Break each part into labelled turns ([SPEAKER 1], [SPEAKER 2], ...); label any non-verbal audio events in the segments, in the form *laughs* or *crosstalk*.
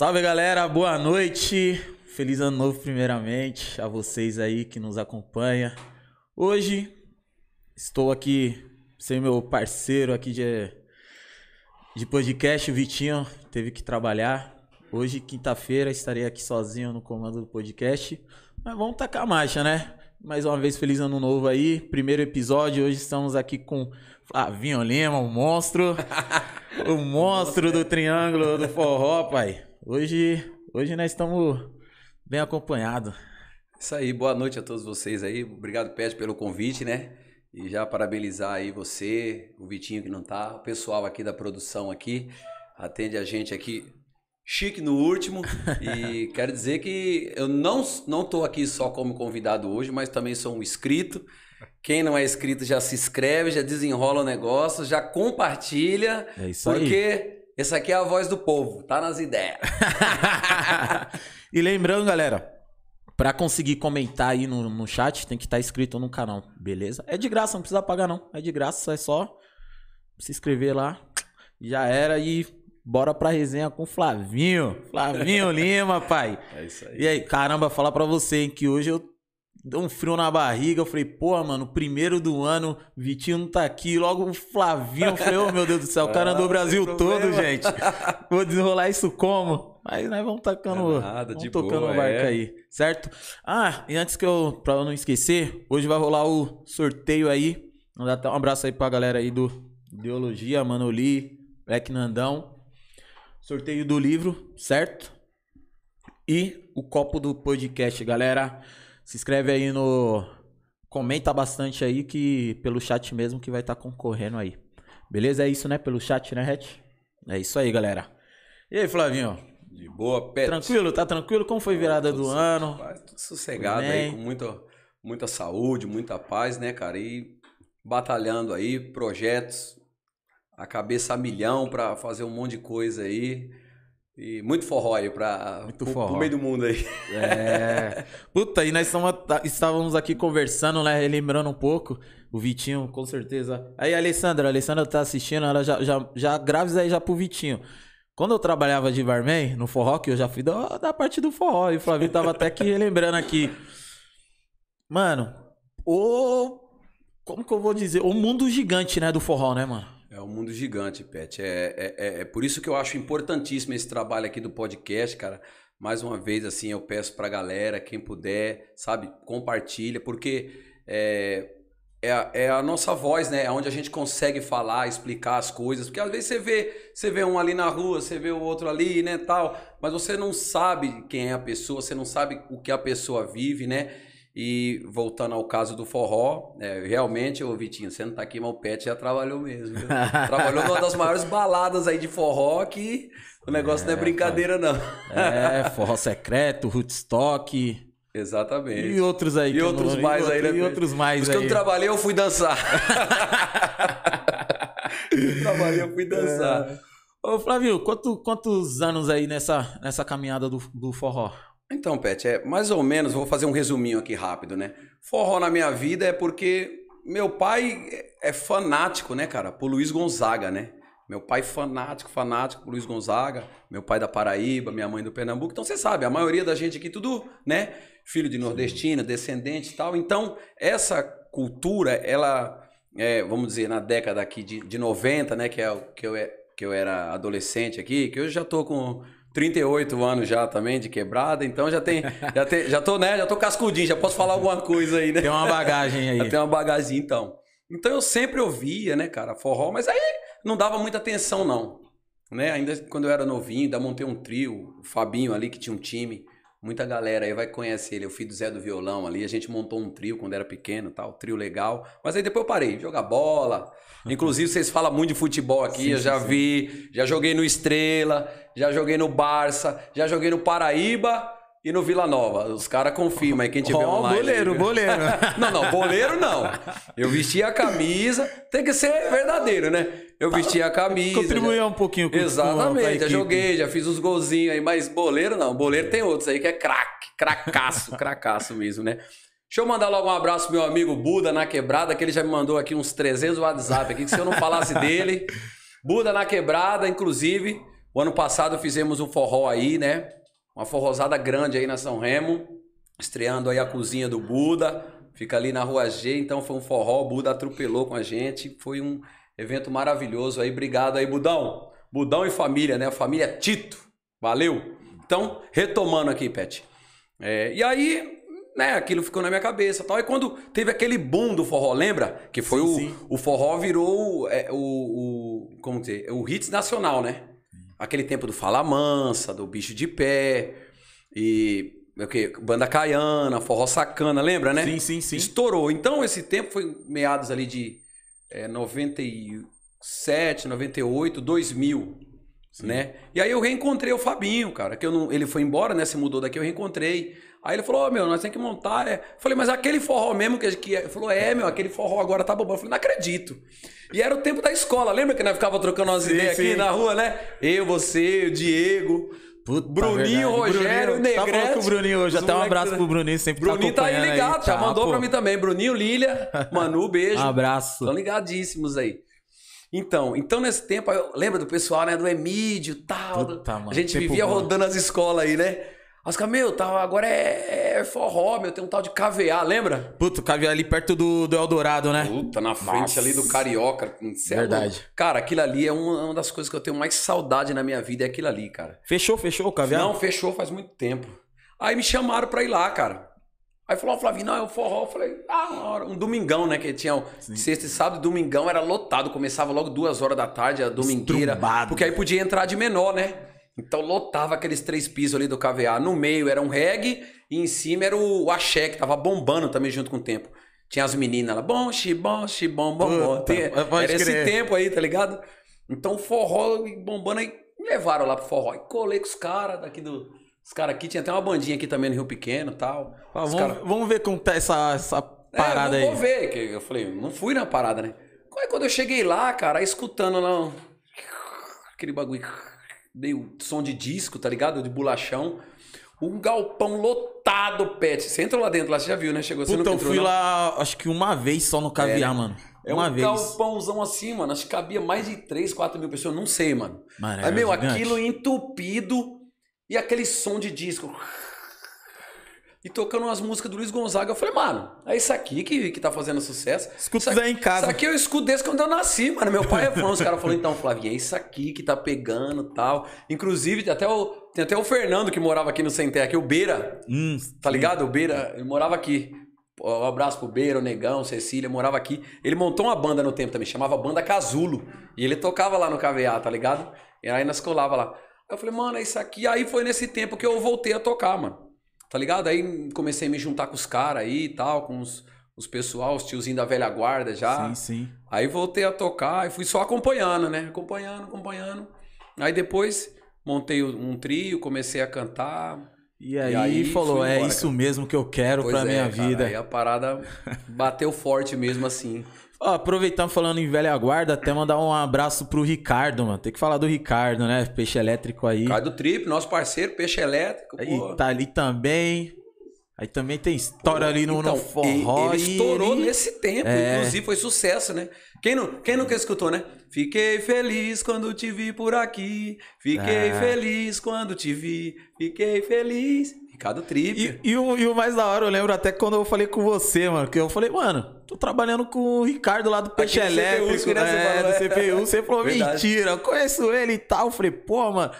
[SPEAKER 1] Salve galera, boa noite. Feliz ano novo, primeiramente, a vocês aí que nos acompanham. Hoje estou aqui sem meu parceiro aqui de, de podcast, o Vitinho, teve que trabalhar. Hoje, quinta-feira, estarei aqui sozinho no comando do podcast. Mas vamos tacar a marcha, né? Mais uma vez, feliz ano novo aí. Primeiro episódio, hoje estamos aqui com Flavinho Lima, o monstro. *laughs* o monstro do triângulo do forró, pai. Hoje, hoje nós estamos bem acompanhados.
[SPEAKER 2] Isso aí, boa noite a todos vocês aí. Obrigado, Pet, pelo convite, né? E já parabenizar aí você, o Vitinho que não tá, o pessoal aqui da produção aqui, atende a gente aqui chique no último. *laughs* e quero dizer que eu não, não tô aqui só como convidado hoje, mas também sou um inscrito. Quem não é inscrito já se inscreve, já desenrola o negócio, já compartilha.
[SPEAKER 1] É isso
[SPEAKER 2] porque
[SPEAKER 1] aí.
[SPEAKER 2] Essa aqui é a voz do povo, tá nas ideias. *laughs*
[SPEAKER 1] e lembrando, galera, para conseguir comentar aí no, no chat, tem que estar inscrito no canal, beleza? É de graça, não precisa pagar não. É de graça, é só se inscrever lá. Já era e bora pra resenha com Flavinho. Flavinho Lima, pai.
[SPEAKER 2] É isso aí.
[SPEAKER 1] E aí, caramba, falar pra você hein, que hoje eu deu um frio na barriga. Eu falei, pô, mano, primeiro do ano, Vitinho não tá aqui. Logo o Flavinho. Eu falei, oh, meu Deus do céu, o *laughs* cara andou o Brasil todo, gente. Vou desenrolar isso como? Aí nós vamos tacando,
[SPEAKER 2] É nada,
[SPEAKER 1] vamos
[SPEAKER 2] de
[SPEAKER 1] tocando
[SPEAKER 2] boa,
[SPEAKER 1] o barco
[SPEAKER 2] é.
[SPEAKER 1] aí, certo? Ah, e antes que eu, pra eu não esquecer, hoje vai rolar o sorteio aí. Mandar até um abraço aí pra galera aí do Ideologia, Manoli, Black Nandão. Sorteio do livro, certo? E o copo do podcast, galera. Se inscreve aí no. Comenta bastante aí que pelo chat mesmo que vai estar concorrendo aí. Beleza? É isso, né? Pelo chat, né, Ret? É isso aí, galera. E aí, Flavinho?
[SPEAKER 2] De boa, Pet.
[SPEAKER 1] Tranquilo? Tá tranquilo? Como foi virada do ano?
[SPEAKER 2] Tudo sossegado aí, com muita, muita saúde, muita paz, né, cara? E batalhando aí, projetos, a cabeça a milhão pra fazer um monte de coisa aí. E muito forró aí pra,
[SPEAKER 1] Muito
[SPEAKER 2] pro,
[SPEAKER 1] forró.
[SPEAKER 2] pro meio do mundo aí.
[SPEAKER 1] É. Puta, e nós estamos- estávamos aqui conversando, né? Relembrando um pouco. O Vitinho, com certeza. Aí, Alessandra, a Alessandra tá assistindo, ela já, já, já grava isso aí já pro Vitinho. Quando eu trabalhava de barman no forró, que eu já fui da, da parte do forró, e o Flavinho tava até que relembrando aqui. Mano, o. Como que eu vou dizer? O mundo gigante, né, do forró, né, mano?
[SPEAKER 2] É um mundo gigante, Pet. É, é, é, é por isso que eu acho importantíssimo esse trabalho aqui do podcast, cara. Mais uma vez, assim, eu peço pra galera, quem puder, sabe, compartilha, porque é, é, a, é a nossa voz, né? É onde a gente consegue falar, explicar as coisas. Porque às vezes você vê, você vê um ali na rua, você vê o outro ali, né, tal, mas você não sabe quem é a pessoa, você não sabe o que a pessoa vive, né? E voltando ao caso do forró, é, realmente, ô Vitinho, você não tá aqui, mas o Pet já trabalhou mesmo. viu? *laughs* Trabalhou numa das maiores baladas aí de forró que o negócio não é
[SPEAKER 1] É,
[SPEAKER 2] brincadeira, não.
[SPEAKER 1] É, forró secreto, rootstock.
[SPEAKER 2] Exatamente.
[SPEAKER 1] E outros aí.
[SPEAKER 2] E outros
[SPEAKER 1] não-
[SPEAKER 2] mais
[SPEAKER 1] e
[SPEAKER 2] aí, né?
[SPEAKER 1] E outros mais
[SPEAKER 2] Os que eu trabalhei, eu fui dançar. eu *laughs* trabalhei, eu fui dançar.
[SPEAKER 1] Ô, Flávio, quanto- quantos anos aí nessa, nessa caminhada do, do forró?
[SPEAKER 2] Então, Pet, é mais ou menos, vou fazer um resuminho aqui rápido, né? Forró na minha vida é porque meu pai é fanático, né, cara, por Luiz Gonzaga, né? Meu pai fanático, fanático por Luiz Gonzaga, meu pai da Paraíba, minha mãe do Pernambuco. Então você sabe, a maioria da gente aqui tudo, né, filho de nordestino, descendente e tal. Então, essa cultura, ela é, vamos dizer, na década aqui de, de 90, né, que é o que eu, é- que eu era adolescente aqui, que eu já tô com 38 anos já também de quebrada, então já tem, já tem, já tô, né, já tô cascudinho, já posso falar alguma coisa aí, né?
[SPEAKER 1] Tem uma bagagem aí.
[SPEAKER 2] Já tem uma bagagem, então. Então eu sempre ouvia, né, cara, forró, mas aí não dava muita atenção, não. Né? Ainda quando eu era novinho, ainda montei um trio, o Fabinho ali, que tinha um time, muita galera aí vai conhecer ele, o filho do Zé do Violão ali, a gente montou um trio quando era pequeno, tal, trio legal. Mas aí depois eu parei, jogar bola. *laughs* Inclusive, vocês falam muito de futebol aqui,
[SPEAKER 1] Sim,
[SPEAKER 2] eu já
[SPEAKER 1] sim.
[SPEAKER 2] vi, já joguei no Estrela, já joguei no Barça, já joguei no Paraíba e no Vila Nova. Os caras confirmam aí, quem tiver *laughs*
[SPEAKER 1] Ó,
[SPEAKER 2] online. aí,
[SPEAKER 1] boleiro,
[SPEAKER 2] viu?
[SPEAKER 1] boleiro. *laughs*
[SPEAKER 2] Não, não, boleiro não. Eu vestia a camisa, tem que ser verdadeiro, né? Eu vestia a camisa.
[SPEAKER 1] Contribuir um pouquinho com com a
[SPEAKER 2] Exatamente, já
[SPEAKER 1] equipe.
[SPEAKER 2] joguei, já fiz uns golzinhos aí, mas boleiro não. Boleiro tem outros aí que é craque, cracaço, *laughs* cracaço mesmo, né? Deixa eu mandar logo um abraço pro meu amigo Buda na Quebrada, que ele já me mandou aqui uns 300 WhatsApp aqui, que se eu não falasse dele. Buda na Quebrada, inclusive, O ano passado fizemos um forró aí, né? Uma forrosada grande aí na São Remo, estreando aí a cozinha do Buda, fica ali na Rua G, então foi um forró, o Buda atropelou com a gente, foi um evento maravilhoso aí, obrigado aí, Budão. Budão e família, né? A família Tito, valeu. Então, retomando aqui, Pet. É, e aí, né, aquilo ficou na minha cabeça tal. E quando teve aquele boom do forró, lembra? Que foi sim, o, sim. o forró virou é, o, o, como dizer, o hits nacional, né? Aquele tempo do Fala Mansa, do Bicho de Pé, e o que? Banda Caiana, Forró Sacana, lembra, né?
[SPEAKER 1] Sim, sim, sim.
[SPEAKER 2] Estourou. Então, esse tempo foi meados ali de é, 97, 98, 2000, sim. né? E aí eu reencontrei o Fabinho, cara, que eu não, ele foi embora, né? Se mudou daqui, eu reencontrei. Aí ele falou, oh, meu, nós temos que montar. É... Falei, mas aquele forró mesmo que, que ele falou, é, meu, aquele forró agora tá bom. Eu falei, não acredito. E era o tempo da escola, lembra que nós ficava trocando umas sim, ideias sim. aqui na rua, né? Eu, você, o Diego. Puta, Bruninho, verdade. Rogério, Bruninho, Negrete. Tá falando com
[SPEAKER 1] o Bruninho hoje. Até um abraço pro Bruninho, sempre
[SPEAKER 2] tá Bruninho tá, tá aí ligado, aí. já tá, mandou pô. pra mim também. Bruninho, Lília, *laughs* Manu, beijo.
[SPEAKER 1] um abraço.
[SPEAKER 2] Estão ligadíssimos aí. Então, então nesse tempo, lembra do pessoal, né, do Emídio e tal. Puta, mano, a gente vivia bom. rodando as escolas aí, né? Os caras, meu, tá, agora é, é, forró, meu, tem um tal de KVA, lembra?
[SPEAKER 1] Puta, KVA ali perto do, do Eldorado, né?
[SPEAKER 2] Puta, na frente Nossa. ali do Carioca.
[SPEAKER 1] Verdade.
[SPEAKER 2] Cara, aquilo ali é uma, uma, das coisas que eu tenho mais saudade na minha vida, é aquilo ali, cara.
[SPEAKER 1] Fechou, fechou o KVA?
[SPEAKER 2] Não, fechou faz muito tempo. Aí me chamaram pra ir lá, cara. Aí falou, oh, Flavinho, não, é o forró. Eu falei, ah, um domingão, né? Que tinha Sim. sexta e sábado, domingão era lotado. Começava logo duas horas da tarde, a domingueira. Estrumbado. Porque aí podia entrar de menor, né? Então lotava aqueles três pisos ali do KVA. No meio era um reggae e em cima era o axé, que tava bombando também junto com o tempo. Tinha as meninas lá, bom, xibom, xibom, bom, bom. Era esse tempo aí, tá ligado? Então forró bombando aí, me levaram lá pro forró. E colei com os caras daqui do... Os caras aqui, tinha até uma bandinha aqui também no Rio Pequeno e tal.
[SPEAKER 1] Ah, vamos, cara... vamos ver como tá essa, essa parada é,
[SPEAKER 2] aí. Vamos ver, que eu falei, não fui na parada, né? Quando eu cheguei lá, cara, escutando lá, aquele bagulho meio som de disco, tá ligado? De bolachão. Um galpão lotado, Pet. Você entrou lá dentro, lá você já viu, né? Chegou,
[SPEAKER 1] você Puta,
[SPEAKER 2] não
[SPEAKER 1] eu fui não? lá, acho que uma vez só no caviar, é, mano.
[SPEAKER 2] É
[SPEAKER 1] uma
[SPEAKER 2] um
[SPEAKER 1] vez.
[SPEAKER 2] galpãozão assim, mano. Acho que cabia mais de 3, 4 mil pessoas. Não sei, mano. mano Aí, meu, gigante. aquilo entupido e aquele som de disco e tocando umas músicas do Luiz Gonzaga. Eu falei, mano, é isso aqui que, que tá fazendo sucesso.
[SPEAKER 1] Escuta isso em casa.
[SPEAKER 2] Isso aqui eu escuto desde quando eu nasci, mano. Meu pai é fã. Os caras falaram, então, Flavinho, é isso aqui que tá pegando tal. Inclusive, tem até o, tem até o Fernando que morava aqui no Centé, aqui, o Beira. Hum, tá ligado? O Beira, ele morava aqui. Um abraço pro Beira, o Negão, Cecília, morava aqui. Ele montou uma banda no tempo também, chamava Banda Casulo. E ele tocava lá no KVA, tá ligado? E aí nós colava lá. Eu falei, mano, é isso aqui. Aí foi nesse tempo que eu voltei a tocar, mano. Tá ligado? Aí comecei a me juntar com os caras aí e tal, com os, os pessoal, os tiozinhos da velha guarda já.
[SPEAKER 1] Sim, sim.
[SPEAKER 2] Aí voltei a tocar e fui só acompanhando, né? Acompanhando, acompanhando. Aí depois montei um trio, comecei a cantar.
[SPEAKER 1] E aí, e aí falou, é isso cara. mesmo que eu quero pois pra é, minha cara, vida.
[SPEAKER 2] Aí a parada bateu forte mesmo assim.
[SPEAKER 1] Ó, aproveitando falando em velha guarda, até mandar um abraço pro Ricardo, mano. Tem que falar do Ricardo, né? Peixe elétrico aí.
[SPEAKER 2] Ricardo Trip, nosso parceiro, peixe elétrico.
[SPEAKER 1] Pô. E tá ali também. Aí também tem história ali no, então, no forró.
[SPEAKER 2] Ele estourou ele... nesse tempo, é... inclusive foi sucesso, né? Quem, não, quem nunca escutou, né? Fiquei feliz quando te vi por aqui. Fiquei é... feliz quando te vi. Fiquei feliz. Ricardo Trip.
[SPEAKER 1] E, e, o, e o mais da hora, eu lembro até quando eu falei com você, mano, que eu falei, mano, tô trabalhando com o Ricardo lá do Peixe Aqui Elétrico, CPU, né? Do CPU. Você falou, mentira, eu conheço ele e tal. Eu falei, pô, mano.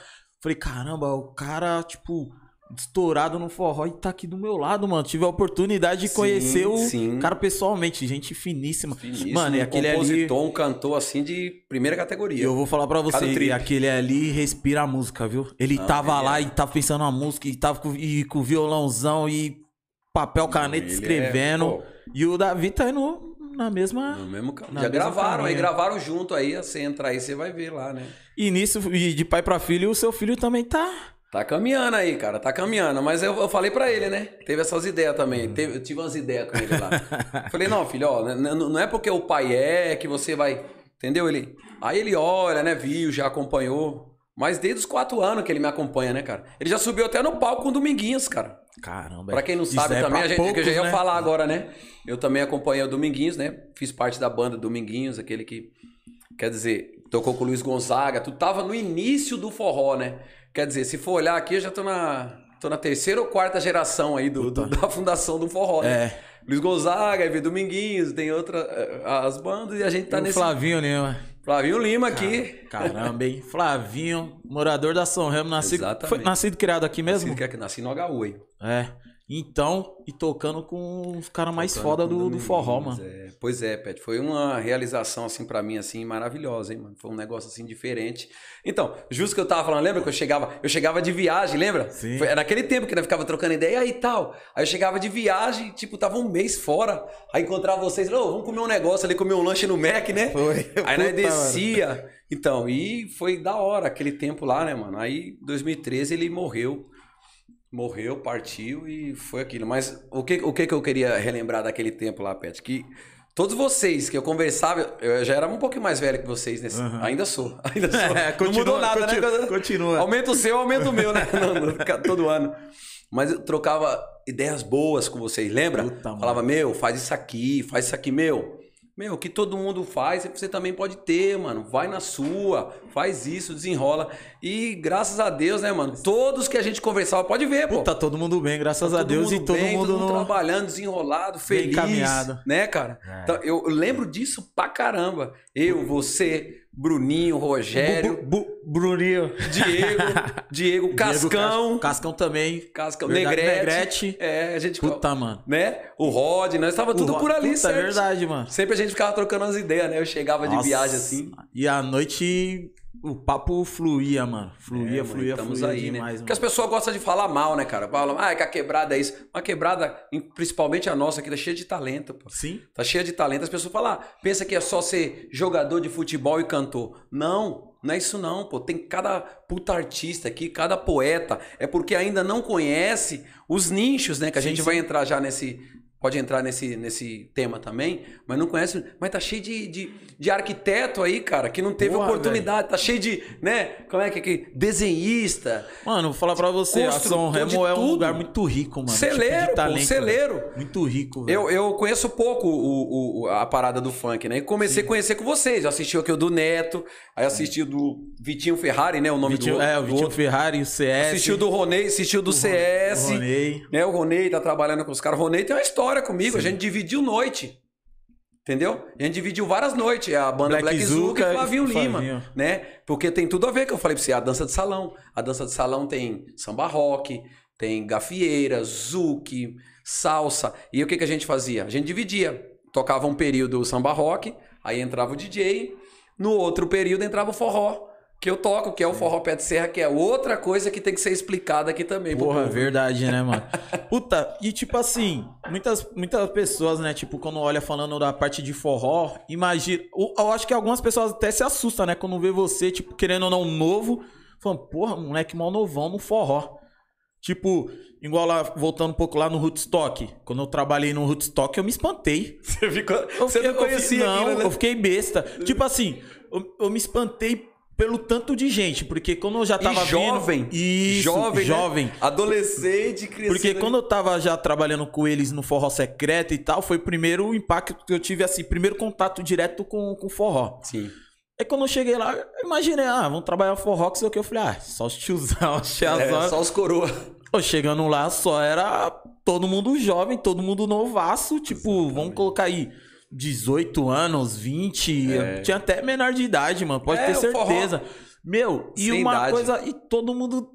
[SPEAKER 1] Falei, caramba, o cara, tipo, estourado no forró e tá aqui do meu lado, mano. Tive a oportunidade de sim, conhecer o sim. cara pessoalmente, gente finíssima. finíssima
[SPEAKER 2] mano, e aquele compositor, ali... um cantor assim de primeira categoria.
[SPEAKER 1] Eu vou falar para você, aquele ali respira a música, viu? Ele Não, tava lá é... e tava pensando na música e tava com, e com violãozão e papel caneta Não, escrevendo. É... E o Davi tá indo na mesma.
[SPEAKER 2] No mesmo Na Já gravaram, aí gravaram junto aí, você entra aí, você vai ver lá, né?
[SPEAKER 1] E nisso, e de pai para filho, o seu filho também tá
[SPEAKER 2] Tá caminhando aí, cara, tá caminhando. Mas eu, eu falei para ele, né? Teve essas ideias também. Uhum. Teve, eu tive umas ideias com ele lá. *laughs* falei, não, filho, ó, não é porque o pai é que você vai. Entendeu? Ele. Aí ele olha, né? Viu, já acompanhou. Mas desde os quatro anos que ele me acompanha, né, cara? Ele já subiu até no palco com Dominguinhos, cara.
[SPEAKER 1] Caramba.
[SPEAKER 2] Pra quem não sabe é também, a gente poucos, que eu já ia né? falar agora, né? Eu também acompanhei o Dominguinhos, né? Fiz parte da banda Dominguinhos, aquele que. Quer dizer, tocou com o Luiz Gonzaga, tu tava no início do forró, né? Quer dizer, se for olhar aqui, eu já tô na, tô na terceira ou quarta geração aí do, do da fundação do forró, né? É. Luiz Gonzaga, aí Dominguinhos, tem outra, eh, as bandas e a gente tá
[SPEAKER 1] e
[SPEAKER 2] nesse...
[SPEAKER 1] Flavinho Lima.
[SPEAKER 2] Flavinho Lima aqui.
[SPEAKER 1] Caramba, hein? Flavinho, morador da São Remo, nascido, foi nascido criado aqui mesmo?
[SPEAKER 2] Nascido, nasci no HU, hein?
[SPEAKER 1] É. Então, e tocando com os caras mais foda do, do forró, mano.
[SPEAKER 2] É. Pois é, Pet. Foi uma realização, assim, para mim, assim, maravilhosa, hein, mano? Foi um negócio, assim, diferente. Então, justo que eu tava falando, lembra que eu chegava, eu chegava de viagem, lembra?
[SPEAKER 1] Sim.
[SPEAKER 2] Foi, era naquele tempo que nós ficava trocando ideia e tal. Aí eu chegava de viagem, tipo, tava um mês fora. Aí encontrava vocês, oh, vamos comer um negócio ali, comer um lanche no Mac, né? *laughs*
[SPEAKER 1] Foi.
[SPEAKER 2] Aí nós descia. Mano. Então, e foi da hora aquele tempo lá, né, mano? Aí, 2013, ele morreu morreu, partiu e foi aquilo. Mas o que, o que, que eu queria relembrar daquele tempo lá, Pet? Que todos vocês que eu conversava, eu já era um pouquinho mais velho que vocês, nesse, uhum. ainda sou. *laughs* Ainda sou. É,
[SPEAKER 1] continua, Não mudou nada, né? continua,
[SPEAKER 2] né?
[SPEAKER 1] Continua.
[SPEAKER 2] Aumenta o seu, aumenta o meu, né? *laughs* todo ano. Mas eu trocava ideias boas com vocês, lembra? Puta, Falava, meu, faz isso aqui, faz isso aqui, meu. Meu, o que todo mundo faz, você também pode ter, mano. Vai na sua, faz isso, desenrola. E graças a Deus, né, mano? Todos que a gente conversava, pode ver, pô.
[SPEAKER 1] Tá todo mundo bem, graças tá a Deus. e todo bem, mundo, todo mundo
[SPEAKER 2] no... trabalhando, desenrolado, feliz. Encaminhado. Né, cara? É. Então, eu lembro disso pra caramba. Eu, você, Bruninho, Rogério.
[SPEAKER 1] Bu, bu, Bruninho.
[SPEAKER 2] Diego. *laughs* Diego, Cascão.
[SPEAKER 1] Cascão também.
[SPEAKER 2] Cascão, Negrete.
[SPEAKER 1] Negrete.
[SPEAKER 2] É, a gente.
[SPEAKER 1] Puta, mano.
[SPEAKER 2] Né? O Rod, nós tava tudo por ali,
[SPEAKER 1] Puta,
[SPEAKER 2] certo?
[SPEAKER 1] É verdade, mano.
[SPEAKER 2] Sempre a gente ficava trocando as ideias, né? Eu chegava Nossa. de viagem assim.
[SPEAKER 1] E à noite o papo fluía, mano. Fluía, é, fluía, estamos fluía aí, demais, né?
[SPEAKER 2] Porque as pessoas gostam de falar mal, né, cara? Falam, ah, é que a quebrada é isso. Uma quebrada, principalmente a nossa aqui, tá cheia de talento, pô.
[SPEAKER 1] Sim.
[SPEAKER 2] Tá cheia de talento. As pessoas falam, ah, pensa que é só ser jogador de futebol e cantor. Não, não é isso não, pô. Tem cada puta artista aqui, cada poeta. É porque ainda não conhece os nichos, né? Que a sim, gente sim. vai entrar já nesse, pode entrar nesse, nesse tema também, mas não conhece. Mas tá cheio de, de, de arquiteto aí, cara, que não teve Porra, oportunidade. Véio. Tá cheio de, né? Como é que é? Desenhista.
[SPEAKER 1] Mano, vou falar pra você, a São Remo é um lugar muito rico, mano.
[SPEAKER 2] Celeiro, tipo talento, pô, celeiro.
[SPEAKER 1] Véio. Muito rico,
[SPEAKER 2] velho. Eu, eu conheço pouco o, o, a parada do funk, né? E comecei Sim. a conhecer com vocês. Eu assisti aqui o do Neto, aí assisti o do Vitinho Ferrari, né? O nome
[SPEAKER 1] Vitinho,
[SPEAKER 2] do
[SPEAKER 1] É, o Vitinho outro. Ferrari, o CS.
[SPEAKER 2] Assistiu do Ronei, assistiu do o CS. O Ronei. Né? O Ronei tá trabalhando com os caras. O Ronei tem uma história comigo. Sim. A gente dividiu noite. Entendeu? A gente dividiu várias noites. A banda Black, Black Zuka e Flavinho Lima. Flavinho. Né? Porque tem tudo a ver que eu falei pra você. A dança de salão. A dança de salão tem samba rock, tem gafieira, zuki, salsa. E o que, que a gente fazia? A gente dividia. Tocava um período o samba rock, aí entrava o DJ. No outro período entrava o forró que eu toco, que é o forró pé de serra, que é outra coisa que tem que ser explicada aqui também.
[SPEAKER 1] Porra, verdade, né, mano? *laughs* Puta, e tipo assim, muitas, muitas pessoas, né, tipo, quando olha falando da parte de forró, imagina. Eu acho que algumas pessoas até se assustam, né, quando vê você, tipo, querendo ou não, novo, falando, porra, moleque mal novão no forró. Tipo, igual lá, voltando um pouco lá no Rootstock. Quando eu trabalhei no Rootstock, eu me espantei. *laughs*
[SPEAKER 2] Você ficou. Eu você não conhecia
[SPEAKER 1] Não, aquilo, né? eu fiquei besta. Tipo assim, eu, eu me espantei pelo tanto de gente, porque quando eu já tava
[SPEAKER 2] e jovem,
[SPEAKER 1] vindo, isso,
[SPEAKER 2] jovem,
[SPEAKER 1] jovem,
[SPEAKER 2] né? adolescente,
[SPEAKER 1] criança. Porque quando eu tava já trabalhando com eles no forró secreto e tal, foi o primeiro impacto que eu tive assim, primeiro contato direto com com forró.
[SPEAKER 2] Sim.
[SPEAKER 1] Aí quando eu cheguei lá, eu imaginei, ah, vamos trabalhar forró, que sei o que eu falei, ah, só os tiozão, os *laughs* tiazão.
[SPEAKER 2] É, só os coroa.
[SPEAKER 1] Chegando lá, só era todo mundo jovem, todo mundo novaço, tipo, Exatamente. vamos colocar aí 18 anos, 20, é. tinha até menor de idade, mano, pode é, ter certeza. Meu, e Sem uma idade. coisa, e todo mundo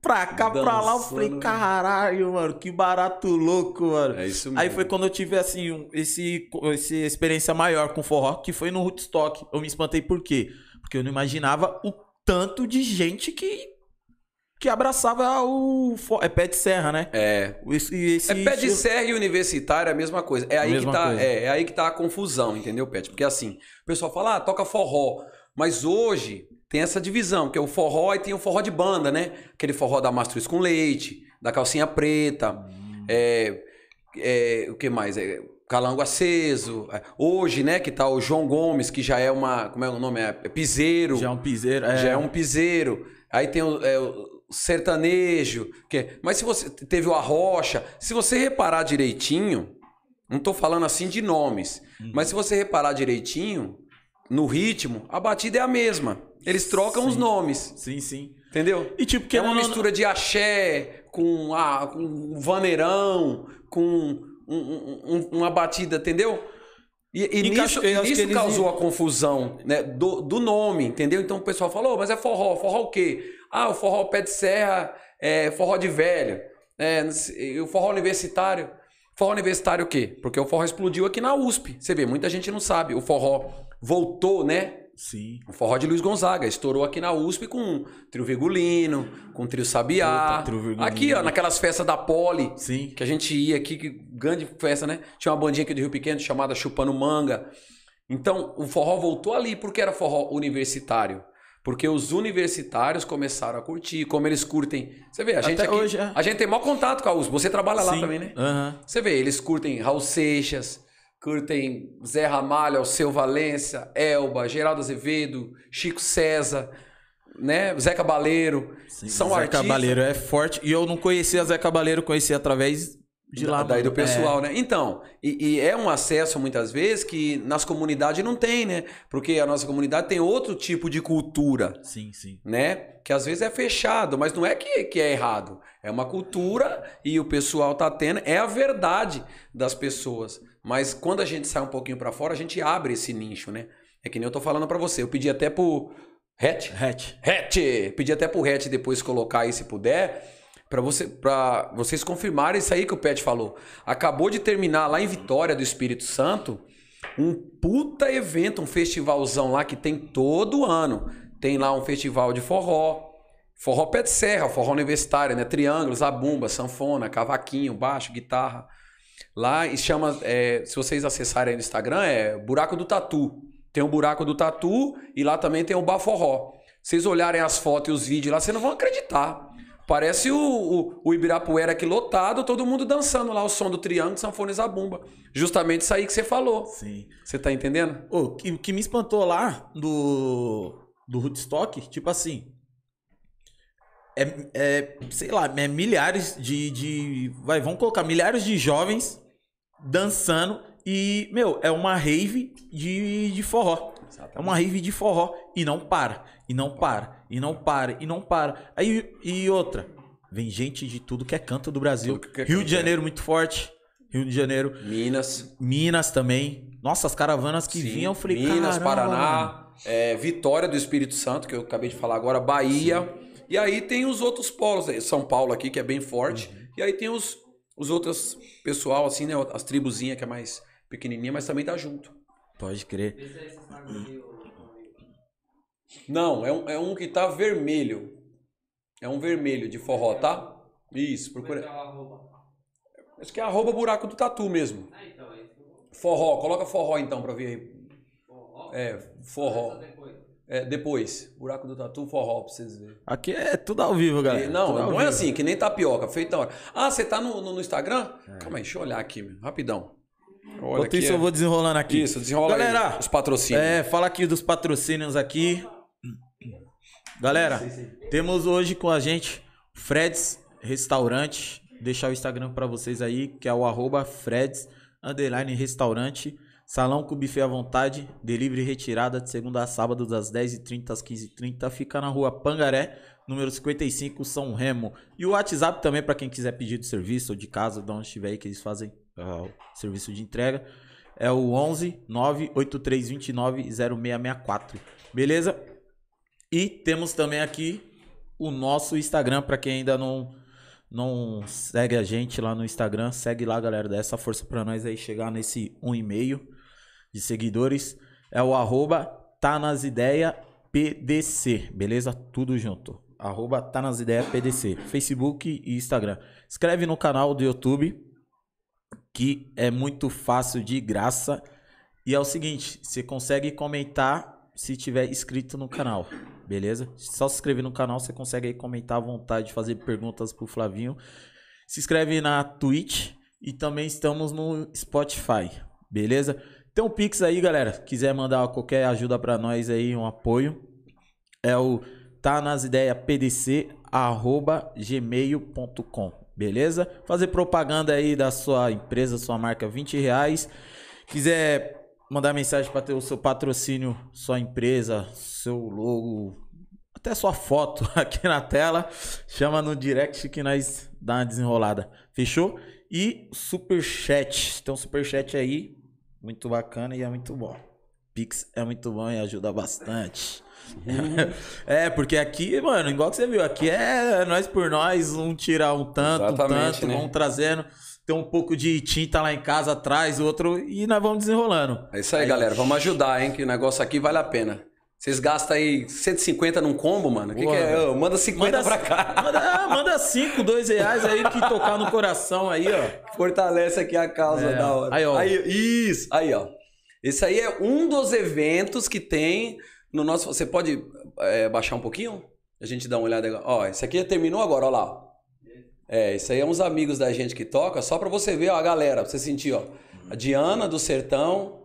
[SPEAKER 1] pra cá, Dançando. pra lá, eu falei, caralho, mano, que barato louco, mano.
[SPEAKER 2] É isso mesmo.
[SPEAKER 1] Aí foi quando eu tive, assim, esse, esse experiência maior com forró, que foi no Woodstock. Eu me espantei por quê? Porque eu não imaginava o tanto de gente que que abraçava o. É pé de serra, né?
[SPEAKER 2] É.
[SPEAKER 1] Esse, esse
[SPEAKER 2] é pé de serra e universitário é a mesma coisa. É aí, que tá, é, é, aí que tá a confusão, entendeu, Pet? Porque assim, o pessoal fala, ah, toca forró. Mas hoje tem essa divisão, que é o forró e tem o forró de banda, né? Aquele forró da mastruz com leite, da calcinha preta. Hum. É, é, o que mais? É, Calango aceso. É, hoje, né, que tá o João Gomes, que já é uma. Como é o nome? É, é piseiro.
[SPEAKER 1] Já é um piseiro. É.
[SPEAKER 2] Já é um piseiro. Aí tem o, é, o sertanejo. Que, mas se você teve o arrocha, se você reparar direitinho, não estou falando assim de nomes, uhum. mas se você reparar direitinho, no ritmo, a batida é a mesma. Eles trocam
[SPEAKER 1] Sim.
[SPEAKER 2] os nomes,
[SPEAKER 1] Sim, sim.
[SPEAKER 2] entendeu?
[SPEAKER 1] E tipo,
[SPEAKER 2] Que é uma
[SPEAKER 1] não-
[SPEAKER 2] mistura de axé com, ah, com um vaneirão, com um- um- um- uma batida, entendeu? E, e nisso,
[SPEAKER 1] eles-
[SPEAKER 2] causou a confusão né, do, do nome, entendeu? Então o pessoal falou, mas é forró. Forró o quê? Ah, o forró pé de serra, é forró de velho. É, o forró universitário. Forró universitário o quê? Porque o forró explodiu aqui na USP. Você vê, muita gente não sabe. O forró voltou, né?
[SPEAKER 1] Sim.
[SPEAKER 2] O forró de Luiz Gonzaga estourou aqui na USP com trio Virgulino, com trio Sabiá.
[SPEAKER 1] Opa, trio
[SPEAKER 2] aqui, ó, naquelas festas da Poli,
[SPEAKER 1] Sim.
[SPEAKER 2] que a gente ia aqui, que grande festa, né? Tinha uma bandinha aqui do Rio Pequeno chamada Chupando Manga. Então, o forró voltou ali porque era forró universitário. Porque os universitários começaram a curtir, como eles curtem. Você vê, a gente
[SPEAKER 1] Até
[SPEAKER 2] aqui,
[SPEAKER 1] hoje, é.
[SPEAKER 2] a gente tem maior contato com a USP. Você trabalha lá
[SPEAKER 1] Sim.
[SPEAKER 2] também, né?
[SPEAKER 1] Aham.
[SPEAKER 2] Você vê, eles curtem Raul Seixas, curtem Zé Ramalho, Alceu Valença, Elba, Geraldo Azevedo, Chico César, né? Zé Cabaleiro.
[SPEAKER 1] Sim,
[SPEAKER 2] São
[SPEAKER 1] Zé
[SPEAKER 2] artistas.
[SPEAKER 1] Cabaleiro é forte. E eu não conhecia Zé Cabaleiro, conheci através de lá.
[SPEAKER 2] daí do pessoal, né? Então, e, e é um acesso muitas vezes que nas comunidades não tem, né? Porque a nossa comunidade tem outro tipo de cultura,
[SPEAKER 1] É, sim, sim.
[SPEAKER 2] né? Que às vezes é fechado, mas não é que, que é errado. É uma cultura e o pessoal tá tendo, é a verdade das pessoas. Mas quando a gente sai um pouquinho pra fora, a gente abre esse nicho, né? É que nem eu tô falando pra você. Eu pedi até pro Hatch,
[SPEAKER 1] Hatch.
[SPEAKER 2] Hatch, pedi até pro Hatch depois colocar aí se puder, Pra você, pra vocês confirmarem isso aí que o Pet falou. Acabou de terminar lá em Vitória do Espírito Santo um puta evento, um festivalzão lá que tem todo ano. Tem lá um festival de forró, forró pé de serra, forró universitário, né? Triângulos, zabumba, sanfona, cavaquinho, baixo, guitarra. Lá e chama, é, se vocês acessarem aí no Instagram, é Buraco do Tatu. Tem o Buraco do Tatu e lá também tem o Baforró. Vocês olharem as fotos e os vídeos lá, vocês não vão acreditar. Parece o, o, o Ibirapuera aqui lotado, todo mundo dançando lá o som do triângulo, sanfona e zabumba. Justamente isso aí que você falou.
[SPEAKER 1] Sim.
[SPEAKER 2] Você tá entendendo?
[SPEAKER 1] O que, que me espantou lá do, do Woodstock, tipo assim. É, é, sei lá, é milhares de, de. Vai, vamos colocar milhares de jovens dançando e, meu, é uma rave de, de forró. É uma rave de forró e não para, e não para, e não para, e não para. Aí, e outra, vem gente de tudo que é canto do Brasil.
[SPEAKER 2] Que é
[SPEAKER 1] Rio de
[SPEAKER 2] é.
[SPEAKER 1] Janeiro muito forte. Rio de Janeiro.
[SPEAKER 2] Minas.
[SPEAKER 1] Minas também. Nossa, as caravanas que
[SPEAKER 2] sim,
[SPEAKER 1] vinham, eu falei,
[SPEAKER 2] Minas,
[SPEAKER 1] "Caramba,
[SPEAKER 2] Paraná,
[SPEAKER 1] mano."
[SPEAKER 2] é, Vitória do Espírito Santo, que eu acabei de falar agora, Bahia. E aí tem os outros polos, São Paulo aqui, que é bem forte.
[SPEAKER 1] Uhum.
[SPEAKER 2] E aí tem os, os outros pessoal, assim, né? As tribuzinhas que é mais pequenininha, mas também tá junto.
[SPEAKER 1] Pode crer.
[SPEAKER 3] Vê se aí você sabe aqui o-
[SPEAKER 2] Não, é um, é um que tá vermelho. É um vermelho de forró, tá? Isso,
[SPEAKER 3] é
[SPEAKER 2] procura.
[SPEAKER 3] é o arroba?
[SPEAKER 2] Acho que é arroba buraco do tatu mesmo.
[SPEAKER 3] Ah, então, é.
[SPEAKER 2] Forró, coloca forró então pra ver aí.
[SPEAKER 3] Forró?
[SPEAKER 2] É, forró.
[SPEAKER 3] depois.
[SPEAKER 2] É, depois. Buraco do tatu, forró pra vocês verem.
[SPEAKER 1] Aqui é tudo ao vivo, galera.
[SPEAKER 2] E- não, não é
[SPEAKER 1] vivo.
[SPEAKER 2] assim, que nem tapioca, feito na hora. Ah, você tá no, no, no Instagram? Calma aí, deixa eu olhar aqui, meu, rapidão. Olha
[SPEAKER 1] Enquanto
[SPEAKER 2] aqui.
[SPEAKER 1] isso,
[SPEAKER 2] é-
[SPEAKER 1] eu vou desenrolando aqui.
[SPEAKER 2] Isso, desenrola aí,
[SPEAKER 1] Galera,
[SPEAKER 2] os patrocínios.
[SPEAKER 1] É, fala aqui dos patrocínios aqui. Galera, temos hoje com a gente Freds Restaurante. Deixar o Instagram pra vocês aí, que é o arroba Freds underline restaurante. Salão com buffet à vontade, delivery retirada de segunda a sábado das 10h30 às 15h30. Fica na rua Pangaré, número 55, São Remo. E o WhatsApp também para quem quiser pedir de serviço ou de casa, de onde estiver aí que eles fazem o serviço de entrega. É o 11 98329 0664. Beleza? E temos também aqui o nosso Instagram para quem ainda não não segue a gente lá no Instagram, segue lá, galera, dá essa força para nós aí chegar nesse 1,5 de seguidores. É o arroba tá nas ideia PDC, beleza? Tudo junto. Arroba tá nas ideia PDC, Facebook e Instagram. Escreve no canal do YouTube, que é muito fácil de graça. E é o seguinte, você consegue comentar se tiver inscrito no canal, beleza? Só se inscrever no canal, você consegue aí comentar à vontade, fazer perguntas pro Flavinho. Se inscreve na Twitch e também estamos no Spotify, beleza? Tem um Pix aí, galera. Quiser mandar qualquer ajuda pra nós aí, um apoio, é o tá nas ideias pdc arroba gmail.com, beleza? Fazer propaganda aí da sua empresa, sua marca, 20 reais. Quiser mandar mensagem para ter o seu patrocínio, sua empresa, seu logo, até sua foto *laughs* aqui na tela, chama no direct que nós dá uma desenrolada. Fechou? E super chat, tem um super chat aí, muito bacana e é muito bom. Pix é muito bom e ajuda bastante. *laughs* é, porque aqui, mano, igual que você viu, aqui é nós por nós, um tirar um tanto, um
[SPEAKER 2] Exatamente,
[SPEAKER 1] tanto,
[SPEAKER 2] né?
[SPEAKER 1] trazendo. Tem um pouco de tinta lá em casa atrás, outro, e nós vamos desenrolando.
[SPEAKER 2] É isso aí, galera. Vamos ajudar, hein? Que o negócio aqui vale a pena. Vocês gastam aí 150 num combo, mano? O que, que é? Manda 50 pra cá. *laughs*
[SPEAKER 1] Manda, ah, manda cinco, dois reais aí que tocar no coração aí, ó.
[SPEAKER 2] Fortalece aqui a causa
[SPEAKER 1] É.
[SPEAKER 2] da hora.
[SPEAKER 1] Aí, ó.
[SPEAKER 2] isso, aí, ó. Esse aí é um dos eventos que tem no nosso. Você pode é, baixar um pouquinho? A gente dá uma olhada agora. Ó, esse aqui terminou agora, ó lá. É, isso aí é uns amigos da gente que toca, só pra você ver, ó, a galera, pra você sentir, ó. A Diana do Sertão,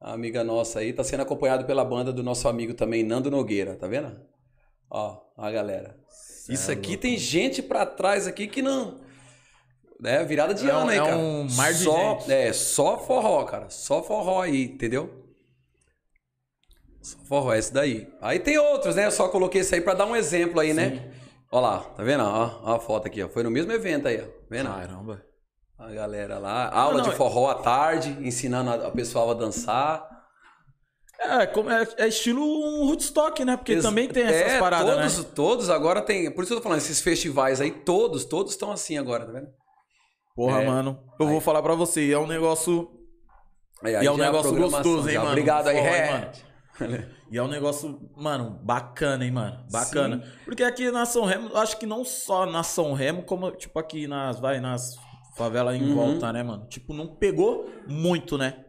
[SPEAKER 2] a amiga nossa aí, tá sendo acompanhado pela banda do nosso amigo também, Nando Nogueira, tá vendo? Ó, a galera. Isso
[SPEAKER 1] é
[SPEAKER 2] aqui tem gente pra trás aqui que não. É virada de
[SPEAKER 1] É
[SPEAKER 2] ano aí,
[SPEAKER 1] é
[SPEAKER 2] cara.
[SPEAKER 1] um mar de
[SPEAKER 2] só,
[SPEAKER 1] gente.
[SPEAKER 2] É, só forró, cara. Só forró aí, entendeu? Só forró, é esse daí. Aí tem outros, né? Eu só coloquei esse aí pra dar um exemplo aí, né? Ó lá, tá vendo? Ó, ó a foto aqui, ó. Foi no mesmo evento aí, ó. Tá vendo?
[SPEAKER 1] Caramba.
[SPEAKER 2] A galera lá. Aula
[SPEAKER 1] Não, não,
[SPEAKER 2] de forró à tarde, ensinando a, a pessoal a dançar.
[SPEAKER 1] É, é, é estilo um Woodstock, né? Porque
[SPEAKER 2] Ex-
[SPEAKER 1] também tem essas
[SPEAKER 2] é,
[SPEAKER 1] paradas,
[SPEAKER 2] todos,
[SPEAKER 1] né?
[SPEAKER 2] Todos agora tem. Por isso que eu tô falando, esses festivais aí, todos, todos estão assim agora, tá vendo?
[SPEAKER 1] Porra,
[SPEAKER 2] É.
[SPEAKER 1] mano. Eu vou falar pra você, é um negócio.
[SPEAKER 2] Aí,
[SPEAKER 1] E
[SPEAKER 2] aí
[SPEAKER 1] é um negócio gostoso, hein, mano?
[SPEAKER 2] Obrigado aí, Ré.
[SPEAKER 1] mano? *laughs* E é um negócio, mano, bacana, hein, mano? Bacana. Porque aqui na São Remo, acho que não só na São Remo, como, tipo, aqui nas, vai, nas favelas em
[SPEAKER 2] Uhum.
[SPEAKER 1] volta, né, mano? Tipo, não pegou muito, né?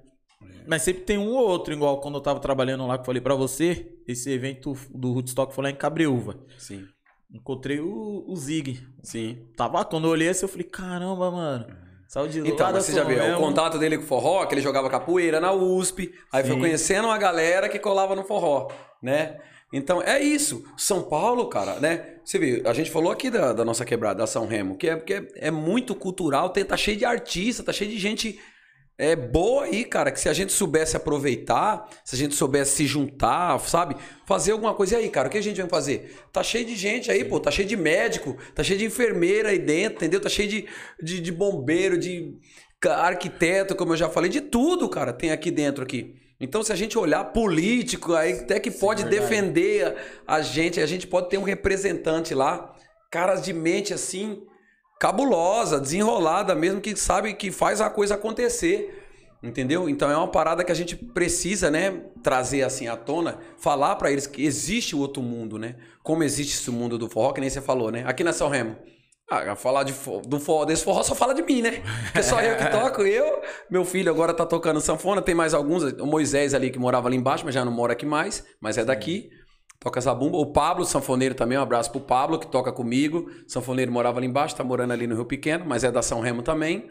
[SPEAKER 1] Mas sempre tem um ou outro, igual quando eu tava trabalhando lá, que eu falei pra você, esse evento do Woodstock foi lá em Cabreúva.
[SPEAKER 2] Sim,
[SPEAKER 1] Encontrei o, o Zig.
[SPEAKER 2] sim.
[SPEAKER 1] Tava, quando eu olhei assim, eu falei, caramba, mano. Saiu de
[SPEAKER 2] Então,
[SPEAKER 1] lá
[SPEAKER 2] você já viu, o contato dele com o forró, que ele jogava capoeira na USP, aí foi
[SPEAKER 1] Sim.
[SPEAKER 2] conhecendo uma galera que colava no forró, né? Então, é isso. São Paulo, cara, né? Você vê, a gente falou aqui da, da nossa quebrada, da São Remo, que é, que é, é muito cultural, tem, tá cheio de artista, tá cheio de gente é, boa aí, cara, que se a gente soubesse aproveitar, se a gente soubesse se juntar, sabe? Fazer alguma coisa. E aí, cara, o que a gente vai fazer? Tá cheio de gente aí, pô, tá cheio de médico, tá cheio de enfermeira aí dentro, entendeu? Tá cheio de, de, de bombeiro, de arquiteto, como eu já falei, de tudo, cara, tem aqui dentro aqui. Então, se a gente olhar político, aí até que pode
[SPEAKER 1] verdade.
[SPEAKER 2] defender a, a gente, a gente pode ter um representante lá, caras de mente assim, cabulosa, desenrolada mesmo, que sabe que faz a coisa acontecer. Entendeu? Então é uma parada que a gente precisa, né, trazer assim à tona, falar pra eles que existe o outro mundo, né? Como existe esse mundo do forró, que nem você falou, né? Aqui na São Remo. Ah, falar de fo- do forró, desse forró só fala de mim, né? *laughs* Porque só eu que toco, eu, meu filho agora tá tocando sanfona, tem mais alguns, o Moisés ali que morava ali embaixo, mas já não mora aqui mais, mas é daqui. Toca zabumba. O Pablo, sanfoneiro também, um abraço pro Pablo, que toca comigo. Sanfoneiro morava ali embaixo, tá morando ali no Rio Pequeno, mas é da São Remo também.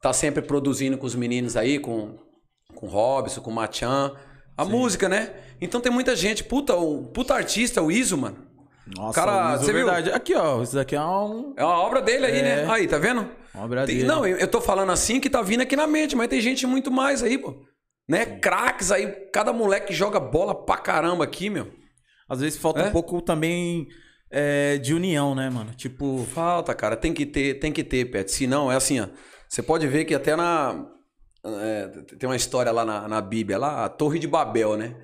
[SPEAKER 2] Tá sempre produzindo com os meninos aí, com, com o Robson, com o Machan. A música, né? Então tem muita gente. Puta, o puta artista, o Iso, mano.
[SPEAKER 1] Nossa,
[SPEAKER 2] Cara,
[SPEAKER 1] é
[SPEAKER 2] você viu?
[SPEAKER 1] verdade. Aqui, ó, isso daqui é um...
[SPEAKER 2] É uma obra dele aí,
[SPEAKER 1] É.
[SPEAKER 2] né? Aí, tá vendo?
[SPEAKER 1] Uma obra
[SPEAKER 2] Tem-
[SPEAKER 1] dele.
[SPEAKER 2] não, eu, tô falando assim que tá vindo aqui na mente, mas tem gente muito mais aí, pô. Né? Craques aí, cada moleque joga bola pra caramba aqui, meu.
[SPEAKER 1] Às vezes falta
[SPEAKER 2] É?
[SPEAKER 1] um pouco também é, de união, né, mano? Tipo,
[SPEAKER 2] Falta, cara, tem que ter, tem que ter, Pet. Se não, é assim, ó. Você pode ver que até na. é, tem uma história lá na, na Bíblia, lá, a Torre de Babel, né?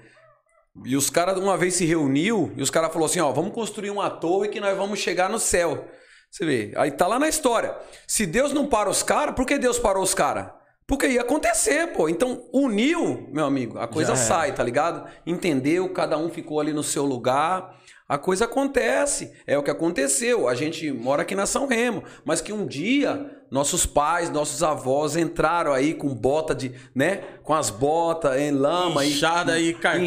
[SPEAKER 2] E os caras uma vez se reuniu e os caras falaram assim, ó, vamos construir uma torre que nós vamos chegar no céu. Você vê, aí tá lá na história. Se Deus não para os caras, por que Deus parou os caras? Porque ia acontecer, pô. Então, uniu, meu amigo, a coisa
[SPEAKER 1] Já
[SPEAKER 2] sai, tá ligado? Entendeu, cada um ficou ali no seu lugar. A coisa acontece. É o que aconteceu. A gente mora aqui na São Remo, mas que um dia nossos pais, nossos avós entraram aí com bota de, né? Com as botas em lama e-
[SPEAKER 1] Inchada e carpino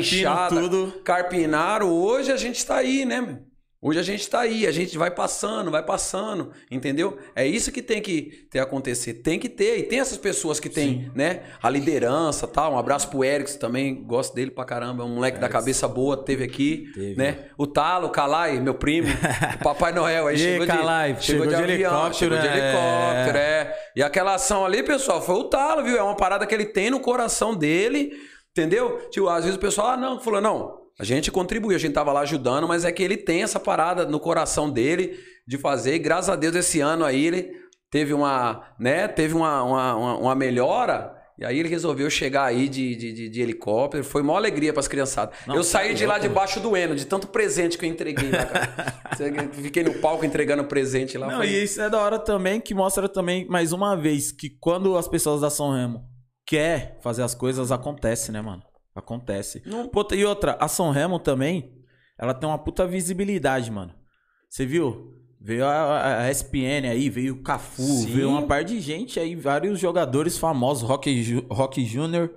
[SPEAKER 1] tudo.
[SPEAKER 2] Carpinaram. Hoje a gente tá aí, né, meu? Hoje a gente tá aí, a gente vai passando, vai passando, entendeu? É isso que tem que ter acontecer. Tem que ter. E tem essas pessoas que tem, né? A liderança tal. Um abraço pro Erickson também, gosto dele pra caramba. É um moleque da cabeça boa, teve aqui,
[SPEAKER 1] Teve.
[SPEAKER 2] né? O Talo, o Calai, meu primo, o Papai Noel. Aí *laughs*
[SPEAKER 1] E
[SPEAKER 2] chegou,
[SPEAKER 1] Calai,
[SPEAKER 2] de, chegou, de,
[SPEAKER 1] chegou de
[SPEAKER 2] avião,
[SPEAKER 1] helicóptero,
[SPEAKER 2] chegou de
[SPEAKER 1] né?
[SPEAKER 2] helicóptero, é. E aquela ação ali, pessoal, foi o Talo, viu? É uma parada que ele tem no coração dele. Entendeu? Tipo, às vezes o pessoal, ah, não, falou, não, a gente contribuiu, a gente tava lá ajudando, mas é que ele tem essa parada no coração dele de fazer, e graças a Deus esse ano aí ele teve uma, né, teve uma, uma, uma, uma melhora, e aí ele resolveu chegar aí de, de, de, de helicóptero, foi uma alegria pras criançadas.
[SPEAKER 1] Não,
[SPEAKER 2] eu saí de lá debaixo do Eno, de tanto presente que eu entreguei lá, cara. *laughs* Fiquei no palco entregando presente lá.
[SPEAKER 1] Não,
[SPEAKER 2] foi-
[SPEAKER 1] e isso é da hora também, que mostra também, mais uma vez, que quando as pessoas da São Remo quer fazer as coisas, acontece, né, mano? Acontece.
[SPEAKER 2] Não-
[SPEAKER 1] Pô, e outra, a São Remo também, ela tem uma puta visibilidade, mano. Você viu? Veio a, a ESPN aí, veio o Cafu,
[SPEAKER 2] Sim.
[SPEAKER 1] veio uma par de gente aí, vários jogadores famosos, Rock, Rock Júnior.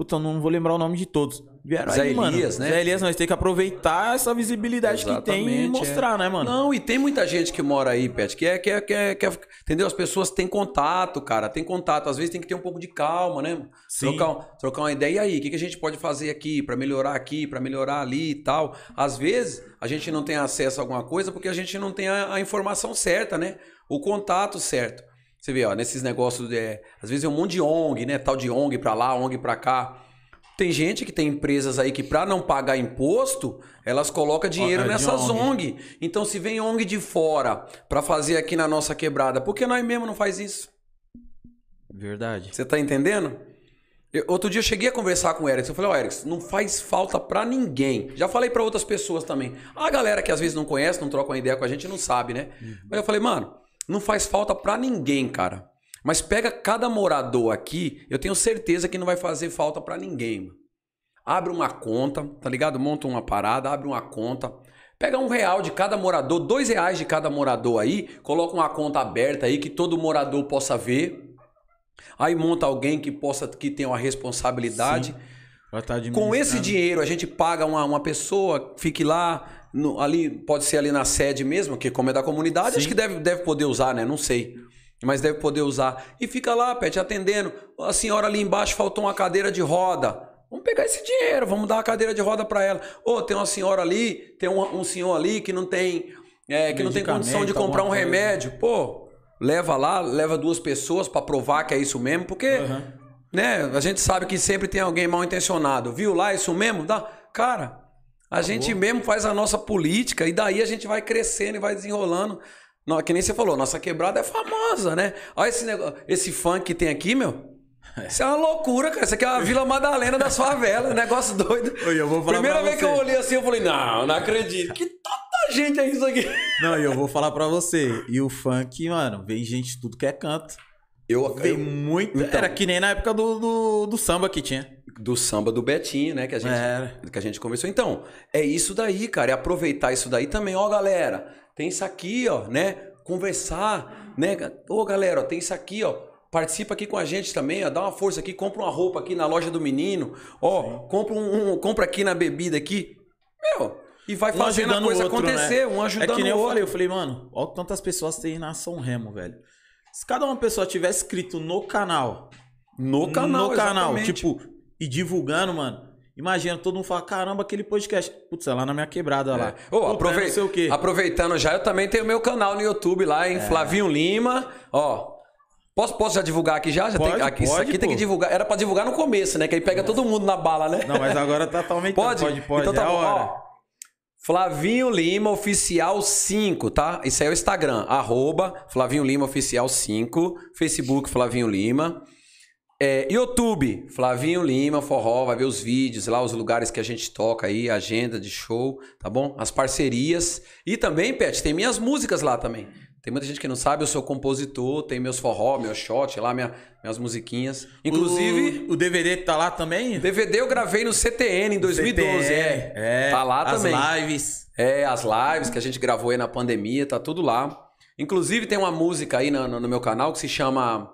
[SPEAKER 1] Puta, não vou lembrar o nome de todos. Vieram
[SPEAKER 2] Zé
[SPEAKER 1] aí, mano.
[SPEAKER 2] Elias, né?
[SPEAKER 1] Zé Elias, nós temos que aproveitar essa visibilidade que tem e
[SPEAKER 2] Exatamente, é.
[SPEAKER 1] mostrar, né, mano?
[SPEAKER 2] Não, e tem muita gente que mora aí, Pet, que é, que é, que é, que é- entendeu? As pessoas têm contato, cara, tem contato. Às vezes tem que ter um pouco de calma, né?
[SPEAKER 1] Sim.
[SPEAKER 2] Trocar, trocar uma ideia. E aí, o que, que a gente pode fazer aqui pra melhorar aqui, pra melhorar ali e tal? Às vezes a gente não tem acesso a alguma coisa porque a gente não tem a, a informação certa, né? O contato certo. Você vê, ó, nesses negócios, é, às vezes é um monte de ONG, né? Tal de ONG pra lá, ONG pra cá. Tem gente que tem empresas aí que para não pagar imposto, elas colocam dinheiro
[SPEAKER 1] é
[SPEAKER 2] nessas
[SPEAKER 1] ONG.
[SPEAKER 2] ONG. Então se vem ONG de fora para fazer aqui na nossa quebrada, por que nós mesmo não faz isso?
[SPEAKER 1] Verdade.
[SPEAKER 2] Você tá entendendo? Eu- outro dia eu cheguei a conversar com o Erickson. Eu falei, ó, Erickson, não faz falta pra ninguém. Já falei pra outras pessoas também. A galera que às vezes não conhece, não troca uma ideia com a gente, não sabe, né? Mas eu falei, mano, não faz falta pra ninguém, cara. Mas pega cada morador aqui, eu tenho certeza que não vai fazer falta pra ninguém, mano. Abre uma conta, tá ligado? Monta uma parada, abre uma conta. Pega um real de cada morador, dois reais de cada morador aí, coloca uma conta aberta aí que todo morador possa ver. Aí monta alguém que possa, que tenha uma responsabilidade.
[SPEAKER 1] Vai estar
[SPEAKER 2] Com esse dinheiro, a gente paga uma, uma pessoa, fique lá, no- ali, pode ser ali na sede mesmo, que como é da comunidade,
[SPEAKER 1] Sim.
[SPEAKER 2] acho que deve, deve poder usar, né? Não sei. Mas deve poder usar. E fica lá, Pet, atendendo. A senhora ali embaixo faltou uma cadeira de roda. Vamos pegar esse dinheiro, vamos dar uma cadeira de roda para ela. Ô, tem uma senhora ali, tem um, um senhor ali que não tem, é, que não tem condição de comprar um remédio. Pô, leva lá, leva duas pessoas para provar que é isso mesmo, porque
[SPEAKER 1] Aham.
[SPEAKER 2] né? A gente sabe que sempre tem alguém mal intencionado. Viu lá isso mesmo? Dá. Cara, a gente mesmo faz a nossa política e daí a gente vai crescendo e vai desenrolando. Não, que nem você falou, nossa quebrada é famosa, né? Olha esse negócio, esse funk que tem aqui, meu. Isso é uma loucura, cara. Isso aqui é a Vila Madalena das favelas, negócio doido.
[SPEAKER 1] Oi, eu vou falar
[SPEAKER 2] Primeira vez que
[SPEAKER 1] você.
[SPEAKER 2] eu olhei assim, eu falei, não, não acredito. Que tanta gente é isso aqui.
[SPEAKER 1] Não, e eu vou falar pra você. E o funk, mano, vem gente tudo que é canto.
[SPEAKER 2] Eu,
[SPEAKER 1] Vem
[SPEAKER 2] eu-
[SPEAKER 1] muito.
[SPEAKER 2] Então.
[SPEAKER 1] Era que nem na época do, do, do samba que tinha.
[SPEAKER 2] Do samba do Betinho, né? Que a gente,
[SPEAKER 1] Era.
[SPEAKER 2] que a gente conversou. Então, é isso daí, cara. É aproveitar isso daí também. Ó, galera, tem isso aqui, ó, né? Conversar, né? Ô, galera, ó, tem isso aqui, ó. Participa aqui com a gente também, ó. Dá uma força aqui, compra uma roupa aqui na loja do menino. Ó, compra, um, um- compra aqui na bebida aqui. Meu, e vai
[SPEAKER 1] Um
[SPEAKER 2] fazendo a coisa
[SPEAKER 1] outro,
[SPEAKER 2] acontecer,
[SPEAKER 1] né?
[SPEAKER 2] um ajudando
[SPEAKER 1] É que nem
[SPEAKER 2] o
[SPEAKER 1] eu
[SPEAKER 2] outro.
[SPEAKER 1] falei, eu falei, mano, olha quantas pessoas tem na São Remo, velho. Se cada uma pessoa tivesse inscrito no canal,
[SPEAKER 2] No canal,
[SPEAKER 1] no canal,
[SPEAKER 2] exatamente.
[SPEAKER 1] tipo, e divulgando, mano. Imagina, todo mundo fala, caramba, aquele podcast. Putz, é lá na minha quebrada lá.
[SPEAKER 2] É. Ô,
[SPEAKER 1] Puta,
[SPEAKER 2] aprovei-
[SPEAKER 1] não sei o quê.
[SPEAKER 2] Aproveitando já, eu também tenho meu canal no YouTube lá,
[SPEAKER 1] É.
[SPEAKER 2] em Flavinho Lima. Ó. Posso, posso já divulgar aqui já? já
[SPEAKER 1] Pode,
[SPEAKER 2] tem, aqui, isso
[SPEAKER 1] pode,
[SPEAKER 2] aqui tem
[SPEAKER 1] pô.
[SPEAKER 2] que divulgar. Era pra divulgar no começo, né? Que aí pega todo mundo na bala, né?
[SPEAKER 1] Não, mas agora tá, aumentando.
[SPEAKER 2] Pode?
[SPEAKER 1] Pode, pode.
[SPEAKER 2] Então tá
[SPEAKER 1] é
[SPEAKER 2] bom. Ó, Flavinho Lima Oficial 5, tá? Isso aí é o Instagram. Arroba Flavinho Lima Oficial 5. Facebook Flavinho Lima. É, YouTube, Flavinho Lima, Forró, vai ver os vídeos lá, os lugares que a gente toca aí, agenda de show, tá bom? As parcerias. E também, Pet, tem minhas músicas lá também. Tem muita gente que não sabe, eu sou compositor, tem meus forró, meu shot lá, minha- minhas musiquinhas. Inclusive,
[SPEAKER 1] O, o DVD tá lá também?
[SPEAKER 2] DVD eu gravei no CTN em 2012,
[SPEAKER 1] CTN,
[SPEAKER 2] é. Tá lá
[SPEAKER 1] as
[SPEAKER 2] também.
[SPEAKER 1] lives.
[SPEAKER 2] É, as lives que a gente gravou aí na pandemia, tá tudo lá. Inclusive tem uma música aí no, no- no meu canal que se chama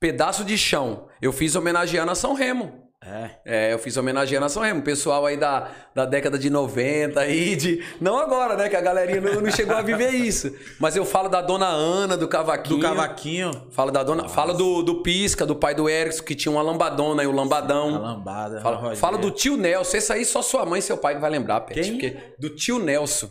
[SPEAKER 2] Pedaço de Chão. Eu fiz homenageando a São Remo.
[SPEAKER 1] É.
[SPEAKER 2] É, eu fiz homenageando a São Remo. Pessoal aí da, da década de 90 aí, de... Não agora, né? Que a galerinha não, não chegou a viver *laughs* isso. Mas eu falo da Dona Ana, do Cavaquinho.
[SPEAKER 1] Do cavaquinho.
[SPEAKER 2] Falo da dona... Falo do, do Pisca, do pai do Erickson, que tinha uma lambadona e o lambadão.
[SPEAKER 1] A lambada.
[SPEAKER 2] Fala,
[SPEAKER 1] Rogério.
[SPEAKER 2] fala do tio Nelson. Esse aí só sua mãe e seu pai que vai lembrar, Pet.
[SPEAKER 1] Quem?
[SPEAKER 2] Porque do tio Nelson.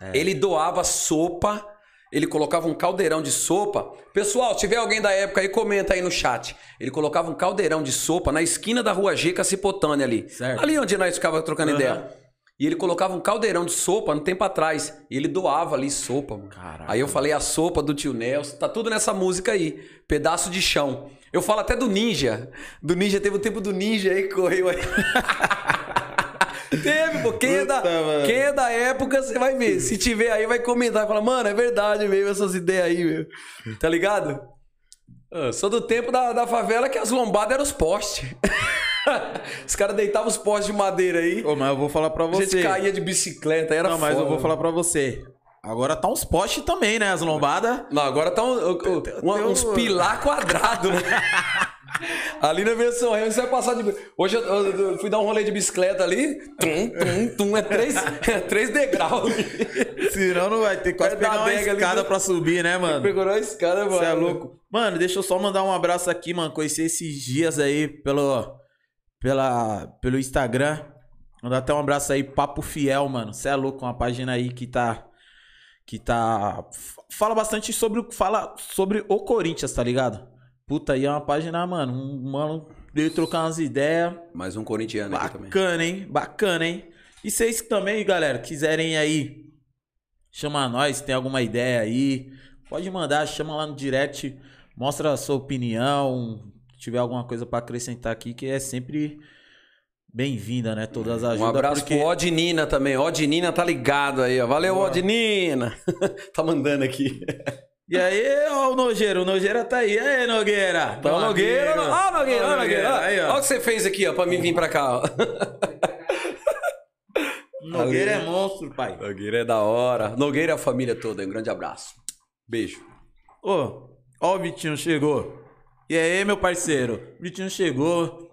[SPEAKER 1] É.
[SPEAKER 2] Ele doava sopa Ele colocava um caldeirão de sopa. Pessoal, se tiver alguém da época aí, comenta aí no chat. Ele colocava um caldeirão de sopa na esquina da rua G, Cacipotânia ali.
[SPEAKER 1] Certo.
[SPEAKER 2] Ali onde nós ficava trocando
[SPEAKER 1] Aham.
[SPEAKER 2] ideia. E ele colocava um caldeirão de sopa no tempo atrás. E ele doava ali sopa, mano.
[SPEAKER 1] Caraca.
[SPEAKER 2] Aí eu falei a sopa do tio Nelson. Tá tudo nessa música aí. Pedaço de chão. Eu falo até do Ninja. Do Ninja, teve o tempo do Ninja aí que correu aí. *laughs* teve, pô. Quem é, da, quem é da época, você vai ver. Se tiver aí, vai comentar. Fala, mano, é verdade mesmo essas ideias aí, meu. Tá ligado? Eu sou do tempo da, da favela que as lombadas eram os postes. *laughs* os caras deitavam os postes de madeira aí.
[SPEAKER 1] Ô, mas eu vou falar pra
[SPEAKER 2] A
[SPEAKER 1] você.
[SPEAKER 2] gente caía de bicicleta, era
[SPEAKER 1] Não, mas eu
[SPEAKER 2] foda.
[SPEAKER 1] vou falar pra você. Agora tá uns postes também, né? As lombadas.
[SPEAKER 2] Não, agora tá um- um- um- uns pilar quadrados, né? *laughs* ali na versão Remo você vai passar de. Hoje eu, eu- eu fui dar um rolê de bicicleta ali. Tum, tum, tum, é três, é três degraus.
[SPEAKER 1] Senão não vai ter quase
[SPEAKER 2] dar
[SPEAKER 1] pegar uma
[SPEAKER 2] ali
[SPEAKER 1] escada pra subir, né, mano?
[SPEAKER 2] Pegou a escada, mano.
[SPEAKER 1] Você é louco. Mano, deixa eu só mandar um abraço aqui, mano. Conheci esses dias aí pelo, pela, pelo Instagram. Mandar até um abraço aí, Papo Fiel, mano. Você é louco, uma página aí que tá. Que tá. Fala bastante sobre. Fala sobre o Corinthians, tá ligado? Puta, aí é uma página, mano. Um mano veio trocar umas ideias.
[SPEAKER 2] Mais um corintiano aqui também.
[SPEAKER 1] Bacana, hein? Bacana, hein? E vocês que também, galera, quiserem aí chamar nós, tem alguma ideia aí, pode mandar, chama lá no direct, mostra a sua opinião, se tiver alguma coisa pra acrescentar aqui, que é sempre bem-vinda, né? Todas as ajudas.
[SPEAKER 2] Um abraço
[SPEAKER 1] porque...
[SPEAKER 2] pro Odinina também. Odinina tá ligado aí, ó. Valeu, Odinina. *laughs* tá mandando aqui. *laughs*
[SPEAKER 1] E aí, ó, o Nogueira, o Nogueira tá aí. E aí, Nogueira?
[SPEAKER 2] Tá o Nogueira. Ó, Nogueira, ó, Nogueira.
[SPEAKER 1] Aí,
[SPEAKER 2] Olha
[SPEAKER 1] ó.
[SPEAKER 2] o que você fez aqui, ó, pra mim vir pra cá, ó.
[SPEAKER 1] Nogueira é monstro, pai.
[SPEAKER 2] Nogueira é da hora. Nogueira é a família toda. Um grande abraço. Beijo.
[SPEAKER 1] Ô, ó o Vitinho chegou. E aí, meu parceiro? Vitinho chegou.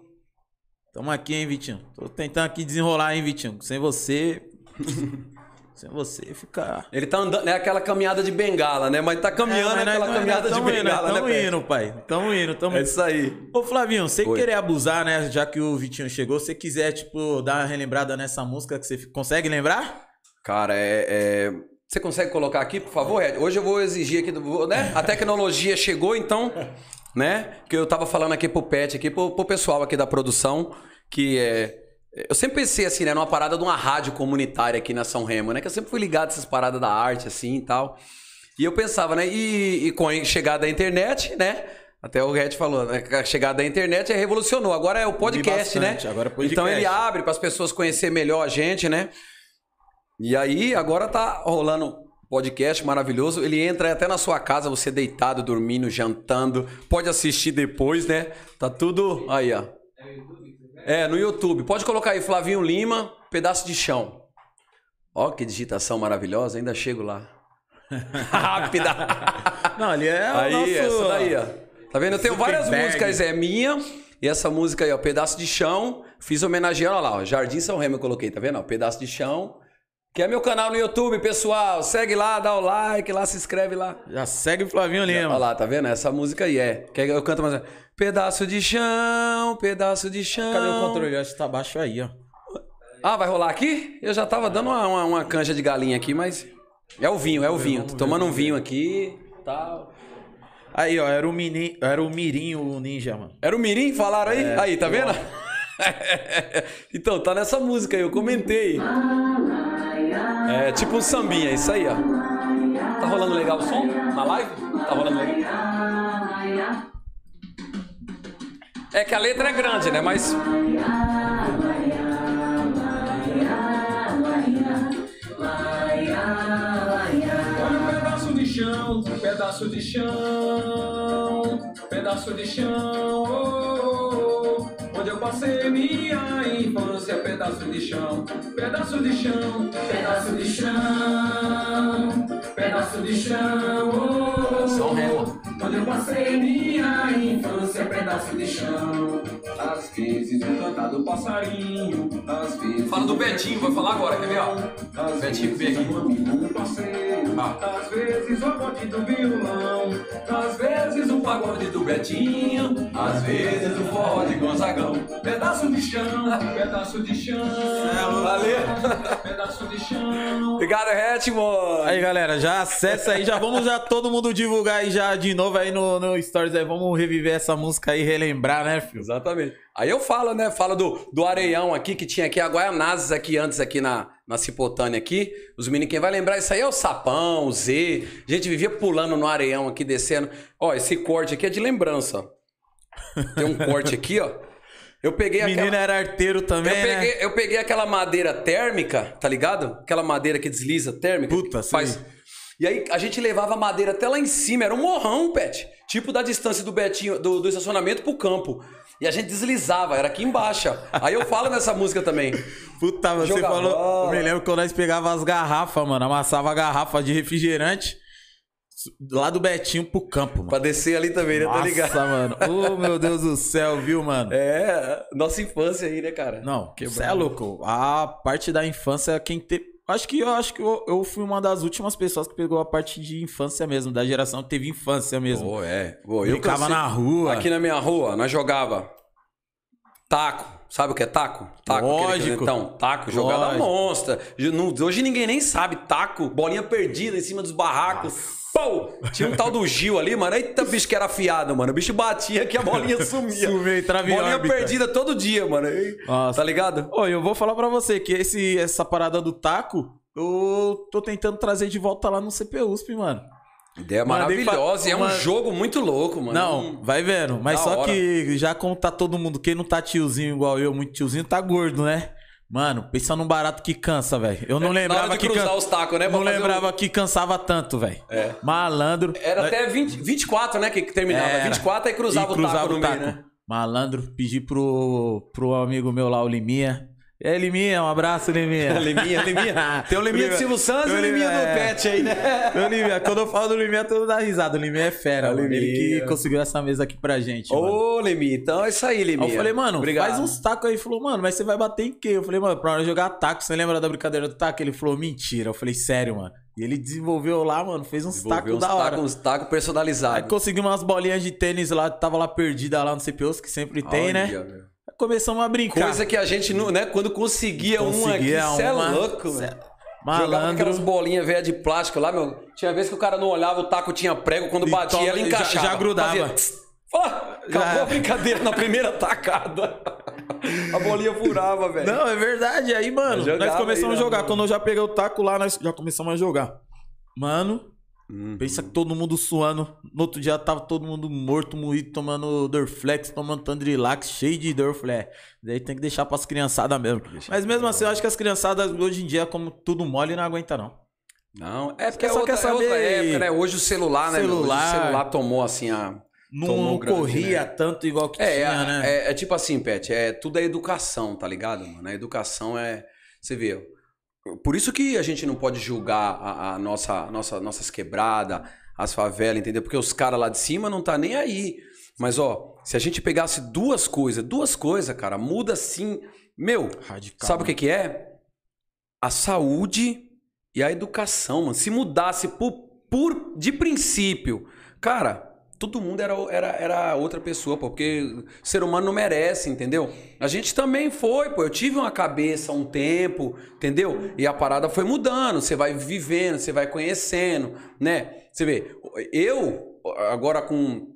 [SPEAKER 1] Tamo aqui, hein, Vitinho? Tô tentando aqui desenrolar, hein, Vitinho? Sem você. *laughs* sem você ficar.
[SPEAKER 2] Ele tá andando, é aquela caminhada de bengala, né? Mas tá caminhando
[SPEAKER 1] É, mas
[SPEAKER 2] aquela
[SPEAKER 1] nós-
[SPEAKER 2] caminhada
[SPEAKER 1] nós
[SPEAKER 2] de
[SPEAKER 1] indo,
[SPEAKER 2] bengala,
[SPEAKER 1] nós
[SPEAKER 2] né?
[SPEAKER 1] Tamo indo, pai. Tamo indo, tamo
[SPEAKER 2] É
[SPEAKER 1] indo.
[SPEAKER 2] isso aí.
[SPEAKER 1] Ô, Flavinho, sem querer abusar, né? Já que o Vitinho chegou, se você quiser, tipo, dar uma relembrada nessa música que você consegue lembrar?
[SPEAKER 2] Cara, é, é- Você consegue colocar aqui, por favor, Ed? Hoje eu vou exigir aqui, do- né? A tecnologia chegou, então, né? Que eu tava falando aqui pro Pet, aqui, pro, pro pessoal aqui da produção, que é. Eu sempre pensei assim, né? Numa parada de uma rádio comunitária aqui na São Remo, né? Que eu sempre fui ligado a essas paradas da arte, assim e tal. E eu pensava, né? E, e com a chegada da internet, né? Até o Red falou, né? A chegada da internet revolucionou. Agora é o podcast, né?
[SPEAKER 1] bastante, agora é podcast.
[SPEAKER 2] Então ele abre para as pessoas conhecer melhor a gente, né? E aí, agora tá rolando um podcast maravilhoso. Ele entra até na sua casa, você deitado, dormindo, jantando. Pode assistir depois, né? Tá tudo aí, ó. É, no YouTube. Pode colocar aí Flavinho Lima, pedaço de chão. Ó, que digitação maravilhosa, ainda chego lá. *laughs* Rápida.
[SPEAKER 1] Não, ali é o
[SPEAKER 2] Aí,
[SPEAKER 1] nosso...
[SPEAKER 2] essa daí, ó. Tá vendo? Eu tenho várias músicas, é minha. E essa música aí, ó, Pedaço de Chão. Fiz homenageando, olha lá, ó. Jardim São Remo eu coloquei, tá vendo? Ó, Pedaço de Chão. Que é meu canal no YouTube, pessoal. Segue lá, dá o like lá, se inscreve lá.
[SPEAKER 1] Já segue o Flavinho Lima.
[SPEAKER 2] Olha lá, tá vendo? Essa música aí é. Quer que eu canto mais? Pedaço de chão, pedaço de chão.
[SPEAKER 1] Cadê o controle? Eu Acho que tá baixo aí, ó.
[SPEAKER 2] Ah, vai rolar aqui? Eu já tava dando uma, uma, uma canja de galinha aqui, mas. É o vinho, é o vinho. Tô tomando um vinho aqui tal.
[SPEAKER 1] Aí, ó, era o, mini... era o Mirim, o ninja, mano.
[SPEAKER 2] Era o Mirim? Falaram aí? aí, tá vendo? *laughs* então, tá nessa música aí, eu comentei. É tipo um sambinha, isso aí, ó. Tá rolando legal o som? Na live? Tá rolando legal? É que a letra é grande, né? Mas.
[SPEAKER 4] Pedaço de chão, pedaço de chão, pedaço de chão, oh, oh, eu passei minha infância, pedaço de chão, pedaço de chão, pedaço de chão, pedaço de chão, oh, oh, Onde eu passei minha infância, pedaço de chão. Às vezes o cantar do passarinho, às vezes.
[SPEAKER 2] Fala do Betinho, vai falar agora, quer ver, ó?
[SPEAKER 4] Às
[SPEAKER 2] Betinho,
[SPEAKER 4] vezes
[SPEAKER 2] vem aqui. Ah.
[SPEAKER 4] às vezes o acorde do violão, às vezes o pagode do Betinho, às vezes o forró de Gonzagão. Pedaço de chão, pedaço de chão,
[SPEAKER 2] Valeu.
[SPEAKER 4] pedaço de chão.
[SPEAKER 2] Obrigado, Ritmo.
[SPEAKER 1] Aí, galera, já acessa aí, já vamos já todo mundo divulgar aí já de novo aí no, no Stories aí. Vamos reviver essa música aí, relembrar, né, filho?
[SPEAKER 2] Exatamente. Aí eu falo, né? Falo do, do areião aqui, que tinha aqui a Guaianazes aqui antes, aqui na, na Cipotânia aqui. Os meninos, quem vai lembrar isso aí é o Sapão, o Z. A gente vivia pulando no areião aqui, descendo. Ó, esse corte aqui é de lembrança. ó. Tem um corte aqui, ó. Eu peguei
[SPEAKER 1] Menino
[SPEAKER 2] aquela...
[SPEAKER 1] era arteiro também,
[SPEAKER 2] Eu peguei,
[SPEAKER 1] né?
[SPEAKER 2] eu peguei aquela madeira térmica, tá ligado? Aquela madeira que desliza térmica.
[SPEAKER 1] Puta,
[SPEAKER 2] que faz. E aí a gente levava a madeira até lá em cima, era um morrão, Pet. Tipo da distância do Betinho, do, do estacionamento pro campo. E a gente deslizava, era aqui embaixo. Aí eu falo nessa música também.
[SPEAKER 1] Puta, você falou.
[SPEAKER 2] bola.
[SPEAKER 1] Eu me lembro quando nós pegava as garrafas, mano. Amassava a garrafa de refrigerante lá do Betinho pro campo, mano.
[SPEAKER 2] Pra descer ali também, né? Tá ligado?
[SPEAKER 1] Nossa, mano. Ô, meu Deus do céu, viu, mano?
[SPEAKER 2] É, nossa infância aí, né, cara?
[SPEAKER 1] Não, você é louco. A parte da infância, quem teve. Acho que eu acho que eu, eu fui uma das últimas pessoas que pegou a parte de infância mesmo, da geração que teve infância mesmo.
[SPEAKER 2] Pô, é. Pô, eu cansei-
[SPEAKER 1] na rua.
[SPEAKER 2] Aqui na minha rua, nós jogava taco. Sabe o que é taco? Taco,
[SPEAKER 1] Lógico.
[SPEAKER 2] Então, taco, jogada
[SPEAKER 1] Lógico.
[SPEAKER 2] monstra. Hoje ninguém nem sabe. Taco, bolinha perdida em cima dos barracos. Pô! Tinha um tal do Gil ali, mano. Eita, bicho que era afiado, mano. O bicho batia que a bolinha *laughs* sumia.
[SPEAKER 1] Sumia, em
[SPEAKER 2] Bolinha
[SPEAKER 1] órbita.
[SPEAKER 2] perdida todo dia, mano.
[SPEAKER 1] Nossa.
[SPEAKER 2] Tá ligado?
[SPEAKER 1] Ô, eu vou falar pra você que esse, essa parada do taco, eu tô tentando trazer de volta lá no CPUSP, mano.
[SPEAKER 2] Ideia
[SPEAKER 1] Mandei
[SPEAKER 2] maravilhosa. E é um
[SPEAKER 1] uma-
[SPEAKER 2] jogo muito louco, mano.
[SPEAKER 1] Não, vai vendo. Mas
[SPEAKER 2] Da
[SPEAKER 1] só
[SPEAKER 2] hora.
[SPEAKER 1] que já como tá todo mundo, quem não tá tiozinho igual eu, muito tiozinho, tá gordo, né? Mano, pensa num barato que cansa, velho. Eu não
[SPEAKER 2] É,
[SPEAKER 1] lembrava que
[SPEAKER 2] cruzar
[SPEAKER 1] can-
[SPEAKER 2] os tacos, né? pra
[SPEAKER 1] Não lembrava que cansava tanto, velho.
[SPEAKER 2] É.
[SPEAKER 1] Malandro.
[SPEAKER 2] Era até 20, 24, né? Que terminava.
[SPEAKER 1] Era.
[SPEAKER 2] 24 aí cruzava,
[SPEAKER 1] E cruzava
[SPEAKER 2] o taco no
[SPEAKER 1] o
[SPEAKER 2] meio,
[SPEAKER 1] taco.
[SPEAKER 2] né?
[SPEAKER 1] Malandro, pedi pro, pro amigo meu lá, o Liminha. Aí, Liminha, um abraço, Liminha. *laughs*
[SPEAKER 2] Liminha, Liminha. Tem o Liminha do Silvio Santos e o Liminha do
[SPEAKER 1] é.
[SPEAKER 2] Pet aí, né?
[SPEAKER 1] Ô, Liminha, quando eu falo do Liminha, todo mundo dá risada. O Liminha é fera,
[SPEAKER 2] É o
[SPEAKER 1] mano. Ele
[SPEAKER 2] Liminha.
[SPEAKER 1] que conseguiu essa mesa aqui pra gente, mano.
[SPEAKER 2] Ô, Liminha, então é isso aí, Liminha.
[SPEAKER 1] Aí eu falei, mano,
[SPEAKER 2] Obrigado.
[SPEAKER 1] faz uns tacos aí. Ele falou, mano, mas você vai bater em quê? Eu falei, mano, pra hora jogar taco, você lembra da brincadeira do taco? Ele falou, mentira. Eu falei, sério, mano. E ele desenvolveu lá, mano, fez uns tacos
[SPEAKER 2] uns
[SPEAKER 1] da hora.
[SPEAKER 2] tacos, uns tacos
[SPEAKER 1] Aí
[SPEAKER 2] personalizados.
[SPEAKER 1] conseguimos umas bolinhas de tênis lá, tava lá perdida lá no CPUs, que sempre tem, né?
[SPEAKER 2] Olha, meu.
[SPEAKER 1] Começamos a brincar.
[SPEAKER 2] Coisa que a gente, não, né? Quando conseguia, um aqui,
[SPEAKER 1] Conseguia
[SPEAKER 2] você é
[SPEAKER 1] uma-
[SPEAKER 2] louco,
[SPEAKER 1] cê-
[SPEAKER 2] velho. Jogava aquelas bolinhas velhas de plástico lá, meu. Tinha vez que o cara não olhava, o taco tinha prego, quando
[SPEAKER 1] E
[SPEAKER 2] batia,
[SPEAKER 1] toma-
[SPEAKER 2] ela
[SPEAKER 1] já-
[SPEAKER 2] encaixava.
[SPEAKER 1] já grudava.
[SPEAKER 2] Fazia tss, acabou
[SPEAKER 1] Já-
[SPEAKER 2] a brincadeira na primeira tacada. *laughs* A bolinha furava, velho.
[SPEAKER 1] Não, é verdade. Aí, mano,
[SPEAKER 2] Nós
[SPEAKER 1] começamos
[SPEAKER 2] aí,
[SPEAKER 1] a jogar.
[SPEAKER 2] né,
[SPEAKER 1] Quando eu já peguei o taco lá, nós já começamos a jogar. Mano,
[SPEAKER 2] Uhum.
[SPEAKER 1] pensa que todo mundo suando. No outro dia tava todo mundo morto, moído, tomando Dorflex, tomando Tandrilax, cheio de dor. Eu falei, é, daí tem que deixar pras criançadas mesmo. Mas mesmo assim, eu acho que as criançadas hoje em dia, como tudo mole, não aguenta não.
[SPEAKER 2] Não, é porque
[SPEAKER 1] Você
[SPEAKER 2] é
[SPEAKER 1] só
[SPEAKER 2] outra,
[SPEAKER 1] quer
[SPEAKER 2] é
[SPEAKER 1] saber-
[SPEAKER 2] época, né? Hoje o celular, né? meu? Hoje
[SPEAKER 1] Celular.
[SPEAKER 2] o celular tomou assim a.
[SPEAKER 1] Não,
[SPEAKER 2] Tomou
[SPEAKER 1] não
[SPEAKER 2] grande,
[SPEAKER 1] corria
[SPEAKER 2] né?
[SPEAKER 1] tanto igual que
[SPEAKER 2] É,
[SPEAKER 1] tinha,
[SPEAKER 2] é,
[SPEAKER 1] né?
[SPEAKER 2] é, é tipo assim, Pet, é tudo é educação, tá ligado, mano? A educação é. Você vê. Por isso que a gente não pode julgar a, a nossa, nossa, nossas quebradas, as favelas, entendeu? Porque os caras lá de cima não tá nem aí. Mas, ó, se a gente pegasse duas coisas, duas coisas, cara, muda assim. Meu,
[SPEAKER 1] Radical.
[SPEAKER 2] sabe o que, que é? A saúde e a educação, mano. Se mudasse por, por de princípio, cara, todo mundo era, era, era outra pessoa, pô, porque ser humano não merece, entendeu? A gente também foi, pô. Eu tive uma cabeça um tempo, entendeu? E a parada foi mudando. Você vai vivendo, você vai conhecendo, né? Você vê, eu, agora com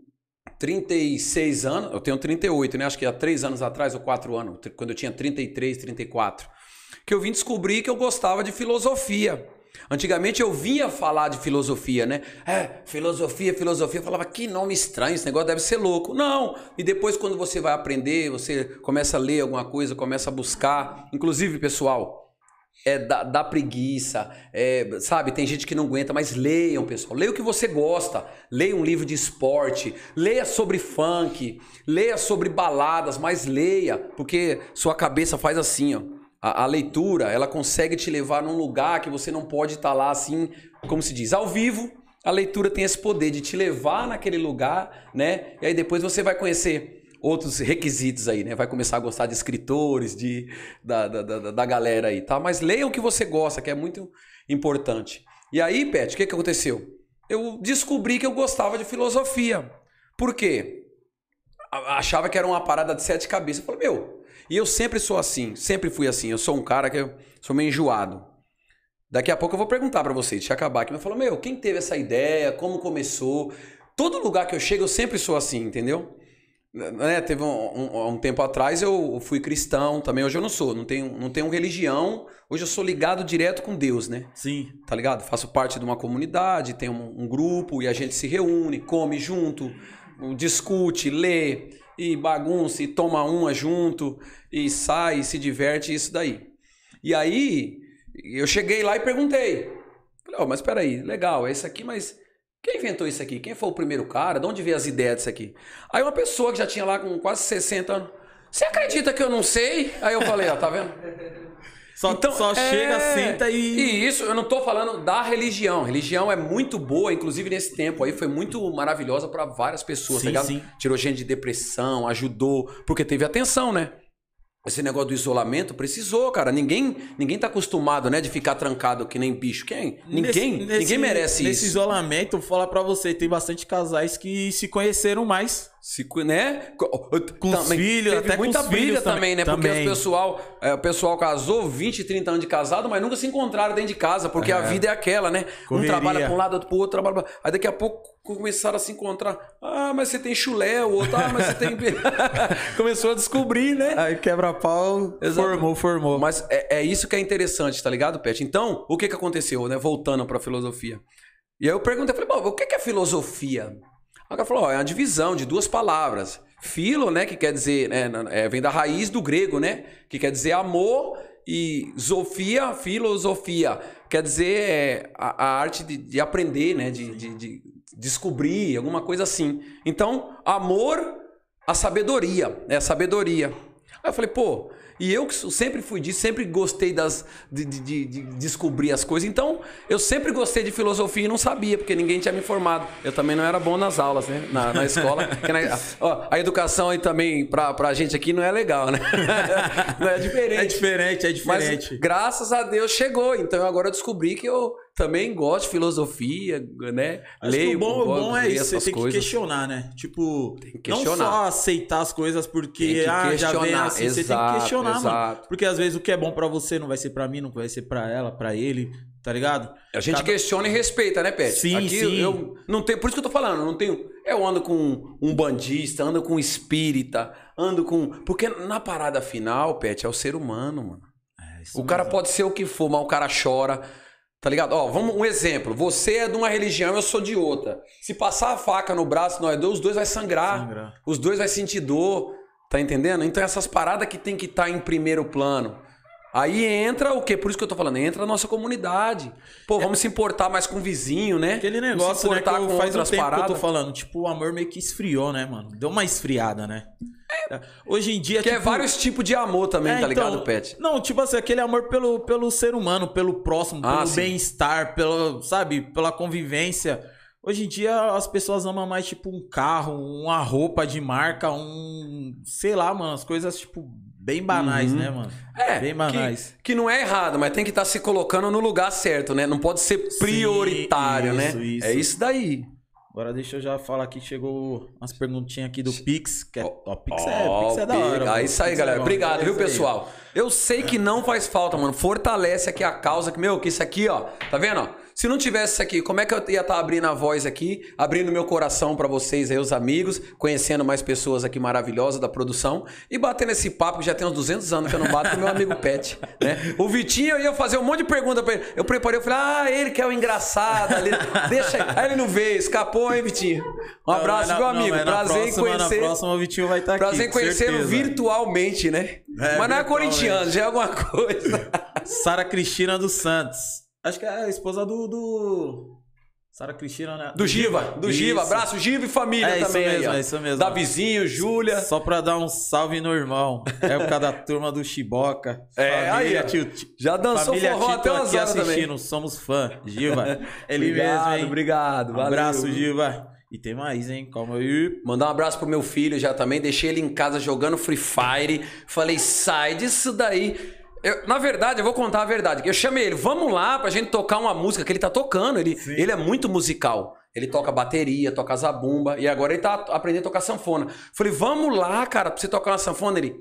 [SPEAKER 2] 36 anos, eu tenho 38, né? Acho que há 3 anos atrás ou 4 anos, quando eu tinha 33, 34, que eu vim descobrir que eu gostava de filosofia. Antigamente eu vinha falar de filosofia, né? É, filosofia, filosofia. Eu falava, que nome estranho, esse negócio deve ser louco. Não! E depois, quando você vai aprender, você começa a ler alguma coisa, começa a buscar. Inclusive, pessoal, é da, da preguiça, é, sabe? Tem gente que não aguenta, mas leiam, pessoal. Leia o que você gosta. Leia um livro de esporte, leia sobre funk, leia sobre baladas, mas leia, porque sua cabeça faz assim, ó. A, a leitura, ela consegue te levar num lugar que você não pode estar lá assim, como se diz, ao vivo. A leitura tem esse poder de te levar naquele lugar, né? E aí depois você vai conhecer outros requisitos aí, né? Vai começar a gostar de escritores, de, da, da, da, da galera aí, tá? Mas leiam o que você gosta, que é muito importante. E aí, Pet, o que, que aconteceu? Eu descobri que eu gostava de filosofia. Por quê? Achava que era uma parada de sete cabeças. Eu falei, meu, e eu sempre sou assim, sempre fui assim. Eu sou um cara que eu sou meio enjoado. Daqui a pouco eu vou perguntar pra vocês, deixa eu acabar aqui. Mas falou, meu, quem teve essa ideia? Como começou? Todo lugar que eu chego, eu sempre sou assim, entendeu? Né, Teve um, um- um tempo atrás eu fui cristão também, hoje eu não sou, não tenho, não tenho religião, hoje eu sou ligado direto com Deus, né?
[SPEAKER 1] Sim.
[SPEAKER 2] Tá ligado? Faço parte de uma comunidade, tem um, um grupo e a gente se reúne, come junto, discute, lê e bagunça e toma uma junto e sai e se diverte, isso daí. E aí eu cheguei lá e perguntei. Falei, ó, mas peraí, legal, é isso aqui, mas quem inventou isso aqui? Quem foi o primeiro cara? De onde veio as ideias disso aqui? Aí uma pessoa que já tinha lá com quase 60 anos. Você acredita que eu não sei? Aí eu falei, ó, tá vendo?
[SPEAKER 1] Só, só
[SPEAKER 2] é,
[SPEAKER 1] chega, senta e.
[SPEAKER 2] E isso, eu não tô falando da religião. Religião é muito boa, inclusive nesse tempo aí foi muito maravilhosa para várias pessoas,
[SPEAKER 1] Sim,
[SPEAKER 2] tá ligado?
[SPEAKER 1] sim.
[SPEAKER 2] Tirou gente de depressão, ajudou, porque teve atenção, né? Esse negócio do isolamento precisou, cara. Ninguém, ninguém tá acostumado, né, de ficar trancado que nem bicho. Quem? Ninguém,
[SPEAKER 1] Nesse- nesse-
[SPEAKER 2] ninguém merece
[SPEAKER 1] Nesse
[SPEAKER 2] isso.
[SPEAKER 1] isolamento, vou falar pra você, tem bastante casais que se conheceram mais.
[SPEAKER 2] Se, né?
[SPEAKER 1] Com os filhos,
[SPEAKER 2] teve
[SPEAKER 1] até com
[SPEAKER 2] muita
[SPEAKER 1] os
[SPEAKER 2] briga
[SPEAKER 1] filhos
[SPEAKER 2] também, né?
[SPEAKER 1] também.
[SPEAKER 2] Porque
[SPEAKER 1] Também.
[SPEAKER 2] o pessoal, é, o pessoal casou 20, 30 anos de casado, mas nunca se encontraram dentro de casa, porque a vida é aquela, né?
[SPEAKER 1] Correria.
[SPEAKER 2] Um trabalha pra um lado, outro pro outro, trabalha pra... Aí daqui a pouco começaram a se encontrar. Ah, mas você tem chulé, o outro, ah, mas você tem... *laughs* Começou a descobrir, né?
[SPEAKER 1] Aí quebra-pau, formou, formou.
[SPEAKER 2] Mas é, é isso que é interessante, tá ligado, Pet? Então, o que que aconteceu, né? Voltando pra filosofia. E aí eu perguntei, falei, bom, o que que é filosofia? O cara falou, ó, é uma divisão de duas palavras. Filo, né, que quer dizer, né, é, vem da raiz do grego, né? Que quer dizer amor e zofia, filosofia. Quer dizer é, a, a arte de, de aprender, né? De, de- de descobrir, alguma coisa assim. Então, amor, a sabedoria, é a sabedoria. Aí eu falei, pô, e eu que sempre fui disso, sempre gostei das, de, de- de- de descobrir as coisas. Então, eu sempre gostei de filosofia e não sabia, porque ninguém tinha me informado. Eu também não era bom nas aulas, né? Na, na escola. *laughs* Na- ó, a educação aí também, pra, pra gente aqui, não é legal, né? *laughs* Não é diferente.
[SPEAKER 1] É diferente, é
[SPEAKER 2] Mas
[SPEAKER 1] diferente.
[SPEAKER 2] graças a Deus chegou. Então agora eu descobri que eu também gosto de filosofia, né?
[SPEAKER 1] Acho que
[SPEAKER 2] Leio,
[SPEAKER 1] o bom, o bom é isso, você tem que
[SPEAKER 2] coisas.
[SPEAKER 1] questionar, né? Tipo,
[SPEAKER 2] que
[SPEAKER 1] não
[SPEAKER 2] questionar.
[SPEAKER 1] só aceitar as coisas porque
[SPEAKER 2] que
[SPEAKER 1] ah, já vem assim, você tem que
[SPEAKER 2] exato,
[SPEAKER 1] questionar, mano.
[SPEAKER 2] exato.
[SPEAKER 1] Porque às vezes o que é bom pra você não vai ser pra mim, não vai ser pra ela, pra ele, tá ligado?
[SPEAKER 2] A gente
[SPEAKER 1] Cada-
[SPEAKER 2] questiona e respeita, né, Pet?
[SPEAKER 1] Sim,
[SPEAKER 2] Aqui
[SPEAKER 1] sim.
[SPEAKER 2] eu não tenho, por isso que eu tô falando, eu não tenho, eu ando com um bandista, ando com um espírita, ando com, porque na parada final, Pet, é o ser humano, mano.
[SPEAKER 1] É,
[SPEAKER 2] O cara pode ser o que for, mas o cara chora. Tá ligado? Ó, vamos um exemplo. Você é de uma religião, eu sou de outra. Se passar a faca no braço nós dois, os dois vai sangrar.
[SPEAKER 1] Sangrar.
[SPEAKER 2] Os dois vai sentir dor. Tá entendendo? Então essas paradas que tem que estar em primeiro plano. Aí entra o quê? Por isso que eu tô falando, entra a nossa comunidade. Pô, vamos se importar mais com o vizinho, né?
[SPEAKER 1] Aquele negócio,
[SPEAKER 2] se
[SPEAKER 1] né, que
[SPEAKER 2] importar
[SPEAKER 1] eu,
[SPEAKER 2] com
[SPEAKER 1] faz um
[SPEAKER 2] outras
[SPEAKER 1] tempo que eu
[SPEAKER 2] paradas.
[SPEAKER 1] tô falando. Tipo, o amor meio que esfriou, né, mano? Deu uma esfriada, né? Hoje em dia,
[SPEAKER 2] Que é
[SPEAKER 1] tipo,
[SPEAKER 2] vários tipos de amor também,
[SPEAKER 1] É,
[SPEAKER 2] tá ligado,
[SPEAKER 1] então,
[SPEAKER 2] Pet?
[SPEAKER 1] Não, tipo assim, aquele amor pelo, pelo ser humano, pelo próximo,
[SPEAKER 2] Ah,
[SPEAKER 1] pelo bem-estar, pelo, sabe, pela convivência. Hoje em dia as pessoas amam mais, tipo, um carro, uma roupa de marca, um. Sei lá, mano, as coisas, tipo, bem banais, né, mano?
[SPEAKER 2] É,
[SPEAKER 1] Bem banais.
[SPEAKER 2] Que, que não é errado, mas tem que estar se colocando no lugar certo, né? Não pode ser prioritário,
[SPEAKER 1] isso,
[SPEAKER 2] né?
[SPEAKER 1] isso.
[SPEAKER 2] É isso daí.
[SPEAKER 1] Agora deixa eu já falar aqui, chegou umas perguntinhas aqui do Pix. Que é,
[SPEAKER 2] Ó,
[SPEAKER 1] ó, Pix, é, Pix é da hora. Mano.
[SPEAKER 2] isso aí,
[SPEAKER 1] Pix é
[SPEAKER 2] galera.
[SPEAKER 1] bom.
[SPEAKER 2] Obrigado,
[SPEAKER 1] É
[SPEAKER 2] viu,
[SPEAKER 1] aí.
[SPEAKER 2] pessoal? Eu sei que não faz falta, mano. Fortalece aqui a causa. Que, meu, que isso aqui, ó. Tá vendo, ó? Se não tivesse isso aqui, como é que eu ia estar abrindo a voz aqui, abrindo meu coração pra vocês aí, os amigos, conhecendo mais pessoas aqui maravilhosas da produção e batendo esse papo que já tem uns 200 anos que eu não bato com meu amigo Pet, né? O Vitinho, eu ia fazer um monte de pergunta pra ele. Eu preparei, eu falei, ah, ele que é o engraçado ali. Deixa aí. Aí ele não veio, escapou, hein, Vitinho? Um
[SPEAKER 1] Não,
[SPEAKER 2] abraço,
[SPEAKER 1] não,
[SPEAKER 2] meu
[SPEAKER 1] não,
[SPEAKER 2] amigo.
[SPEAKER 1] na
[SPEAKER 2] Prazer em
[SPEAKER 1] próxima-
[SPEAKER 2] conhecer.
[SPEAKER 1] Na próxima o Vitinho vai estar aqui.
[SPEAKER 2] Prazer em conhecê-lo virtualmente, né?
[SPEAKER 1] É,
[SPEAKER 2] Mas não é corintiano, já é alguma coisa.
[SPEAKER 1] Sara Cristina dos Santos. Acho que é a esposa do. do... Sara Cristina, né?
[SPEAKER 2] Do Giva, do Giva.
[SPEAKER 1] Isso.
[SPEAKER 2] Abraço, Giva e família
[SPEAKER 1] É isso
[SPEAKER 2] também. aí,
[SPEAKER 1] mesmo,
[SPEAKER 2] ó.
[SPEAKER 1] é isso mesmo.
[SPEAKER 2] Davizinho, Júlia.
[SPEAKER 1] Só pra dar um salve no irmão. Época da turma do Chiboca. *laughs*
[SPEAKER 2] É,
[SPEAKER 1] família
[SPEAKER 2] aí,
[SPEAKER 1] tio,
[SPEAKER 2] Já dançou
[SPEAKER 1] família
[SPEAKER 2] forró
[SPEAKER 1] Tito
[SPEAKER 2] até umas
[SPEAKER 1] aqui assistindo.
[SPEAKER 2] também.
[SPEAKER 1] Somos fã. Giva. *laughs* Ele
[SPEAKER 2] obrigado,
[SPEAKER 1] mesmo, hein?
[SPEAKER 2] obrigado.
[SPEAKER 1] Um
[SPEAKER 2] valeu.
[SPEAKER 1] abraço, Giva. E tem mais, hein? Calma aí.
[SPEAKER 2] Mandar um abraço pro meu filho já também. Deixei ele em casa jogando Free Fire. Falei, sai disso daí. Eu- na verdade, eu vou contar a verdade. Eu chamei ele, vamos lá pra gente tocar uma música que ele tá tocando. Ele, ele é muito musical. Ele toca bateria, toca zabumba. E agora ele tá aprendendo a tocar sanfona. Falei, vamos lá, cara, pra você tocar uma sanfona. Ele.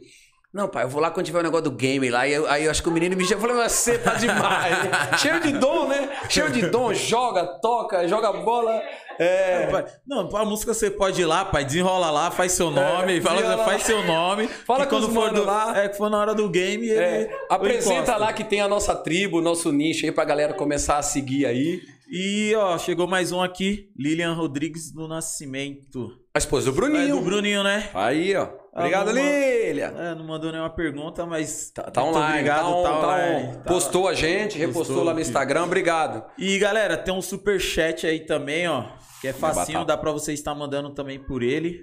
[SPEAKER 2] Não, pai, eu vou lá quando tiver o negócio do game lá. E eu- aí eu acho que o menino me chama. Eu falei, mas você tá demais. *laughs* Cheio de dom, né? Cheio de dom. Joga, toca, joga bola. É.
[SPEAKER 1] Pai, Não, a música você pode ir lá, pai, desenrola lá, faz seu nome, fala,
[SPEAKER 2] desenrola
[SPEAKER 1] faz seu nome. *laughs*
[SPEAKER 2] Fala
[SPEAKER 1] quando for do,
[SPEAKER 2] lá.
[SPEAKER 1] É, que for na hora do game, ele.
[SPEAKER 2] É,
[SPEAKER 1] ele
[SPEAKER 2] apresenta lá que tem a nossa tribo, o nosso nicho aí pra galera começar a seguir aí.
[SPEAKER 1] E, ó, chegou mais um aqui, Lilian Rodrigues do Nascimento.
[SPEAKER 2] A esposa do
[SPEAKER 1] É
[SPEAKER 2] Bruninho.
[SPEAKER 1] do Bruninho, né?
[SPEAKER 2] Aí, ó. Obrigado,
[SPEAKER 1] Ah, não,
[SPEAKER 2] Lilia.
[SPEAKER 1] É, não mandou nenhuma pergunta, mas.
[SPEAKER 2] Tá, tá
[SPEAKER 1] muito
[SPEAKER 2] online,
[SPEAKER 1] obrigado,
[SPEAKER 2] tá, on, tá
[SPEAKER 1] online,
[SPEAKER 2] on.
[SPEAKER 1] tá-
[SPEAKER 2] Postou a gente, repostou
[SPEAKER 1] Postou,
[SPEAKER 2] lá no. Instagram. Obrigado.
[SPEAKER 1] E galera, tem um super chat aí também, ó, que é facinho, dá pra você estar mandando também por ele,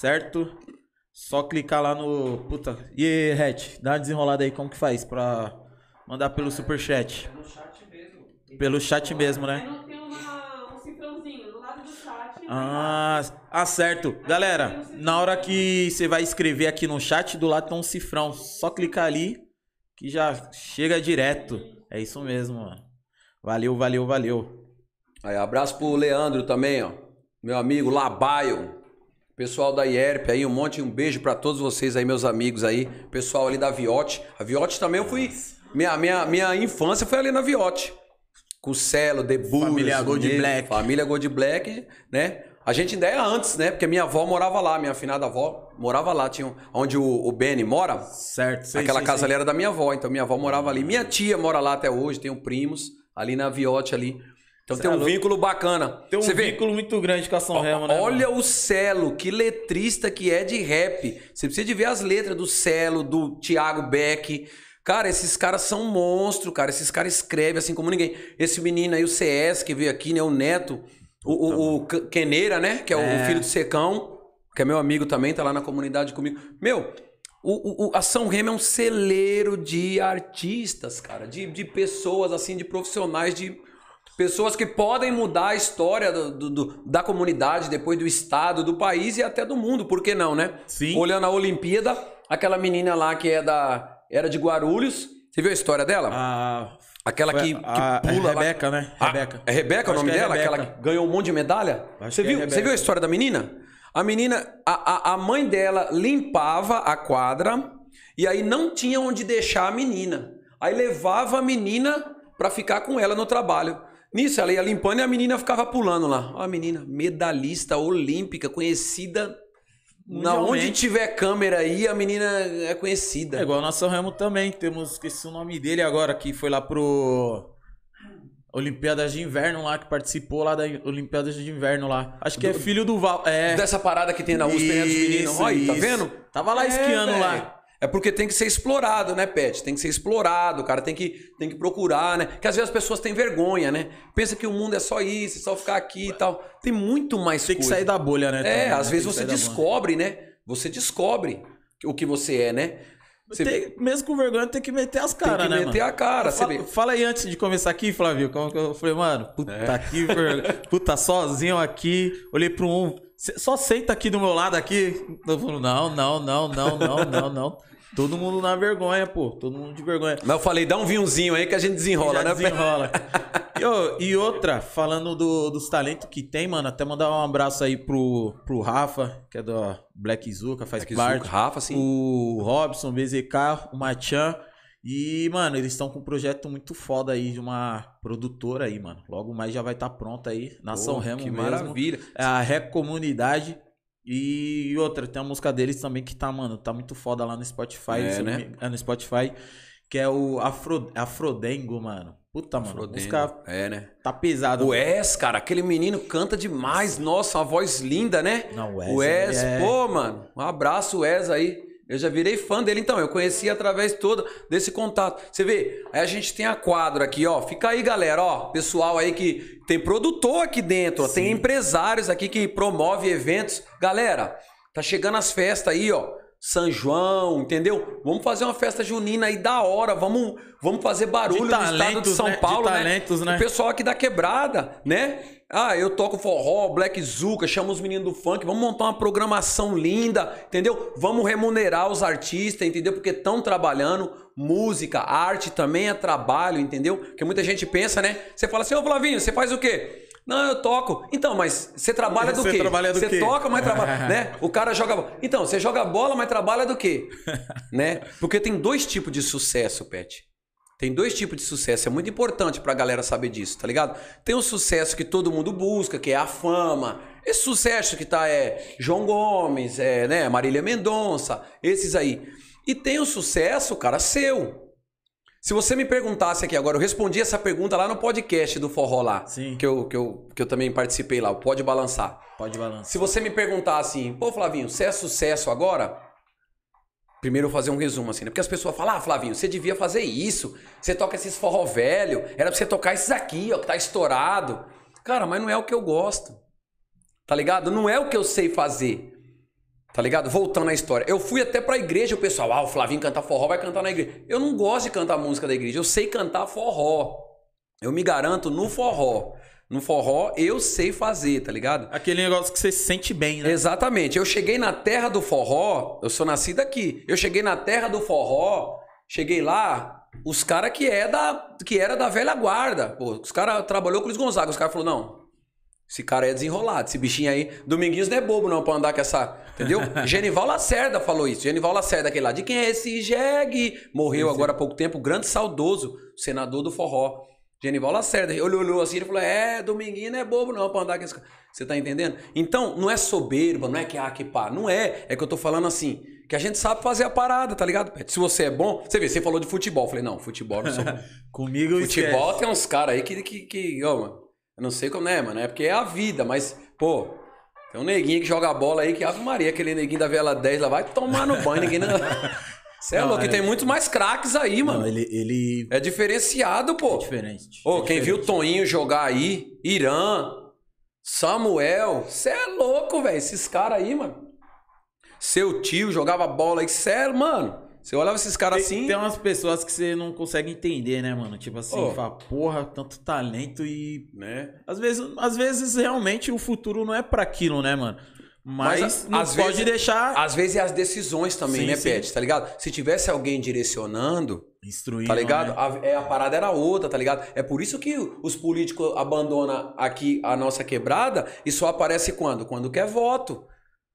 [SPEAKER 1] certo? Só clicar lá no, puta. E aí, Hatch, dá uma desenrolada aí como que faz pra mandar pelo super chat?
[SPEAKER 3] No chat mesmo.
[SPEAKER 1] Pelo chat mesmo, né?
[SPEAKER 5] Aí não tem uma, um cifrãozinho do lado do chat.
[SPEAKER 1] Ah, ah, certo. Galera, na hora que você vai escrever aqui no chat, do lado tem um cifrão. Só clicar ali que já chega direto. É isso mesmo, mano. Valeu, valeu, valeu.
[SPEAKER 2] Aí, abraço pro Leandro também, ó. Meu amigo Labaio. Pessoal da IERP aí, um monte, um beijo pra todos vocês aí, meus amigos aí. Pessoal ali da Viote. A Viote também eu fui. Minha, minha, minha infância foi ali na Viote. Com o Celo, Debus.
[SPEAKER 1] Família Gold Black.
[SPEAKER 2] Família Gold Black, né? A gente ainda é antes, né? Porque minha avó morava lá, minha afinada avó morava lá. Tinha onde o, o Benny mora.
[SPEAKER 1] Certo, sei,
[SPEAKER 2] Aquela
[SPEAKER 1] sei,
[SPEAKER 2] casa
[SPEAKER 1] sei.
[SPEAKER 2] ali era da minha avó, então minha avó morava ali. Minha tia mora lá até hoje, tenho primos ali na Viote ali. Então
[SPEAKER 1] Cê
[SPEAKER 2] tem
[SPEAKER 1] é
[SPEAKER 2] um
[SPEAKER 1] louco.
[SPEAKER 2] vínculo bacana.
[SPEAKER 1] Tem um
[SPEAKER 2] vê?
[SPEAKER 1] vínculo muito grande com a São Remo, né?
[SPEAKER 2] Olha
[SPEAKER 1] mano?
[SPEAKER 2] o Celo, que letrista que é de rap. Você precisa de ver as letras do Celo, do Thiago Beck. Cara, esses caras são monstros, cara. Esses caras escrevem assim como ninguém. Esse menino aí, o CS, que veio aqui, né? O Neto. O, o, o K- Queneira, né? Que é,
[SPEAKER 1] É.
[SPEAKER 2] o filho do Secão. Que é meu amigo também, tá lá na comunidade comigo. Meu, o, o- o- a São Remo é um celeiro de artistas, cara. De, de pessoas, assim, de profissionais, de pessoas que podem mudar a história do- do- do- da comunidade, depois do estado, do país e até do mundo. Por que não, né?
[SPEAKER 1] Sim.
[SPEAKER 2] Olhando a Olimpíada, aquela menina lá que é da era de Guarulhos. Você viu a história dela?
[SPEAKER 1] A,
[SPEAKER 2] Aquela que, que
[SPEAKER 1] a-
[SPEAKER 2] pula
[SPEAKER 1] é
[SPEAKER 2] lá.
[SPEAKER 1] Rebeca, né?
[SPEAKER 2] Ah,
[SPEAKER 1] Rebeca.
[SPEAKER 2] É Rebeca o nome
[SPEAKER 1] é
[SPEAKER 2] dela?
[SPEAKER 1] Rebeca.
[SPEAKER 2] Aquela que ganhou um monte de medalha?
[SPEAKER 1] Acho
[SPEAKER 2] Você
[SPEAKER 1] é
[SPEAKER 2] viu? Você
[SPEAKER 1] Rebeca.
[SPEAKER 2] viu a história da menina? A menina, a, a, a mãe dela limpava a quadra e aí não tinha onde deixar a menina. Aí levava a menina pra ficar com ela no trabalho. Nisso, ela ia limpando e a menina ficava pulando lá. Ó, a menina, medalhista olímpica, conhecida. Na onde tiver câmera aí, a menina é conhecida.
[SPEAKER 1] É igual na São Remo também. Temos, esqueci o nome dele agora, que foi lá pro. Olimpíadas de Inverno lá, que participou lá da Olimpíadas de Inverno lá. Acho que é filho do Val. É.
[SPEAKER 2] Dessa parada que tem na USP, né, dos meninos.
[SPEAKER 1] Isso,
[SPEAKER 2] Olha tá
[SPEAKER 1] isso.
[SPEAKER 2] vendo?
[SPEAKER 1] Tava lá esquiando
[SPEAKER 2] velho.
[SPEAKER 1] lá.
[SPEAKER 2] É porque tem que ser explorado, né, Pet? Tem que ser explorado, cara tem que, tem que procurar, né? Porque às vezes as pessoas têm vergonha, né? Pensa que o mundo é só isso, é só ficar aqui e tal. Tem muito mais
[SPEAKER 1] Tem que
[SPEAKER 2] coisa.
[SPEAKER 1] sair da bolha, né?
[SPEAKER 2] É,
[SPEAKER 1] também, né?
[SPEAKER 2] às vezes
[SPEAKER 1] Tem que
[SPEAKER 2] você descobre, né? Você descobre o que você é, né? Você
[SPEAKER 1] Tem- mesmo com vergonha, tem que meter as
[SPEAKER 2] tem
[SPEAKER 1] caras,
[SPEAKER 2] que
[SPEAKER 1] né,
[SPEAKER 2] meter
[SPEAKER 1] mano?
[SPEAKER 2] a cara.
[SPEAKER 1] Fala, fala aí antes de começar aqui, Flávio. Como eu falei, mano, puta
[SPEAKER 2] É.
[SPEAKER 1] que vergonha. Puta, sozinho aqui. Olhei pro um. "Cê- Só senta aqui do meu lado aqui. Eu falo, não, não, não, não, não, não, não. Todo mundo na vergonha, pô. Todo mundo de vergonha.
[SPEAKER 2] Mas eu falei, dá um vinhozinho aí que a gente desenrola, né,
[SPEAKER 1] desenrola. *laughs* e, e outra, falando do- dos talentos que tem, mano, até mandar um abraço aí pro, pro Rafa, que é da Black Zuka, faz
[SPEAKER 2] Black
[SPEAKER 1] parte.
[SPEAKER 2] Zuka, Rafa, sim.
[SPEAKER 1] O Robson, BZK, o Machan. E, mano, eles estão com um projeto muito foda aí de uma produtora aí, mano. Logo mais já vai estar pronta aí, na São
[SPEAKER 2] Pô,
[SPEAKER 1] Remo
[SPEAKER 2] que
[SPEAKER 1] mesmo.
[SPEAKER 2] maravilha.
[SPEAKER 1] É a Rec Comunidade. E outra, tem a música deles também que tá, mano, tá muito foda lá no Spotify.
[SPEAKER 2] É, né?
[SPEAKER 1] me- É no Spotify. Que é o Afro, Afrodengo, mano. Puta, mano. A
[SPEAKER 2] Frodengo.
[SPEAKER 1] música
[SPEAKER 2] É, né?
[SPEAKER 1] tá pesada.
[SPEAKER 2] O Wes, cara, aquele menino canta demais. Nossa, uma voz linda, né?
[SPEAKER 1] Não, o Wes,
[SPEAKER 2] O Wes,
[SPEAKER 1] ele é-
[SPEAKER 2] pô, mano. Um abraço, Wes aí. Eu já virei fã dele, então. Eu conheci através todo desse contato. Você vê, aí a gente tem a quadro aqui, ó. Fica aí, galera, ó. Pessoal aí que tem produtor aqui dentro, ó. Tem empresários aqui que promove eventos. Galera, tá chegando as festas aí, ó. São João, entendeu? Vamos fazer uma festa junina aí da hora, vamos, vamos fazer barulho
[SPEAKER 1] De
[SPEAKER 2] no estado de
[SPEAKER 1] talentos,
[SPEAKER 2] São
[SPEAKER 1] né? De
[SPEAKER 2] Paulo, né?
[SPEAKER 1] talentos, né?
[SPEAKER 2] O pessoal aqui da quebrada, né? Ah, eu toco forró, black zuca, chamo os meninos do funk, vamos montar uma programação linda, entendeu? Vamos remunerar os artistas, entendeu? Porque estão trabalhando, música, arte também é trabalho, entendeu? Porque muita gente pensa, né? Você fala assim, ô Flavinho, você faz o quê? Não, eu toco. Então, mas você trabalha do
[SPEAKER 1] Você
[SPEAKER 2] quê?
[SPEAKER 1] trabalha do
[SPEAKER 2] você
[SPEAKER 1] quê?
[SPEAKER 2] toca, mas trabalha, *laughs* né? O cara joga bola. Então, você joga bola, mas trabalha do quê? *laughs* né? Porque tem dois tipos de sucesso, Pet. Tem dois tipos de sucesso. É muito importante pra galera saber disso, tá ligado? Tem o sucesso que todo mundo busca, que é a fama. Esse sucesso que tá é João Gomes, é, né, Marília Mendonça, esses aí. E tem o sucesso, cara, seu. Se você me perguntasse aqui agora, eu respondi essa pergunta lá no podcast do Forró lá,
[SPEAKER 1] Sim.
[SPEAKER 2] que eu, que eu, que eu também participei lá, o Pode Balançar.
[SPEAKER 1] Pode balançar.
[SPEAKER 2] Se você me perguntar assim, pô, Flavinho, você é sucesso agora? Primeiro eu fazer um resumo assim, né? Porque as pessoas falam, ah, Flavinho, você devia fazer isso. Você toca esses forró velho, era pra você tocar esses aqui, ó, que tá estourado. Cara, mas não é o que eu gosto. Tá ligado? Não é o que eu sei fazer. Tá ligado? Voltando à história. Eu fui até pra igreja, o pessoal, ah, o Flavinho canta forró, vai cantar na igreja. Eu não gosto de cantar música da igreja, eu sei cantar forró. Eu me garanto no forró. No forró eu sei fazer, tá ligado?
[SPEAKER 1] Aquele negócio que você se sente bem, né?
[SPEAKER 2] Exatamente. Eu cheguei na terra do forró, eu sou nascido aqui. Eu cheguei na terra do forró, cheguei lá, os caras que é da que era da velha guarda. Pô, os caras trabalhou com o Luiz Gonzaga, os caras falaram: "Não, esse cara é desenrolado, esse bichinho aí, Dominguinhos não é bobo não pra andar com essa, entendeu? *laughs* Genival Lacerda falou isso. Genival Lacerda aquele lá, de quem é esse jegue? Morreu agora há pouco tempo, grande saudoso, senador do forró. Genival Lacerda, ele olhou assim e falou: É, Dominguinho não é bobo não pra andar com esse cara. Você tá entendendo? Então, não é soberba, não é que ah, que pá. Não é. É que eu tô falando assim, que a gente sabe fazer a parada, tá ligado? Pet? Se você é bom, você vê, você falou de futebol. Eu falei, não, futebol não sou. *laughs*
[SPEAKER 1] Comigo
[SPEAKER 2] futebol
[SPEAKER 1] esquece.
[SPEAKER 2] tem uns caras aí que, que, que, ó, mano, eu não sei como é, mano, é porque é a vida, mas, pô, tem um neguinho que joga bola aí que Ave Maria, aquele neguinho da Vela 10 lá vai tomar no banho, ninguém não. *laughs* Você é louco, e
[SPEAKER 1] é-
[SPEAKER 2] tem muito mais craques aí, mano.
[SPEAKER 1] Não, ele, ele
[SPEAKER 2] É diferenciado, pô.
[SPEAKER 1] é diferente.
[SPEAKER 2] Ô,
[SPEAKER 1] é
[SPEAKER 2] quem viu o
[SPEAKER 1] diferente.
[SPEAKER 2] Toninho jogar aí, Irã, Samuel, você é louco, velho. Esses caras aí, mano. Seu tio jogava bola aí, sério, mano. Você olhava esses caras assim.
[SPEAKER 1] tem umas pessoas que você não consegue entender, né, mano? Tipo assim,
[SPEAKER 2] Ô.
[SPEAKER 1] fala, porra, tanto talento e.
[SPEAKER 2] Né?
[SPEAKER 1] Às vezes, às vezes realmente o futuro não é pra aquilo, né, mano? Mas,
[SPEAKER 2] Mas,
[SPEAKER 1] não
[SPEAKER 2] às
[SPEAKER 1] pode
[SPEAKER 2] vezes-
[SPEAKER 1] deixar
[SPEAKER 2] Às vezes é as decisões também,
[SPEAKER 1] Sim,
[SPEAKER 2] né,
[SPEAKER 1] sim.
[SPEAKER 2] Pet? Tá ligado? Se tivesse alguém direcionando,
[SPEAKER 1] instruir.
[SPEAKER 2] tá ligado?
[SPEAKER 1] Né?
[SPEAKER 2] A, é, a parada era outra, tá ligado? É por isso que os políticos abandonam aqui a nossa quebrada e só aparece quando? Quando quer voto.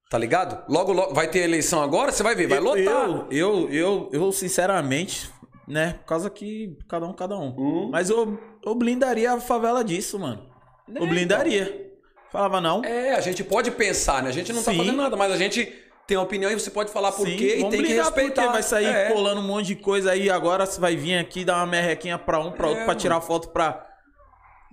[SPEAKER 2] Tá ligado? Logo, logo, vai ter eleição agora, você vai ver, vai
[SPEAKER 1] Eu-
[SPEAKER 2] lotar.
[SPEAKER 1] Eu, eu, eu, eu, sinceramente, né? Por causa que cada um, cada um.
[SPEAKER 2] Hum.
[SPEAKER 1] Mas eu, eu blindaria a favela disso, mano. Eu blindaria. Falava, não.
[SPEAKER 2] É, a gente pode pensar, né? A gente não tá
[SPEAKER 1] Sim.
[SPEAKER 2] fazendo nada, mas a gente tem uma opinião e você pode falar por
[SPEAKER 1] Sim,
[SPEAKER 2] quê e tem que respeitar.
[SPEAKER 1] Vai sair
[SPEAKER 2] É.
[SPEAKER 1] colando um monte de coisa aí. Agora você vai vir aqui dar uma merrequinha pra um, pra outro,
[SPEAKER 2] É,
[SPEAKER 1] pra
[SPEAKER 2] mano.
[SPEAKER 1] tirar foto pra.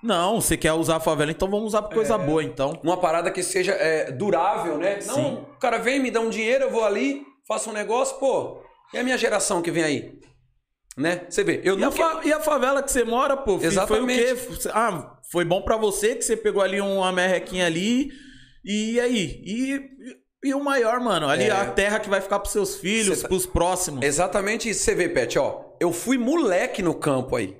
[SPEAKER 1] Não, você quer usar a favela, então vamos usar pra coisa boa, então.
[SPEAKER 2] Uma parada que seja é, durável, né? Não,
[SPEAKER 1] Sim.
[SPEAKER 2] o cara vem, me dá um dinheiro, eu vou ali, faço um negócio, pô. E a minha geração que vem aí? Né? Você vê, eu
[SPEAKER 1] E a,
[SPEAKER 2] nunca...
[SPEAKER 1] fa- e a favela que você mora, pô?
[SPEAKER 2] Exatamente.
[SPEAKER 1] Foi o quê? Ah, foi bom pra você que você pegou ali uma merrequinha ali. E aí? E, e o maior, mano? Ali
[SPEAKER 2] É.
[SPEAKER 1] a terra que vai ficar pros seus filhos,
[SPEAKER 2] tá-
[SPEAKER 1] pros próximos.
[SPEAKER 2] Exatamente isso. Você vê, Pet, ó. Eu fui moleque no campo aí.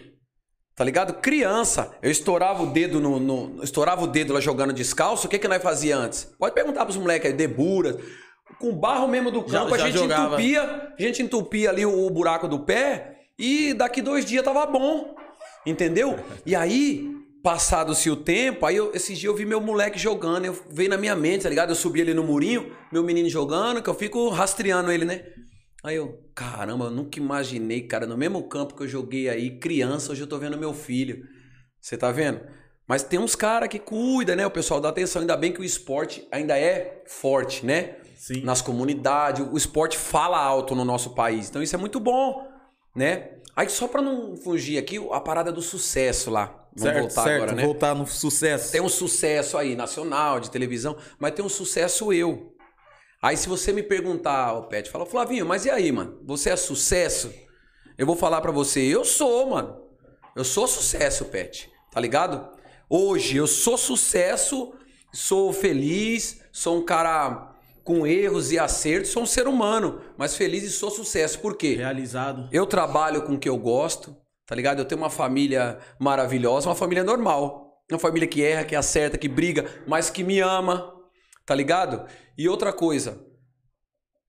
[SPEAKER 2] Tá ligado? Criança. Eu estourava o dedo no. no- estourava o dedo lá jogando descalço. O que que nós fazia antes? Pode perguntar pros moleques aí, debura. Com barro mesmo do
[SPEAKER 1] Já-
[SPEAKER 2] campo, a
[SPEAKER 1] já
[SPEAKER 2] gente
[SPEAKER 1] jogava.
[SPEAKER 2] entupia. A gente entupia ali o, o buraco do pé. E daqui dois dias tava bom. Entendeu? E aí, passado-se o tempo, aí eu, esses dias eu vi meu moleque jogando, eu veio na minha mente, tá ligado? Eu subi ali no murinho, meu menino jogando, que eu fico rastreando ele, né? Aí eu, caramba, eu nunca imaginei, cara, no mesmo campo que eu joguei aí, criança, hoje eu tô vendo meu filho. Você tá vendo? Mas tem uns caras que cuida, né? O pessoal dá atenção, ainda bem que o esporte ainda é forte, né?
[SPEAKER 1] Sim.
[SPEAKER 2] nas comunidades, o esporte fala alto no nosso país. Então isso é muito bom, né? Aí só pra não fugir aqui, a parada do sucesso lá. Vamos
[SPEAKER 1] certo,
[SPEAKER 2] voltar
[SPEAKER 1] certo.
[SPEAKER 2] agora, né?
[SPEAKER 1] Voltar no sucesso.
[SPEAKER 2] Tem um sucesso aí, nacional, de televisão, mas tem um sucesso eu. Aí se você me perguntar, o Pet, fala, Flavinho, mas e aí, mano? Você é sucesso? Eu vou falar pra você, eu sou, mano. Eu sou sucesso, Pet. Tá ligado? Hoje eu sou sucesso, sou feliz, sou um cara com erros e acertos, sou um ser humano, mas feliz e sou sucesso. Por quê?
[SPEAKER 1] Realizado.
[SPEAKER 2] Eu trabalho com o que eu gosto, tá ligado? Eu tenho uma família maravilhosa, uma família normal. Uma família que erra, que acerta, que briga, mas que me ama, tá ligado? E outra coisa,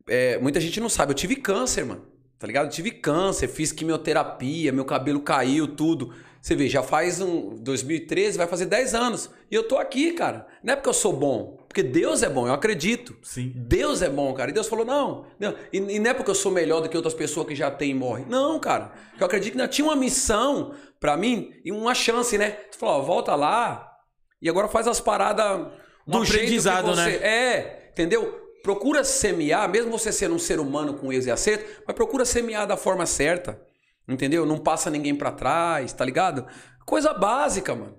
[SPEAKER 2] é, muita gente não sabe, eu tive câncer, mano. Tá ligado? Eu tive câncer, fiz quimioterapia, meu cabelo caiu, tudo. Você vê, já faz um 2013, vai fazer 10 anos. E eu tô aqui, cara. Não é porque eu sou bom, porque Deus é bom, eu acredito.
[SPEAKER 1] Sim.
[SPEAKER 2] Deus é bom, cara. E Deus falou: não. não. E, e não é porque eu sou melhor do que outras pessoas que já têm e morrem. Não, cara. Eu acredito que ainda tinha uma missão pra mim e uma chance, né? Você falou: ó, volta lá e agora faz as paradas
[SPEAKER 1] Um
[SPEAKER 2] do jeito que
[SPEAKER 1] aprendizado,
[SPEAKER 2] você...
[SPEAKER 1] né?
[SPEAKER 2] É, entendeu? Procura semear, mesmo você sendo um ser humano com erros e acertos, mas procura semear da forma certa. Entendeu? Não passa ninguém pra trás, tá ligado? Coisa básica, mano.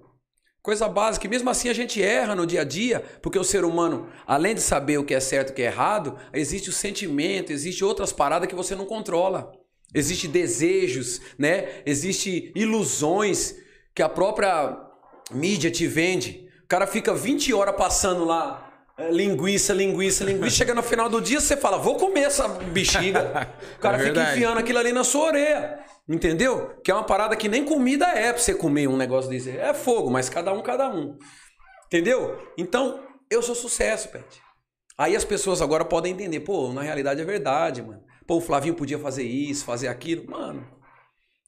[SPEAKER 2] Coisa básica. E mesmo assim a gente erra no dia a dia, porque o ser humano, além de saber o que é certo e o que é errado, existe o sentimento, existe outras paradas que você não controla. Existe desejos, né? Existe ilusões que a própria mídia te vende. O cara fica 20 horas passando lá é, linguiça, linguiça, linguiça. Chega no final do dia, você fala, vou comer essa bexiga. *laughs* O cara
[SPEAKER 1] É
[SPEAKER 2] fica enfiando aquilo ali na sua orelha. Entendeu? Que é uma parada que nem comida é pra você comer um negócio desse. É fogo, mas cada um, cada um. Entendeu? Então, eu sou sucesso, Pet. Aí as pessoas agora podem entender, pô, na realidade é verdade, mano. Pô, o Flavinho podia fazer isso, fazer aquilo. Mano,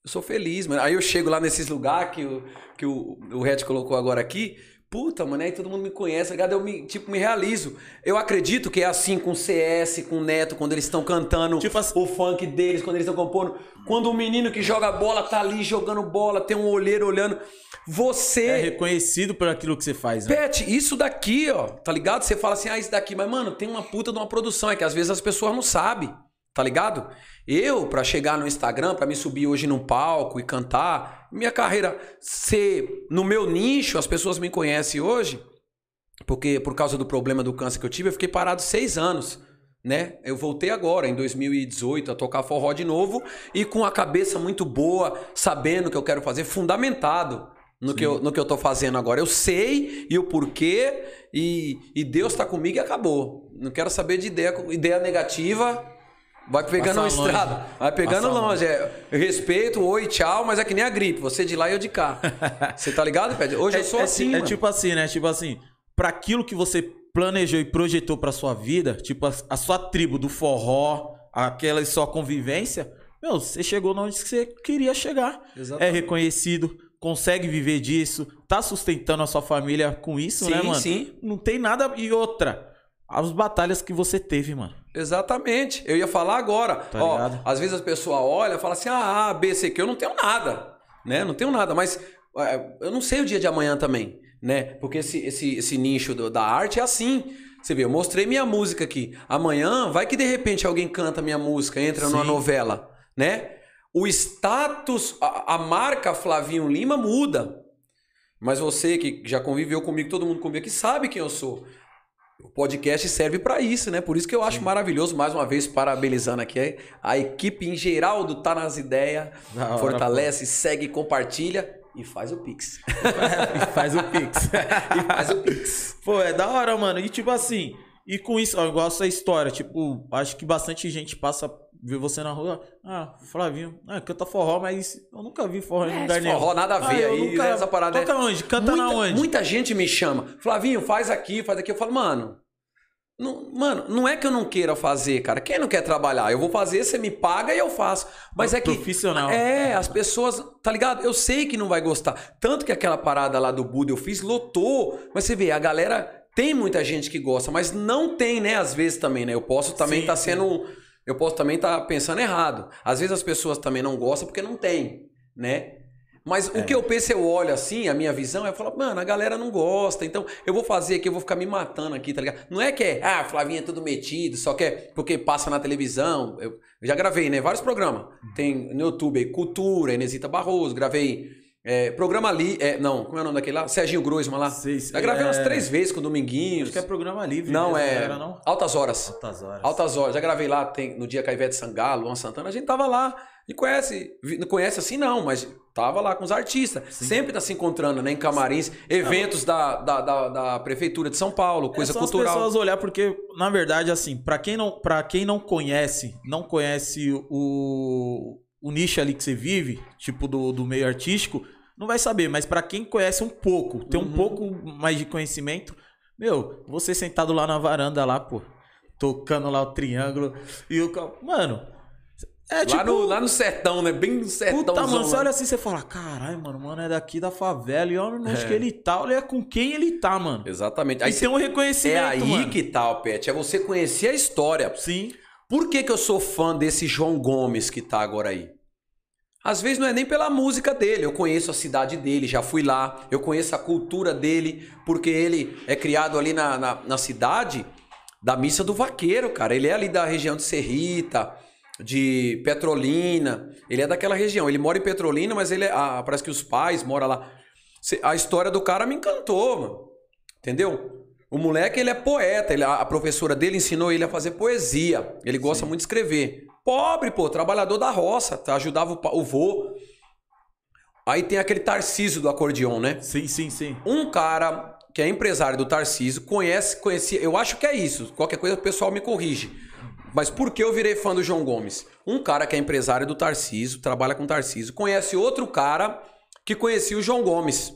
[SPEAKER 2] eu sou feliz, mano. Aí eu chego lá nesses lugares que, o, que o, o Red colocou agora aqui. Puta, mano, aí todo mundo me conhece, tá ligado? Eu me, tipo, me realizo. Eu acredito que é assim com o CS, com o Neto, quando eles estão cantando
[SPEAKER 1] Tipo assim-
[SPEAKER 2] o funk deles, quando eles estão compondo. Quando o menino que joga bola tá ali jogando bola, tem um olheiro olhando. Você.
[SPEAKER 1] É reconhecido por aquilo que você faz, né?
[SPEAKER 2] Pet, isso daqui, ó, tá ligado? Você fala assim, ah, isso daqui, mas, mano, tem uma puta de uma produção. É que às vezes as pessoas não sabem, tá ligado? Eu, pra chegar no Instagram, pra me subir hoje num palco e cantar, minha carreira ser no meu nicho, as pessoas me conhecem hoje, porque por causa do problema do câncer que eu tive, eu fiquei parado seis anos. Né? Eu voltei agora, em 2018, a tocar forró de novo e com a cabeça muito boa, sabendo o que eu quero fazer, fundamentado no que, eu, no que eu tô fazendo agora. Eu sei e o porquê, e, e Deus tá comigo e acabou. Não quero saber de ideia, ideia negativa. Vai pegando uma
[SPEAKER 1] longe.
[SPEAKER 2] estrada. Vai pegando
[SPEAKER 1] Passa
[SPEAKER 2] longe. É, eu respeito, oi, tchau, mas é que nem a gripe. Você de lá e eu de cá. *laughs* Você tá ligado, Pede? Hoje eu sou
[SPEAKER 1] é,
[SPEAKER 2] assim,
[SPEAKER 1] é
[SPEAKER 2] mano.
[SPEAKER 1] tipo assim, né? Tipo assim, pra aquilo que você planejou e projetou pra sua vida, tipo a, a sua tribo do forró, aquela sua convivência, meu, você chegou onde você queria chegar. É
[SPEAKER 2] Exatamente.
[SPEAKER 1] reconhecido, consegue viver disso, tá sustentando a sua família com isso, né,
[SPEAKER 2] Sim,
[SPEAKER 1] mano?
[SPEAKER 2] sim.
[SPEAKER 1] Não tem nada e outra. As batalhas que você teve, mano.
[SPEAKER 2] Exatamente. Eu ia falar agora.
[SPEAKER 1] Tá
[SPEAKER 2] Ó,
[SPEAKER 1] ligado?
[SPEAKER 2] às vezes as pessoas olham e falam assim: ah, A, B, C, Q, eu não tenho nada. Né? Não tenho nada. Mas eu não sei o dia de amanhã também. Né? Porque esse, esse, esse nicho do- da arte é assim. Você vê, eu mostrei minha música aqui. Amanhã, vai que de repente alguém canta minha música, entra numa
[SPEAKER 1] Sim.
[SPEAKER 2] novela, né? O status, a, a marca Flavinho Lima muda. Mas você que já conviveu comigo, todo mundo comigo aqui sabe quem eu sou. O podcast serve pra isso, né? Por isso que eu acho maravilhoso, mais uma vez, parabenizando aqui a equipe em geral do Tá Nas Ideias.
[SPEAKER 1] Da hora,
[SPEAKER 2] Fortalece, segue, compartilha e faz o Pix. *laughs*
[SPEAKER 1] E faz o Pix. *laughs*
[SPEAKER 2] e faz o Pix.
[SPEAKER 1] Pô, é da hora, mano. E tipo assim, e com isso, ó, igual essa história, tipo, acho que bastante gente passa, vê você na rua, ah, Flavinho, ah, canta forró, mas eu nunca vi forró em lugar nenhum.
[SPEAKER 2] É, forró nada a ver
[SPEAKER 1] Ah,
[SPEAKER 2] aí,
[SPEAKER 1] nunca-
[SPEAKER 2] né, essa parada
[SPEAKER 1] Toca
[SPEAKER 2] é-
[SPEAKER 1] onde? Canta
[SPEAKER 2] muita,
[SPEAKER 1] na onde?
[SPEAKER 2] Muita gente me chama. Flavinho, faz aqui, faz aqui. Eu falo, mano. Não, mano, não é que eu não queira fazer, cara. Quem não quer trabalhar? Eu vou fazer, você me paga e eu faço. Mas é que.
[SPEAKER 1] Profissional.
[SPEAKER 2] É, as pessoas, tá ligado? Eu sei que não vai gostar. Tanto que aquela parada lá do Buda eu fiz, lotou. Mas você vê, a galera. Tem muita gente que gosta, mas não tem, né? Às vezes também, né? Eu posso também
[SPEAKER 1] Sim,
[SPEAKER 2] estar
[SPEAKER 1] sim.
[SPEAKER 2] sendo. Eu posso também estar pensando errado. Às vezes as pessoas também não gostam porque não tem, né? Mas
[SPEAKER 1] É.
[SPEAKER 2] o que eu penso, eu olho assim, a minha visão, eu falo, mano, a galera não gosta, então eu vou fazer aqui, eu vou ficar me matando aqui, tá ligado? Não é que é, ah, Flavinha é tudo metido, só que é porque passa na televisão. Eu, já gravei, né? Vários programas. Tem no YouTube aí, Cultura, Inesita Barroso, gravei É, programa ali. É, não, como é o nome daquele lá? Serginho Groisman lá. Já gravei umas
[SPEAKER 1] é-
[SPEAKER 2] três vezes com o Dominguinhos.
[SPEAKER 1] Acho que é programa livre.
[SPEAKER 2] Não,
[SPEAKER 1] mesmo,
[SPEAKER 2] é.
[SPEAKER 1] Era, não?
[SPEAKER 2] Altas Horas.
[SPEAKER 1] Altas horas.
[SPEAKER 2] Altas Horas. Já gravei lá tem, no dia com a Ivete Sangalo, Luan Santana. A gente tava lá. E conhece. Não conhece assim, não, mas tava lá com os artistas. Sempre tá se encontrando, né? Em camarins. Eventos da, da, da, da Prefeitura de São Paulo, coisa
[SPEAKER 1] é só
[SPEAKER 2] cultural.
[SPEAKER 1] as pessoas olhar porque na verdade assim, pra quem não para quem não conhece, não conhece o, o nicho ali que você vive, tipo do, do meio artístico, não vai saber, mas pra quem conhece um pouco, tem um
[SPEAKER 2] Uhum.
[SPEAKER 1] pouco mais de conhecimento, meu, você sentado lá na varanda lá, pô, tocando lá o triângulo e o mano, é
[SPEAKER 2] lá,
[SPEAKER 1] tipo
[SPEAKER 2] no, lá no sertão, né? Bem no sertão.
[SPEAKER 1] Puta, mano, você olha assim, você fala, caralho, mano, mano é daqui da favela e olha onde
[SPEAKER 2] É.
[SPEAKER 1] que ele tá, olha com quem ele tá, mano.
[SPEAKER 2] Exatamente.
[SPEAKER 1] Aí
[SPEAKER 2] Aí
[SPEAKER 1] tem um reconhecimento,
[SPEAKER 2] é aí
[SPEAKER 1] mano.
[SPEAKER 2] que tá, o Pet. É você conhecer a história.
[SPEAKER 1] Sim.
[SPEAKER 2] Por que, que eu sou fã desse João Gomes que tá agora aí? Às vezes não é nem pela música dele, eu conheço a cidade dele, já fui lá, eu conheço a cultura dele, porque ele é criado ali na, na, na cidade da Missa do Vaqueiro, cara. Ele é ali da região de Serrita, de Petrolina, ele é daquela região. Ele mora em Petrolina, mas ele é, ah, parece que os pais moram lá. A história do cara me encantou, mano. Entendeu? O moleque, ele é poeta. Ele, a a professora dele ensinou ele a fazer poesia. Ele gosta muito de escrever. Pobre, pô, trabalhador da roça. tá? Ajudava o, o vô. Aí tem aquele Tarcísio do acordeon, né?
[SPEAKER 1] Sim, sim, sim.
[SPEAKER 2] Um cara que é empresário do Tarcísio, conhece, conhecia, eu acho que é isso. Qualquer coisa o pessoal me corrige. Mas por que eu virei fã do João Gomes? Um cara que é empresário do Tarcísio, trabalha com o Tarcísio, conhece outro cara que conhecia o João Gomes.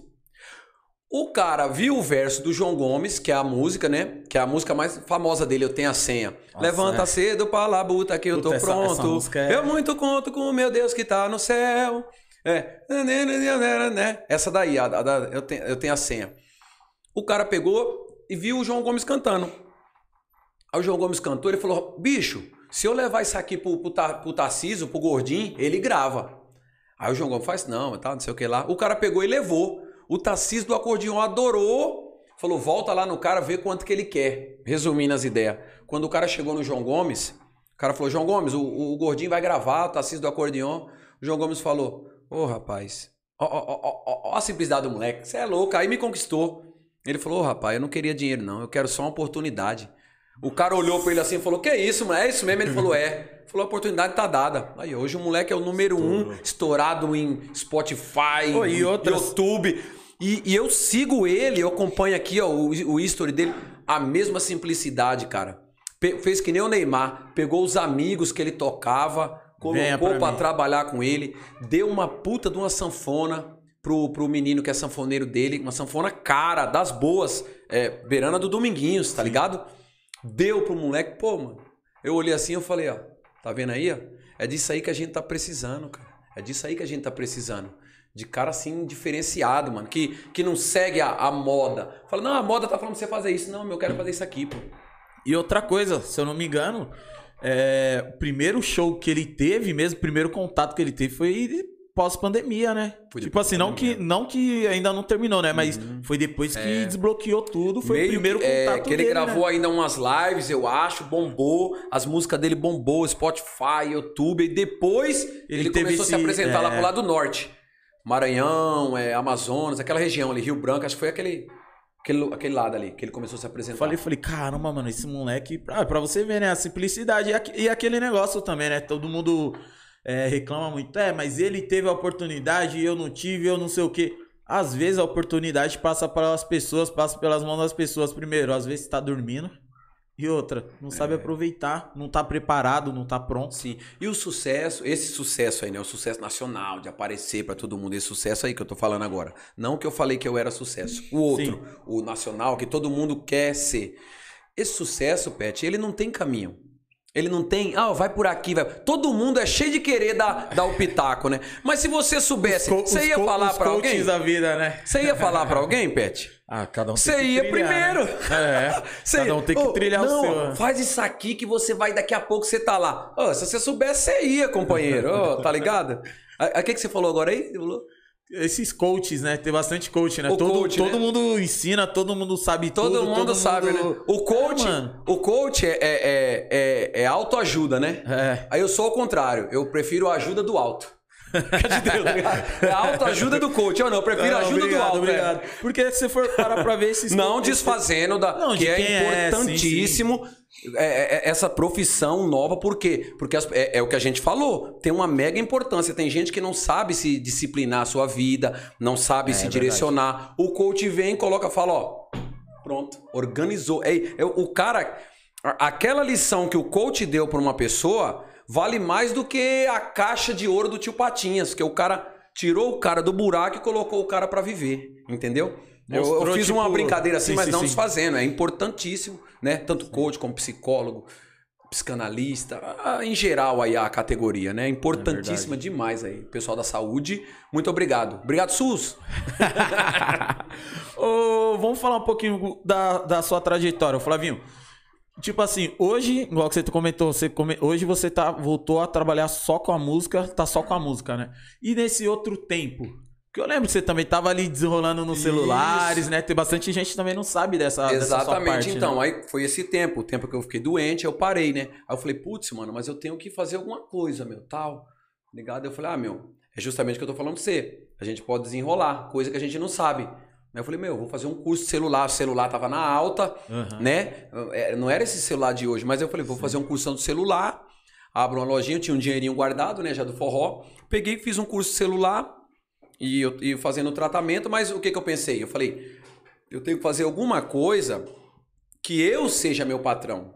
[SPEAKER 2] O cara viu o verso do João Gomes, que é a música, né? Que é a música mais famosa dele, eu tenho a senha.
[SPEAKER 1] Nossa,
[SPEAKER 2] Levanta
[SPEAKER 1] é.
[SPEAKER 2] cedo pra labuta que eu
[SPEAKER 1] Puta,
[SPEAKER 2] tô
[SPEAKER 1] essa-
[SPEAKER 2] pronto.
[SPEAKER 1] essa música é-
[SPEAKER 2] Eu muito conto com o meu Deus que tá no céu. É. né? Essa daí, a, a eu, tenho, eu tenho a senha. O cara pegou e viu o João Gomes cantando. Aí o João Gomes cantou, ele falou: bicho, se eu levar isso aqui pro, pro, pro Tarcísio, pro Gordinho, ele grava. Aí o João Gomes faz, não, tá, não sei o que lá. O cara pegou e levou. O Tarcísio do acordeão adorou. Falou, volta lá no cara, vê quanto que ele quer. Resumindo as ideias. Quando o cara chegou no João Gomes, o cara falou, João Gomes, o, o Gordinho vai gravar, o Tarcísio do acordeão. O João Gomes falou, ô rapaz, ó, ó, ó, a simplicidade do moleque, você é louco, aí me conquistou. Ele falou, ô rapaz, eu não queria dinheiro não, eu quero só uma oportunidade. O cara olhou pra ele assim e falou, que isso, mano, é isso mesmo? Ele falou, é. Falou, a oportunidade tá dada. Aí hoje o moleque é o número um, estourado em Spotify,
[SPEAKER 1] Pô, e outras-
[SPEAKER 2] YouTube. E, e eu sigo ele, eu acompanho aqui ó, o, o history dele, a mesma simplicidade, cara. Pe- fez que nem o Neymar, pegou os amigos que ele tocava, colocou
[SPEAKER 1] mim.
[SPEAKER 2] trabalhar com ele, deu uma puta de uma sanfona pro, pro menino que é sanfoneiro dele, uma sanfona cara, das boas, é, beirana do Dominguinhos, tá ligado? Deu pro moleque, pô, mano. Eu olhei assim eu falei, ó, tá vendo aí, ó? É disso aí que a gente tá precisando, cara. É disso aí que a gente tá precisando. De cara assim, diferenciado, mano. Que, que não segue a, a moda. Fala, não, a moda tá falando pra você fazer isso. Não, meu, eu quero fazer isso aqui, pô.
[SPEAKER 1] E outra coisa, se eu não me engano, é, o primeiro show que ele teve, mesmo, o primeiro contato que ele teve foi pós-pandemia, né?
[SPEAKER 2] Foi
[SPEAKER 1] tipo assim, não que, não que ainda não terminou, né? Mas foi depois que desbloqueou tudo, foi o
[SPEAKER 2] Meio
[SPEAKER 1] primeiro
[SPEAKER 2] que- é,
[SPEAKER 1] contato
[SPEAKER 2] que ele
[SPEAKER 1] dele,
[SPEAKER 2] gravou
[SPEAKER 1] né?
[SPEAKER 2] ainda umas lives, eu acho, bombou. As músicas dele bombou, Spotify, YouTube. E depois ele,
[SPEAKER 1] Ele teve
[SPEAKER 2] começou a se
[SPEAKER 1] esse-
[SPEAKER 2] apresentar lá
[SPEAKER 1] é.
[SPEAKER 2] pro lado norte. Maranhão, é, Amazonas, aquela região ali, Rio Branco. Acho que foi aquele, aquele, aquele lado ali que ele começou a se apresentar.
[SPEAKER 1] Falei, falei, caramba, mano, esse moleque. Ah, pra você ver, né? A simplicidade. E, e aquele negócio também, né? Todo mundo é, reclama muito. É, mas ele teve a oportunidade eu não tive, eu não sei o quê. Às vezes a oportunidade passa pelas pessoas, passa pelas mãos das pessoas primeiro. Às vezes tá dormindo. E outra, não
[SPEAKER 2] É.
[SPEAKER 1] sabe aproveitar, não tá preparado, não tá pronto.
[SPEAKER 2] Sim. E o sucesso, esse sucesso aí, né? O sucesso nacional, de aparecer pra todo mundo, esse sucesso aí que eu tô falando agora. Não que eu falei que eu era sucesso. O outro, o nacional, que todo mundo quer ser. Esse sucesso, Pet, ele não tem caminho. Ele não tem, ah, vai por aqui, vai. Todo mundo é cheio de querer dar, dar o pitaco, né? Mas se você soubesse, você ia falar
[SPEAKER 1] coaches
[SPEAKER 2] alguém?
[SPEAKER 1] da vida, né?
[SPEAKER 2] Você ia falar pra *laughs* alguém, Pet?
[SPEAKER 1] Ah, cada um tem
[SPEAKER 2] Você
[SPEAKER 1] que
[SPEAKER 2] ia
[SPEAKER 1] trilhar,
[SPEAKER 2] primeiro.
[SPEAKER 1] né? É. *laughs*
[SPEAKER 2] Você-
[SPEAKER 1] Cada um tem que
[SPEAKER 2] Ô,
[SPEAKER 1] trilhar
[SPEAKER 2] não,
[SPEAKER 1] o seu.
[SPEAKER 2] Faz isso aqui que você vai, daqui a pouco você tá lá. Ô, se você soubesse, você ia, companheiro. Ô, tá ligado? O que, que você falou agora aí?
[SPEAKER 1] Esses coaches, né? Tem bastante coach, né?
[SPEAKER 2] O
[SPEAKER 1] todo
[SPEAKER 2] coach,
[SPEAKER 1] todo
[SPEAKER 2] né?
[SPEAKER 1] mundo ensina, todo mundo sabe
[SPEAKER 2] Todo
[SPEAKER 1] tudo.
[SPEAKER 2] mundo
[SPEAKER 1] todo
[SPEAKER 2] sabe,
[SPEAKER 1] mundo-
[SPEAKER 2] né? O coach,
[SPEAKER 1] É, mano.
[SPEAKER 2] o coach é, é, é, é, é autoajuda, né?
[SPEAKER 1] É.
[SPEAKER 2] Aí eu sou o contrário. Eu prefiro a ajuda do alto. Ligado? É a autoajuda do coach. Eu não, eu prefiro a
[SPEAKER 1] Não,
[SPEAKER 2] ajuda
[SPEAKER 1] obrigado,
[SPEAKER 2] do alto.
[SPEAKER 1] Obrigado.
[SPEAKER 2] é.
[SPEAKER 1] Porque se for parar pra ver esses.
[SPEAKER 2] Não desfazendo da.
[SPEAKER 1] Não,
[SPEAKER 2] que é
[SPEAKER 1] é,
[SPEAKER 2] importantíssimo é, é, essa profissão nova, por quê? Porque as- é, é o que a gente falou, tem uma mega importância. Tem gente que não sabe se disciplinar a sua vida, não sabe
[SPEAKER 1] É,
[SPEAKER 2] se direcionar. O coach vem, coloca, fala, ó, pronto, organizou. É, é, o cara, aquela lição que o coach deu para uma pessoa vale mais do que a caixa de ouro do tio Patinhas, que o cara tirou o cara do buraco e colocou o cara para viver, entendeu? Eu, eu fiz uma
[SPEAKER 1] tipo,
[SPEAKER 2] brincadeira assim,
[SPEAKER 1] sim,
[SPEAKER 2] mas
[SPEAKER 1] sim,
[SPEAKER 2] não
[SPEAKER 1] sim.
[SPEAKER 2] desfazendo. É importantíssimo, né? Tanto coach como psicólogo, psicanalista, em geral aí a categoria, né? Importantíssima demais aí. Pessoal da saúde, muito obrigado. Obrigado, SUS. *laughs*
[SPEAKER 1] Ô, vamos falar um pouquinho da, da sua trajetória, Flavinho. Tipo assim, hoje, igual que você comentou, você come- hoje você tá, voltou a trabalhar só com a música, tá só com a música, né? E nesse outro tempo? Que eu lembro que você também tava ali desenrolando nos celulares, né? Tem bastante gente que também não sabe dessa, dessa sua
[SPEAKER 2] Exatamente,
[SPEAKER 1] parte,
[SPEAKER 2] então.
[SPEAKER 1] né?
[SPEAKER 2] Aí foi esse tempo, o tempo que eu fiquei doente, eu parei, né? Aí eu falei, putz, mano, mas eu tenho que fazer alguma coisa, meu, tal. Ligado? Eu falei, ah, meu, é justamente o que eu tô falando pra você. A gente pode desenrolar, coisa que a gente não sabe. Aí eu falei, meu, eu vou fazer um curso de celular. O celular tava na alta,
[SPEAKER 1] Aham.
[SPEAKER 2] né? É, Não era esse celular de hoje, mas eu falei, vou fazer um cursão de celular. Abro uma lojinha, tinha um dinheirinho guardado, né? Já do forró. Peguei, fiz um curso de celular e eu e fazendo o tratamento, mas o que, que eu pensei? Eu falei, eu tenho que fazer alguma coisa que eu seja meu patrão.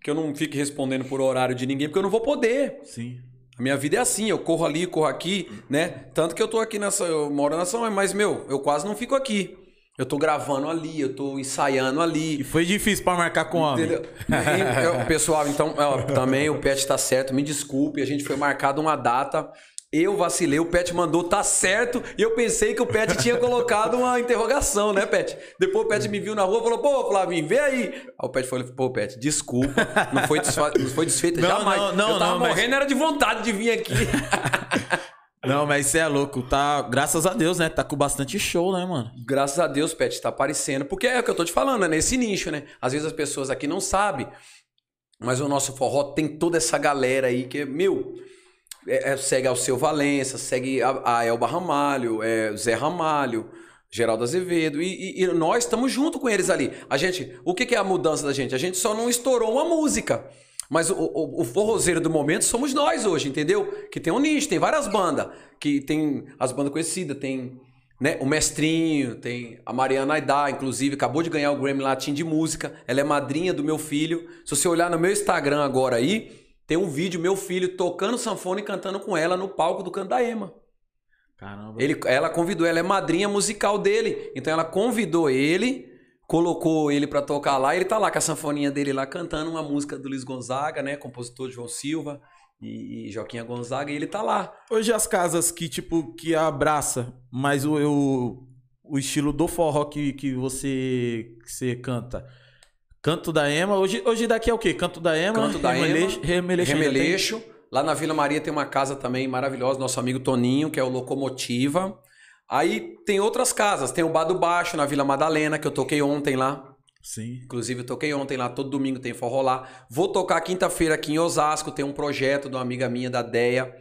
[SPEAKER 2] Que eu não fique respondendo por horário de ninguém, porque eu não vou poder.
[SPEAKER 1] Sim.
[SPEAKER 2] A minha vida é assim, eu corro ali, corro aqui, né? Tanto que eu tô aqui nessa, eu moro na São, mas meu, eu quase não fico aqui. Eu tô gravando ali, eu tô ensaiando
[SPEAKER 1] E
[SPEAKER 2] ali.
[SPEAKER 1] foi difícil pra marcar com homem.
[SPEAKER 2] Entendeu? E, eu- pessoal, então, ó, também o Pet tá certo, me desculpe, a gente foi marcado uma data. Eu vacilei, o Pet mandou tá certo, e eu pensei que o Pet tinha colocado uma interrogação, né, Pet? Depois o Pet me viu na rua e falou: pô, Flavinho, vê aí. Aí o Pet falou: pô, Pet, desculpa, não foi, desfa- não foi desfeita *laughs*
[SPEAKER 1] Não,
[SPEAKER 2] jamais.
[SPEAKER 1] não, não,
[SPEAKER 2] eu tava
[SPEAKER 1] não, mas-
[SPEAKER 2] morrendo, era de vontade de vir aqui. *laughs*
[SPEAKER 1] Não, mas você é louco, tá? Graças a Deus, né? Tá com bastante show, né, mano?
[SPEAKER 2] Graças a Deus, Pet, tá aparecendo. Porque é o que eu tô te falando, é nesse nicho, né? Às vezes as pessoas aqui não sabem. Mas o nosso forró tem toda essa galera aí que, meu, é- é- segue Alceu Valença, segue a, a Elba Ramalho, é, Zé Ramalho, Geraldo Azevedo. E, e- e nós estamos junto com eles ali. A gente, o que, que é a mudança da gente? A gente só não estourou uma música. Mas o, o, o forrozeiro do momento somos nós hoje, entendeu? Que tem um nicho, tem várias bandas. Que tem as bandas conhecidas, tem né, o Mestrinho, tem a Mariana Aidá, inclusive, acabou de ganhar o Grammy Latin de música. Ela é madrinha do meu filho. Se você olhar no meu Instagram agora aí, tem um vídeo meu filho tocando sanfona e cantando com ela no palco do Canto da Ema.
[SPEAKER 1] Caramba.
[SPEAKER 2] Ele, ela convidou, ela é madrinha musical dele. Então ela convidou ele, colocou ele pra tocar lá, e ele tá lá com a sanfoninha dele lá cantando uma música do Luiz Gonzaga, né, compositor João Silva e, Joaquinha Gonzaga, e ele tá lá.
[SPEAKER 1] Hoje as casas que, tipo, que abraça, mas o, o, o estilo do forró que, que você que você canta. Canto da Ema. Hoje, hoje daqui é o quê? Canto da Ema.
[SPEAKER 2] Canto da
[SPEAKER 1] Remeleixo,
[SPEAKER 2] Ema,
[SPEAKER 1] Remeleixo.
[SPEAKER 2] Remeleixo. Lá na Vila Maria tem uma casa também maravilhosa, nosso amigo Toninho, que é o Locomotiva. Aí tem outras casas, tem o Bar do Baixo na Vila Madalena, que eu toquei ontem lá.
[SPEAKER 1] Sim.
[SPEAKER 2] Inclusive, eu toquei ontem lá, todo domingo tem forró lá. Vou tocar quinta-feira aqui em Osasco, tem um projeto de uma amiga minha da Deia,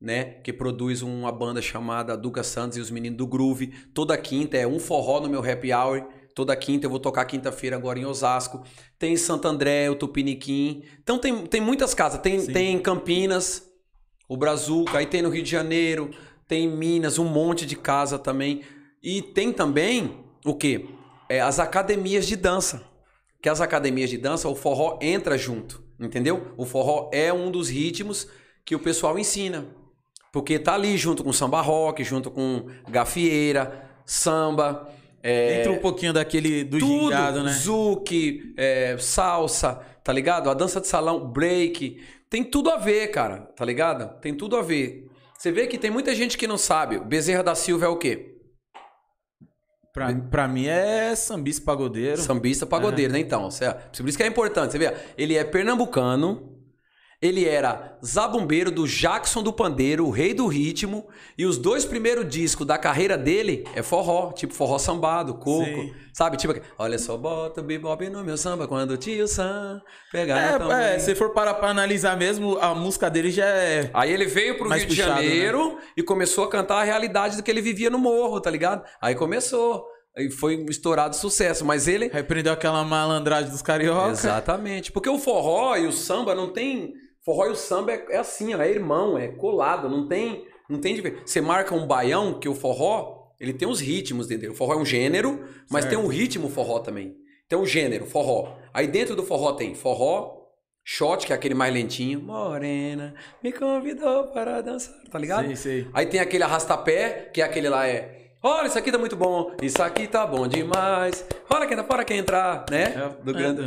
[SPEAKER 2] né? Que produz uma banda chamada Duca Santos e os Meninos do Groove. Toda quinta é um forró no meu happy hour. Toda quinta eu vou tocar quinta-feira agora em Osasco. Tem em Santo André, o Tupiniquim. Então tem, tem muitas casas. Tem,
[SPEAKER 1] Sim.
[SPEAKER 2] tem em Campinas, o Brazuca, aí tem no Rio de Janeiro, tem em Minas, um monte de casa também. E tem também o quê? É, as academias de dança. Que as academias de dança, o forró entra junto, entendeu? O forró é um dos ritmos que o pessoal ensina. Porque tá ali junto com samba rock, junto com gafieira, samba, é,
[SPEAKER 1] Entra um pouquinho daquele do
[SPEAKER 2] tudo,
[SPEAKER 1] gingado, né?
[SPEAKER 2] zouk, é, salsa, tá ligado? A dança de salão, break, tem tudo a ver, cara, tá ligado? Tem tudo a ver. Você vê que tem muita gente que não sabe. Bezerra da Silva é o quê?
[SPEAKER 1] Pra, pra mim é sambista pagodeiro.
[SPEAKER 2] Sambista pagodeiro, né? Então, cê- por isso que é importante. Você vê, ele é pernambucano, Ele era zabumbeiro do Jackson do Pandeiro, o rei do ritmo, e os dois primeiros discos da carreira dele é forró, tipo forró sambado, coco,
[SPEAKER 1] Sim.
[SPEAKER 2] sabe? Tipo, olha só, bota o bebop no meu samba quando o tio Sam pegar também.
[SPEAKER 1] É, é, se for parar pra analisar mesmo, a música dele já é.
[SPEAKER 2] Aí ele veio pro Rio de
[SPEAKER 1] puxado, né?
[SPEAKER 2] Janeiro e começou a cantar a realidade do que ele vivia no morro, tá ligado? Aí começou. Aí foi um estourado sucesso, mas ele
[SPEAKER 1] Repreendeu aquela malandragem dos carioca.
[SPEAKER 2] Exatamente. Porque o forró e o samba não tem. Forró e o samba é, é assim, ó, é irmão, é colado, não tem. Não tem difer- Você marca um baião, que o forró, ele tem os ritmos dentro. O forró é um gênero, mas
[SPEAKER 1] Certo.
[SPEAKER 2] tem um ritmo forró também. Tem um gênero, forró. Aí dentro do forró tem forró, shot, que é aquele mais lentinho. Morena, me convidou para dançar, tá ligado?
[SPEAKER 1] Sei, sei.
[SPEAKER 2] Aí tem aquele arrastapé, que é aquele lá é. Olha, isso aqui tá muito bom. Isso aqui tá bom demais. Olha quem tá fora quem entrar, né?
[SPEAKER 1] É,
[SPEAKER 2] Do grande.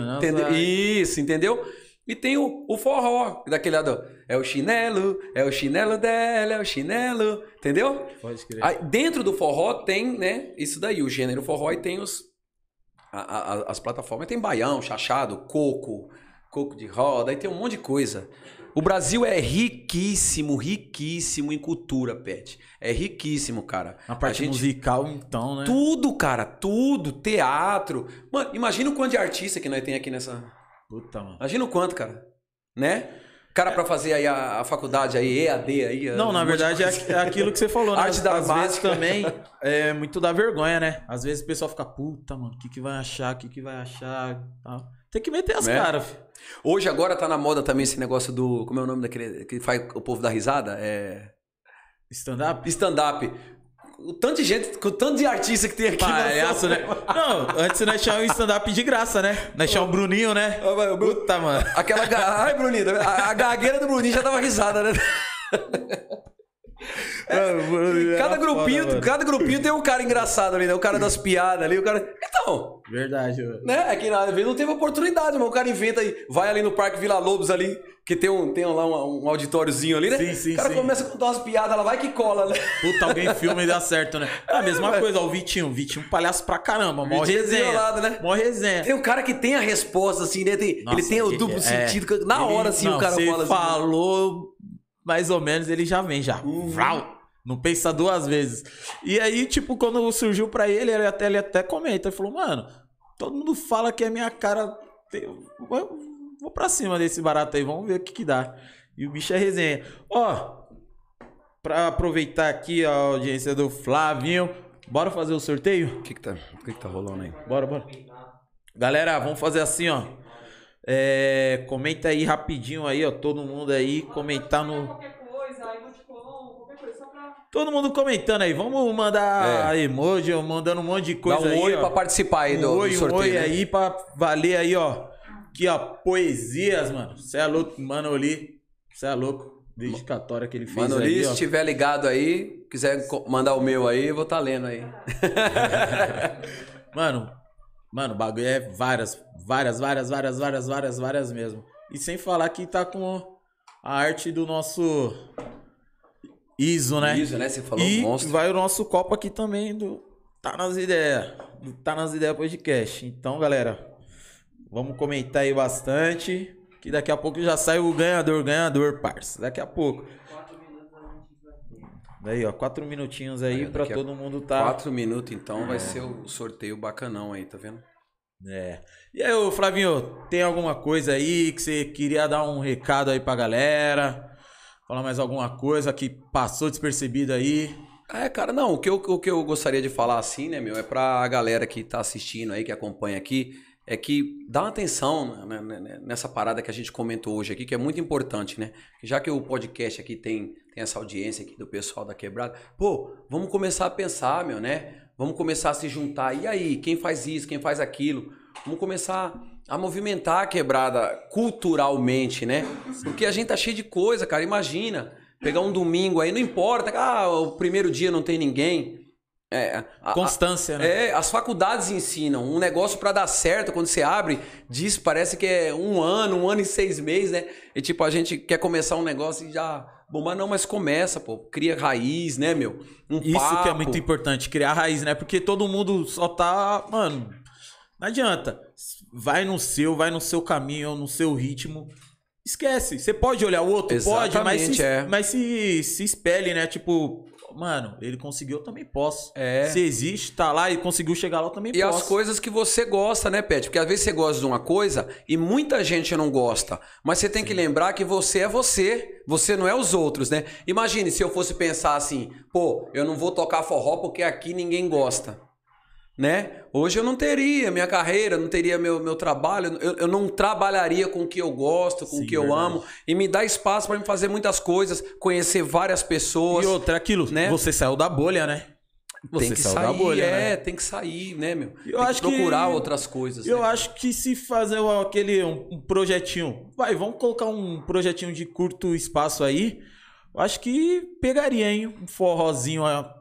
[SPEAKER 2] Isso, entendeu? E tem o, o forró, daquele lado. É o chinelo, é o chinelo dela, é o chinelo. Entendeu?
[SPEAKER 1] Pode crer.
[SPEAKER 2] Aí, dentro do forró tem, né? Isso daí, o gênero forró e tem os. a- a- a- as plataformas. Tem baião, chachado, coco, coco de roda, aí tem um monte de coisa. O Brasil é riquíssimo, riquíssimo em cultura, Pet. É riquíssimo, cara.
[SPEAKER 1] A parte
[SPEAKER 2] gente-
[SPEAKER 1] musical, então, né?
[SPEAKER 2] Tudo, cara, tudo. Teatro. Mano, imagina o quanto de artista que nós tem aqui nessa.
[SPEAKER 1] Puta, mano.
[SPEAKER 2] Imagina o quanto, cara. Né? Cara, pra fazer aí a, a faculdade aí, EAD aí.
[SPEAKER 1] Não,
[SPEAKER 2] um
[SPEAKER 1] na verdade é é aquilo que você falou, né? *laughs*
[SPEAKER 2] Arte
[SPEAKER 1] Às- Às vezes também é muito da vergonha, né? Às vezes o pessoal fica, puta, mano, o que, que vai achar? O que, que vai achar? Tal. Tem que meter as
[SPEAKER 2] Né?
[SPEAKER 1] caras, filho.
[SPEAKER 2] Hoje agora tá na moda também esse negócio do. Como é o nome daquele que faz o povo dar risada? É.
[SPEAKER 1] Stand-up.
[SPEAKER 2] Stand-up. O tanto de gente, com o tanto de artista que tem aqui.
[SPEAKER 1] Palhaço, né? Não, antes nós chamamos um stand-up de graça, né? Nós chamamos o Bruninho, né?
[SPEAKER 2] O
[SPEAKER 1] Puta, mano.
[SPEAKER 2] Aquela. Ai, Bruninho, a, a gagueira do Bruninho já dava risada, né? *laughs* Cada grupinho, cada grupinho tem um cara engraçado ali, né? O cara das piadas ali, o cara. Então,
[SPEAKER 1] Verdade, mano.
[SPEAKER 2] né? É que às vezes não teve oportunidade, mas o cara inventa aí, vai ali no Parque Vila Lobos ali, que tem, um, tem lá um, um auditóriozinho ali, né?
[SPEAKER 1] Sim, sim,
[SPEAKER 2] o cara
[SPEAKER 1] sim.
[SPEAKER 2] começa a contar umas piadas, ela vai que cola, né?
[SPEAKER 1] Puta, alguém filma e dá certo, né? É a mesma coisa, ó, o Vitinho. O Vitinho, palhaço pra caramba. Mó
[SPEAKER 2] Vitinho
[SPEAKER 1] resenha.
[SPEAKER 2] né?
[SPEAKER 1] Mó resenha.
[SPEAKER 2] Tem um cara que tem a resposta, assim, né? Tem-
[SPEAKER 1] Nossa,
[SPEAKER 2] ele tem o duplo
[SPEAKER 1] é.
[SPEAKER 2] sentido. Na hora, assim,
[SPEAKER 1] não,
[SPEAKER 2] o cara fala assim.
[SPEAKER 1] falou mais ou menos, ele já vem, já.
[SPEAKER 2] Uhum.
[SPEAKER 1] Vrau. Não pensa duas vezes. E aí, tipo, quando surgiu pra ele, ele até, ele até comenta. Ele falou, mano, todo mundo fala que é minha cara. Tem- Vou, pra cima desse barato aí, vamos ver o que que dá. E o bicho é resenha. Ó, pra aproveitar aqui a audiência do Flavinho, bora fazer o sorteio?
[SPEAKER 2] O que que tá, o que que tá rolando aí?
[SPEAKER 1] Bora, bora. Galera, vamos fazer assim, ó. É, comenta aí rapidinho aí, ó. Todo mundo aí comentar no.
[SPEAKER 5] Qualquer coisa, emoticon, qualquer coisa, só pra.
[SPEAKER 1] Todo mundo comentando aí. Vamos mandar emoji, ó, mandando um monte de
[SPEAKER 2] Dá
[SPEAKER 1] coisa
[SPEAKER 2] um
[SPEAKER 1] aí.
[SPEAKER 2] oi
[SPEAKER 1] ó.
[SPEAKER 2] pra participar aí
[SPEAKER 1] um
[SPEAKER 2] do,
[SPEAKER 1] oi,
[SPEAKER 2] do
[SPEAKER 1] um
[SPEAKER 2] sorteio.
[SPEAKER 1] oi
[SPEAKER 2] né?
[SPEAKER 1] aí pra valer aí, ó. Aqui, ó, poesias, mano. Você é louco, Manoli. Você é louco. Dedicatória que ele fez
[SPEAKER 2] Mano,
[SPEAKER 1] aí,
[SPEAKER 2] se tiver ligado aí, quiser mandar o meu aí, eu vou estar lendo aí. *laughs*
[SPEAKER 1] Mano, mano, o bagulho é várias, várias, várias, várias, várias, várias, várias mesmo. E sem falar que tá com a arte do nosso ISO, né?
[SPEAKER 2] Isso, né? Você falou
[SPEAKER 1] e
[SPEAKER 2] monstro.
[SPEAKER 1] vai o nosso copo aqui também do Tá nas ideias. Do Tá nas ideias podcast. Então, galera, vamos comentar aí bastante. Que daqui a pouco já sai o ganhador, ganhador, parça. Daqui a pouco. Daí, ó, quatro minutinhos aí
[SPEAKER 2] Aí,
[SPEAKER 1] pra todo mundo tá.
[SPEAKER 2] Quatro minutos, então, vai ser o sorteio bacanão aí, tá vendo?
[SPEAKER 1] É. E aí, ô Flavinho, tem alguma coisa aí que você queria dar um recado aí pra galera? Falar mais alguma coisa que passou despercebido aí?
[SPEAKER 2] É, cara, não, o que, eu, o que eu gostaria de falar assim, né, meu, é pra galera que tá assistindo aí, que acompanha aqui, é que dá atenção né, né, né, nessa parada que a gente comentou hoje aqui, que é muito importante, né? Já que o podcast aqui tem, tem essa audiência aqui do pessoal da quebrada, pô, vamos começar a pensar, meu, né? Vamos começar a se juntar. E aí, quem faz isso, quem faz aquilo? Vamos começar a movimentar a quebrada culturalmente, né? Porque a gente tá cheio de coisa, cara. Imagina, pegar um domingo aí, não importa, ah, o primeiro dia não tem ninguém. É, a- a-
[SPEAKER 1] Constância, né?
[SPEAKER 2] é, as faculdades ensinam. Um negócio pra dar certo, quando você abre, diz, parece que é um ano, um ano e seis meses, né? E tipo, a gente quer começar um negócio e já. Bom, mas não, mas começa, pô. Cria raiz, né, meu? Um
[SPEAKER 1] Isso que é
[SPEAKER 2] papo.
[SPEAKER 1] muito importante, criar raiz, né? Porque todo mundo só tá. Mano, não adianta. Vai no seu, vai no seu caminho, no seu ritmo. esquece. Você pode olhar o outro, pode, mas,
[SPEAKER 2] Exatamente,
[SPEAKER 1] se,
[SPEAKER 2] é.
[SPEAKER 1] mas se, se espelhe, né? Tipo, mano, ele conseguiu, eu também posso.
[SPEAKER 2] É.
[SPEAKER 1] Se existe, tá lá e conseguiu chegar lá, eu também
[SPEAKER 2] E
[SPEAKER 1] posso.
[SPEAKER 2] as coisas que você gosta, né, Pet? Porque às vezes você gosta de uma coisa e muita gente não gosta. Mas você tem que lembrar que você é você. Você não é os outros, né? Imagine se eu fosse pensar assim, pô, eu não vou tocar forró porque aqui ninguém gosta. Né? Hoje eu não teria minha carreira, não teria meu, meu trabalho, eu, eu não trabalharia com o que eu gosto, com
[SPEAKER 1] Sim,
[SPEAKER 2] o que eu
[SPEAKER 1] verdade.
[SPEAKER 2] amo. E me dá espaço para me fazer muitas coisas, conhecer várias pessoas.
[SPEAKER 1] E outra, aquilo,
[SPEAKER 2] né?
[SPEAKER 1] você saiu da bolha, né? Você
[SPEAKER 2] tem que
[SPEAKER 1] saiu
[SPEAKER 2] sair,
[SPEAKER 1] da bolha,
[SPEAKER 2] é,
[SPEAKER 1] né?
[SPEAKER 2] tem que sair, né, meu?
[SPEAKER 1] Eu
[SPEAKER 2] tem
[SPEAKER 1] acho
[SPEAKER 2] que procurar
[SPEAKER 1] que-
[SPEAKER 2] outras coisas.
[SPEAKER 1] Eu
[SPEAKER 2] né?
[SPEAKER 1] acho que se fazer aquele um, projetinho, vai, vamos colocar um projetinho de curto espaço aí. Eu acho que pegaria, hein? Um forrozinho, a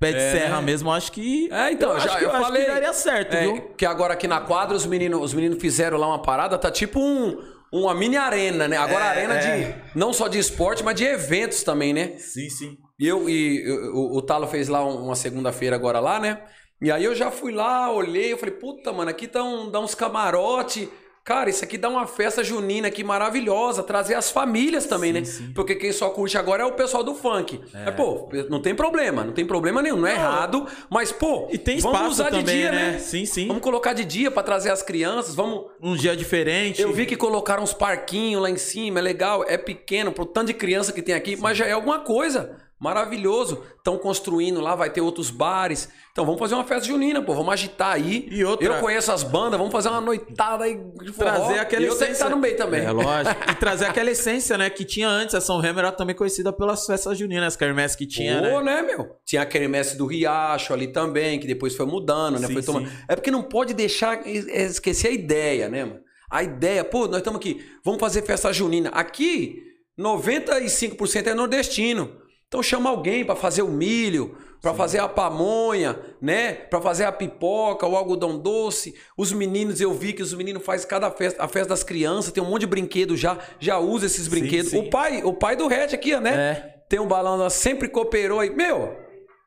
[SPEAKER 1] pé de
[SPEAKER 2] É.
[SPEAKER 1] serra mesmo, eu acho que.
[SPEAKER 2] É, então,
[SPEAKER 1] eu
[SPEAKER 2] já-
[SPEAKER 1] acho que,
[SPEAKER 2] eu falei-
[SPEAKER 1] que daria certo,
[SPEAKER 2] É,
[SPEAKER 1] viu?
[SPEAKER 2] que agora aqui na quadra os meninos, os meninos fizeram lá uma parada, tá tipo um, uma mini arena, né? Agora
[SPEAKER 1] É,
[SPEAKER 2] arena
[SPEAKER 1] é.
[SPEAKER 2] de não só de esporte, mas de eventos também, né?
[SPEAKER 1] Sim, sim.
[SPEAKER 2] E eu e eu- o, o Talo fez lá um- uma segunda-feira agora lá, né? E aí eu já fui lá, olhei, eu falei, puta, mano, aqui tá um, dá uns camarote. Cara, isso aqui dá uma festa junina aqui maravilhosa, trazer as famílias também, né?
[SPEAKER 1] sim.
[SPEAKER 2] Porque quem só curte agora é o pessoal do funk. É. pô, não tem problema, não tem problema nenhum, não é errado, mas pô,
[SPEAKER 1] E tem
[SPEAKER 2] vamos usar
[SPEAKER 1] também,
[SPEAKER 2] de dia,
[SPEAKER 1] né?
[SPEAKER 2] né?
[SPEAKER 1] Sim, sim.
[SPEAKER 2] Vamos colocar de dia pra trazer as crianças, vamos
[SPEAKER 1] Um dia diferente.
[SPEAKER 2] eu vi que colocaram uns parquinhos lá em cima, é legal, é pequeno, pro tanto de criança que tem aqui, mas já é alguma coisa. Maravilhoso. Estão construindo lá, vai ter outros bares. Então vamos fazer uma festa junina, pô. Vamos agitar aí.
[SPEAKER 1] E outra-
[SPEAKER 2] Eu conheço as bandas, vamos fazer uma noitada aí de forró.
[SPEAKER 1] Trazer aquela
[SPEAKER 2] e eu tenho que
[SPEAKER 1] essência.
[SPEAKER 2] estar no meio também.
[SPEAKER 1] É, lógico. *laughs* E trazer aquela essência, né? Que tinha antes. A São Remo era também conhecida pelas festas juninas, as quermesses que tinha,
[SPEAKER 2] Pô,
[SPEAKER 1] né?
[SPEAKER 2] né, meu? Tinha a quermesse do Riacho ali também, que depois foi mudando, né?
[SPEAKER 1] Sim,
[SPEAKER 2] foi tomando.
[SPEAKER 1] sim.
[SPEAKER 2] É porque não pode deixar es- esquecer a ideia, né, mano? A ideia, pô, nós estamos aqui, vamos fazer festa junina. Aqui, 95% é nordestino. Então chama alguém pra fazer o milho, pra fazer a pamonha, né? Pra fazer a pipoca, o algodão doce. Os meninos, eu vi que os meninos fazem cada festa, a festa das crianças, tem um monte de brinquedo já, já usa esses brinquedos.
[SPEAKER 1] sim.
[SPEAKER 2] O pai, o pai do Red aqui, né?
[SPEAKER 1] É.
[SPEAKER 2] Tem um balão, sempre cooperou aí. Meu,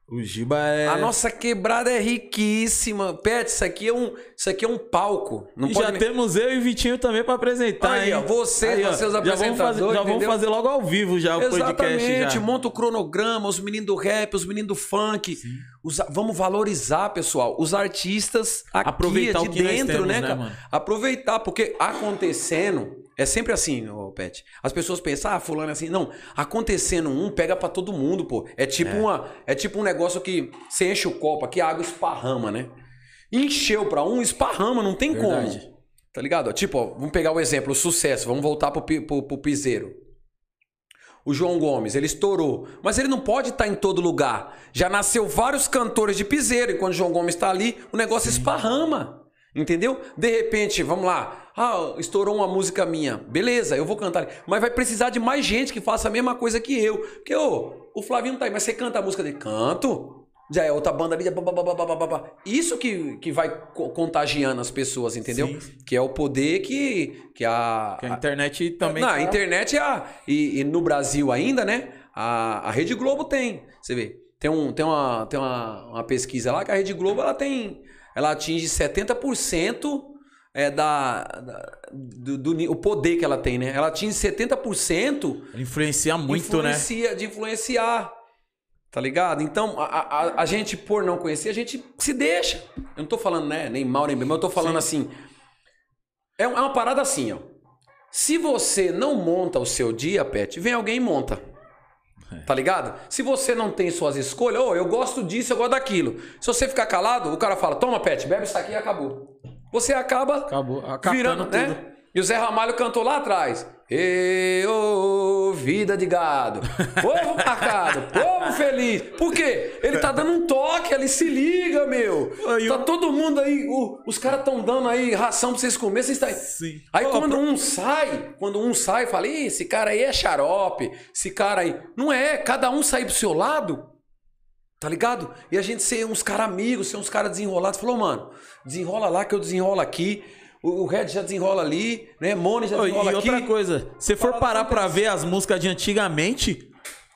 [SPEAKER 1] O Giba é.
[SPEAKER 2] a nossa quebrada é riquíssima. Pet, isso aqui é um, isso aqui é um palco. Não
[SPEAKER 1] e
[SPEAKER 2] pode
[SPEAKER 1] já
[SPEAKER 2] nem-
[SPEAKER 1] temos eu e o Vitinho também pra apresentar,
[SPEAKER 2] Aí,
[SPEAKER 1] hein?
[SPEAKER 2] ó, você,
[SPEAKER 1] Aí, ó,
[SPEAKER 2] vocês
[SPEAKER 1] já vamos fazer,
[SPEAKER 2] apresentadores,
[SPEAKER 1] já vamos fazer logo ao vivo já o podcast
[SPEAKER 2] Exatamente, monta o cronograma, os meninos do rap, os meninos do funk. Os- vamos valorizar, pessoal, os artistas aqui
[SPEAKER 1] Aproveitar
[SPEAKER 2] de
[SPEAKER 1] o que nós
[SPEAKER 2] dentro,
[SPEAKER 1] temos,
[SPEAKER 2] né,
[SPEAKER 1] né,
[SPEAKER 2] cara?
[SPEAKER 1] mano?
[SPEAKER 2] Aproveitar, porque acontecendo, é sempre assim, ô Pet. As pessoas pensam, ah, fulano é assim. Não, acontecendo um, pega pra todo mundo, pô. É tipo, Uma, é tipo um negócio que você enche o copo aqui, a água esparrama, né? Encheu pra um, esparrama, não tem
[SPEAKER 1] Verdade.
[SPEAKER 2] como. Tá ligado? Tipo, ó, vamos pegar o exemplo, o sucesso. Vamos voltar pro, pro, pro piseiro. O João Gomes, ele estourou. Mas ele não pode estar em todo lugar. Já nasceu vários cantores de piseiro. Enquanto o João Gomes está ali, o negócio esparrama. Entendeu? De repente, vamos lá. Ah, estourou uma música minha. Beleza, eu vou cantar. Mas vai precisar de mais gente que faça a mesma coisa que eu. Porque, ô, o Flavinho tá aí, mas você canta a música dele? Canto. Já é outra banda ali. Isso que, que vai co- contagiando as pessoas, entendeu?
[SPEAKER 1] Sim.
[SPEAKER 2] Que é o poder que, que a,
[SPEAKER 1] Que a internet também.
[SPEAKER 2] não,
[SPEAKER 1] tá-
[SPEAKER 2] a internet é a, e, e no Brasil ainda, né? A, a Rede Globo tem. Você vê, tem, um, tem, uma, tem uma, uma pesquisa lá que a Rede Globo ela tem. Ela atinge 70% é, da, da- do, do o poder que ela tem, né? Ela atinge 70%
[SPEAKER 1] Influencia muito, né?
[SPEAKER 2] influencia, de influenciar. Tá ligado? Então, a, a, a gente, por não conhecer, a gente se deixa. Eu não tô falando, né, nem mal nem bem, mas eu tô falando assim. É é uma parada assim, ó. Se você não monta o seu dia, Pet, vem alguém e monta. Tá ligado? Se você não tem suas escolhas, ô, eu gosto disso, eu gosto daquilo. Se você ficar calado, o cara fala: toma, Pet, bebe isso aqui e acabou. Você acaba
[SPEAKER 1] Acabou
[SPEAKER 2] virando,
[SPEAKER 1] tudo.
[SPEAKER 2] né? E o Zé Ramalho cantou lá atrás. Ê, ô, vida de gado, povo marcado, *laughs* povo feliz. Por quê? Ele tá dando um toque ali, se liga, meu.
[SPEAKER 1] Aí
[SPEAKER 2] Tá
[SPEAKER 1] eu-
[SPEAKER 2] todo mundo aí, o- os caras estão dando aí ração pra vocês comerem, vocês estão...
[SPEAKER 1] Sim.
[SPEAKER 2] Aí quando
[SPEAKER 1] pro-
[SPEAKER 2] um sai, quando um sai, fala, Ih, esse cara aí é xarope, esse cara aí... Não é, cada um sair pro seu lado, tá ligado? E a gente ser uns caras amigos, ser uns caras desenrolados. Falou, mano, desenrola lá que eu desenrolo aqui. O o Red já desenrola ali, né? Mone já
[SPEAKER 1] e
[SPEAKER 2] desenrola aqui.
[SPEAKER 1] outra coisa, se for parar pra ver as músicas de antigamente,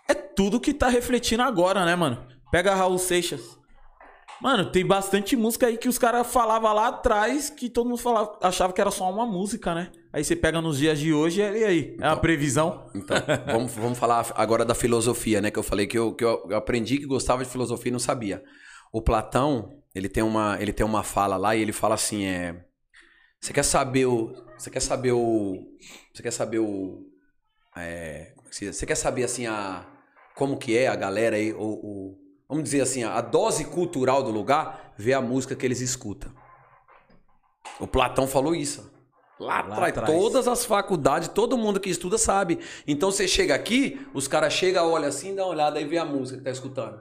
[SPEAKER 1] é tudo que tá refletindo agora, né, mano? Pega Raul Seixas. Mano, tem bastante música aí que os caras falavam lá atrás que todo mundo falava, achava que era só uma música, né? Aí você pega nos dias de hoje e aí, é uma previsão.
[SPEAKER 2] Então, *laughs* vamos, vamos falar agora da filosofia, né? Que eu falei que eu, que eu aprendi que gostava de filosofia e não sabia. O Platão, ele tem uma, ele tem uma fala lá e ele fala assim, é... Você quer saber o... Você quer saber o... Você quer saber o... É, como é você quer saber, assim, a... Como que é a galera aí, o... o vamos dizer assim, a dose cultural do lugar, vê a música que eles escutam. O Platão falou isso. Lá,
[SPEAKER 1] Lá
[SPEAKER 2] atrás,
[SPEAKER 1] atrás.
[SPEAKER 2] todas as faculdades, todo mundo que estuda sabe. Então você chega aqui, os caras chegam, olha assim, dá uma olhada e vê a música que tá escutando.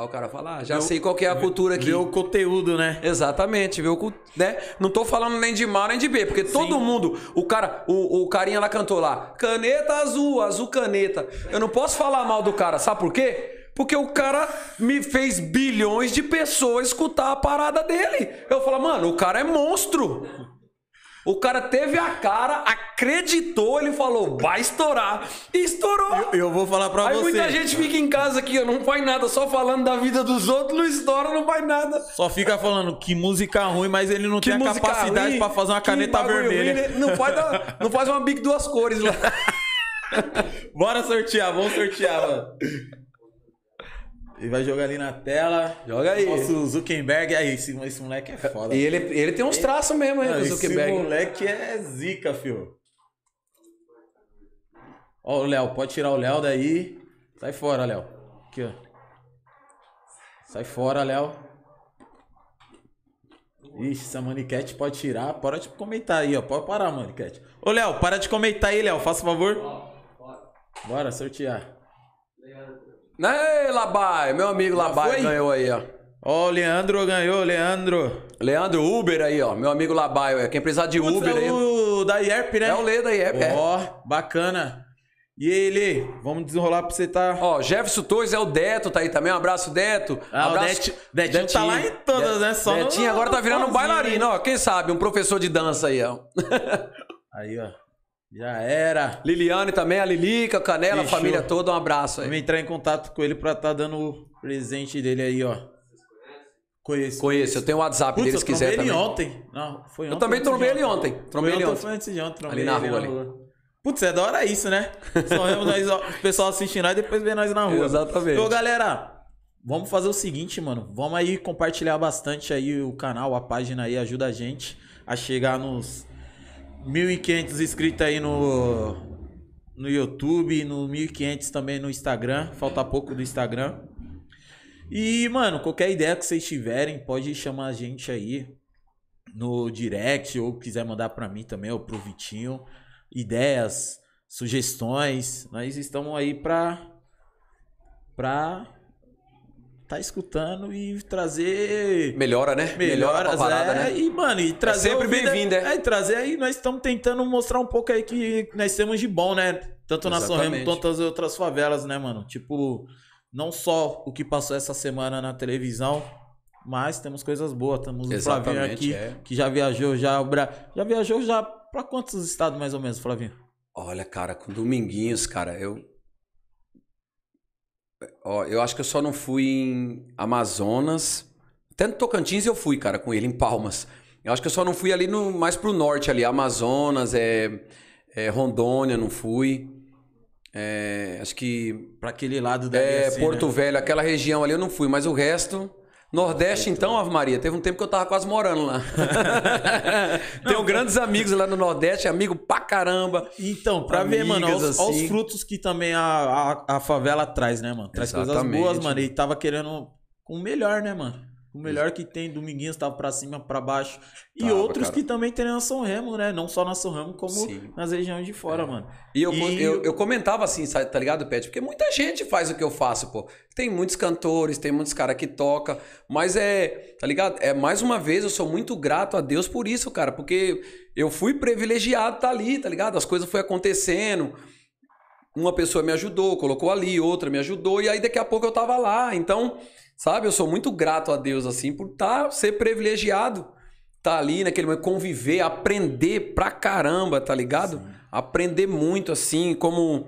[SPEAKER 2] Aí o cara fala, ah, já
[SPEAKER 1] Vê o-
[SPEAKER 2] sei qual que é a cultura aqui.
[SPEAKER 1] Ver o conteúdo, né?
[SPEAKER 2] Exatamente, viu? cu- Né? Não tô falando nem de mal nem de B, porque todo mundo, o cara, o, o carinha lá cantou lá, caneta azul, azul caneta. Eu não posso falar mal do cara, sabe por quê? Porque o cara me fez bilhões de pessoas escutar a parada dele. Eu falo, mano, o cara é monstro. O cara teve a cara, acreditou, ele falou, vai estourar. E estourou.
[SPEAKER 1] Eu, eu vou falar pra
[SPEAKER 2] Aí
[SPEAKER 1] você.
[SPEAKER 2] muita gente fica em casa aqui, não faz nada, só falando da vida dos outros, não estoura, não faz nada.
[SPEAKER 1] Só fica falando que música ruim, mas ele não
[SPEAKER 2] Que
[SPEAKER 1] tem a capacidade pra fazer uma caneta vermelha.
[SPEAKER 2] ruim, né? não, faz da- não faz uma bic duas cores lá. *laughs*
[SPEAKER 1] Bora sortear, vamos sortear, mano. Ele vai jogar ali na tela.
[SPEAKER 2] Joga aí.
[SPEAKER 1] Nosso Zuckerberg. Aí, esse, esse moleque é foda.
[SPEAKER 2] E ele, ele tem uns traços mesmo, hein,
[SPEAKER 1] Não,
[SPEAKER 2] do
[SPEAKER 1] esse
[SPEAKER 2] Zuckerberg.
[SPEAKER 1] moleque é zica, fio. Ó, o Léo, pode tirar o Léo daí. Sai fora, Léo. Aqui, ó. Sai fora, Léo. Ixi, essa maniquete pode tirar. Para de comentar aí, ó. Pode parar, maniquete. Ô, Léo, para de comentar aí, Léo. Faça favor. Bora sortear.
[SPEAKER 2] Ei, Labai, meu amigo Labai
[SPEAKER 1] foi?
[SPEAKER 2] ganhou aí, ó.
[SPEAKER 1] Ó, o Leandro ganhou, Leandro.
[SPEAKER 2] Leandro Uber aí, ó. Meu amigo Labai, quem precisar de
[SPEAKER 1] Putz,
[SPEAKER 2] Uber
[SPEAKER 1] é
[SPEAKER 2] aí.
[SPEAKER 1] o da IERP, né?
[SPEAKER 2] É o Leda aí, é. é.
[SPEAKER 1] Ó, bacana. E aí, Lê, vamos desenrolar pra você tá.
[SPEAKER 2] Ó, Jefferson Torres é o Deto, tá aí também. Um abraço, Deto.
[SPEAKER 1] Ah, o
[SPEAKER 2] abraço,
[SPEAKER 1] Det- Detinho tá lá em todas, né? Só no-
[SPEAKER 2] Detinho agora tá virando um
[SPEAKER 1] no
[SPEAKER 2] bailarino, ó. Quem sabe, um professor de dança aí, ó.
[SPEAKER 1] Aí, ó. Já era.
[SPEAKER 2] Liliane também, a Lilica, o Canela, a
[SPEAKER 1] Fechou.
[SPEAKER 2] família toda, um abraço aí.
[SPEAKER 1] Vamos entrar em contato com ele pra tá dando o presente dele aí, ó. Conheço.
[SPEAKER 2] Conheço, eu tenho o WhatsApp
[SPEAKER 1] Putz,
[SPEAKER 2] dele
[SPEAKER 1] eu
[SPEAKER 2] se quiser
[SPEAKER 1] trombei ele
[SPEAKER 2] também.
[SPEAKER 1] ontem. Não, foi ontem.
[SPEAKER 2] Eu também trombei ele ontem. Trombei ele
[SPEAKER 1] ontem, foi antes de ontem.
[SPEAKER 2] Ali na rua ali.
[SPEAKER 1] Putz, é da hora isso, né? *laughs* Só vemos nós, o pessoal assistindo nós e depois vê nós na rua.
[SPEAKER 2] Exatamente.
[SPEAKER 1] Então, galera, vamos fazer o seguinte, mano. Vamos aí compartilhar bastante aí o canal, a página aí, ajuda a gente a chegar nos 1.500 inscritos aí no, no YouTube, no 1.500 também no Instagram. Falta pouco do Instagram. E, mano, qualquer ideia que vocês tiverem, pode chamar a gente aí no direct ou quiser mandar pra mim também ou pro Vitinho. Ideias, sugestões. Nós estamos aí pra pra tá escutando e trazer
[SPEAKER 2] Melhora, né? Melhora
[SPEAKER 1] melhoras,
[SPEAKER 2] parada,
[SPEAKER 1] é,
[SPEAKER 2] né?
[SPEAKER 1] e mano, e trazer
[SPEAKER 2] sempre
[SPEAKER 1] ouvida-
[SPEAKER 2] bem-vindo, é.
[SPEAKER 1] é, e trazer aí, nós estamos tentando mostrar um pouco aí que nós temos de bom, né? Tanto na São Remo quanto nas outras favelas, né, mano? Tipo, não só o que passou essa semana na televisão, mas temos coisas boas. Temos o Flavinho aqui,
[SPEAKER 2] é.
[SPEAKER 1] que já viajou já, já viajou já pra quantos estados mais ou menos, Flavinho?
[SPEAKER 2] Olha, cara, com Dominguinhos, cara, eu. Ó, eu acho que eu só não fui em Amazonas. Até no Tocantins eu fui, cara, com ele, em Palmas. Eu acho que eu só não fui ali no, mais pro norte ali, Amazonas, é, é, Rondônia, não fui. É, acho que
[SPEAKER 1] Pra aquele lado da
[SPEAKER 2] é, Porto Velho, aquela região ali eu não fui, mas o resto. Nordeste, então, Ave Maria, teve um tempo que eu tava quase morando lá. *laughs* Tenho grandes amigos lá no Nordeste, amigo pra caramba.
[SPEAKER 1] Então, pra ver, mano,
[SPEAKER 2] Amigas,
[SPEAKER 1] olha os, olha os
[SPEAKER 2] assim.
[SPEAKER 1] frutos que também a, a, a favela traz, né, mano? Traz coisas
[SPEAKER 2] Exatamente.
[SPEAKER 1] boas, mano. E tava querendo o melhor, né, mano? O melhor que tem, Dominguinhos tava pra cima, pra baixo. E
[SPEAKER 2] Tava,
[SPEAKER 1] outros
[SPEAKER 2] cara.
[SPEAKER 1] que também tem na São Remo, né? Não só na São Remo, como
[SPEAKER 2] Sim.
[SPEAKER 1] nas regiões de fora, mano.
[SPEAKER 2] E eu,
[SPEAKER 1] E-
[SPEAKER 2] eu, eu comentava assim, tá ligado, Pet? Porque muita gente faz o que eu faço, pô. Tem muitos cantores, tem muitos caras que toca, mas é, tá ligado? É mais uma vez, eu sou muito grato a Deus por isso, cara, porque eu fui privilegiado tá ali, tá ligado? As coisas foi acontecendo. Uma pessoa me ajudou, colocou ali, outra me ajudou, e aí daqui a pouco eu tava lá. Então, sabe, eu sou muito grato a Deus, assim, por tá, ser privilegiado. Tá ali naquele momento, conviver, aprender pra caramba, tá ligado? Aprender muito, assim, como.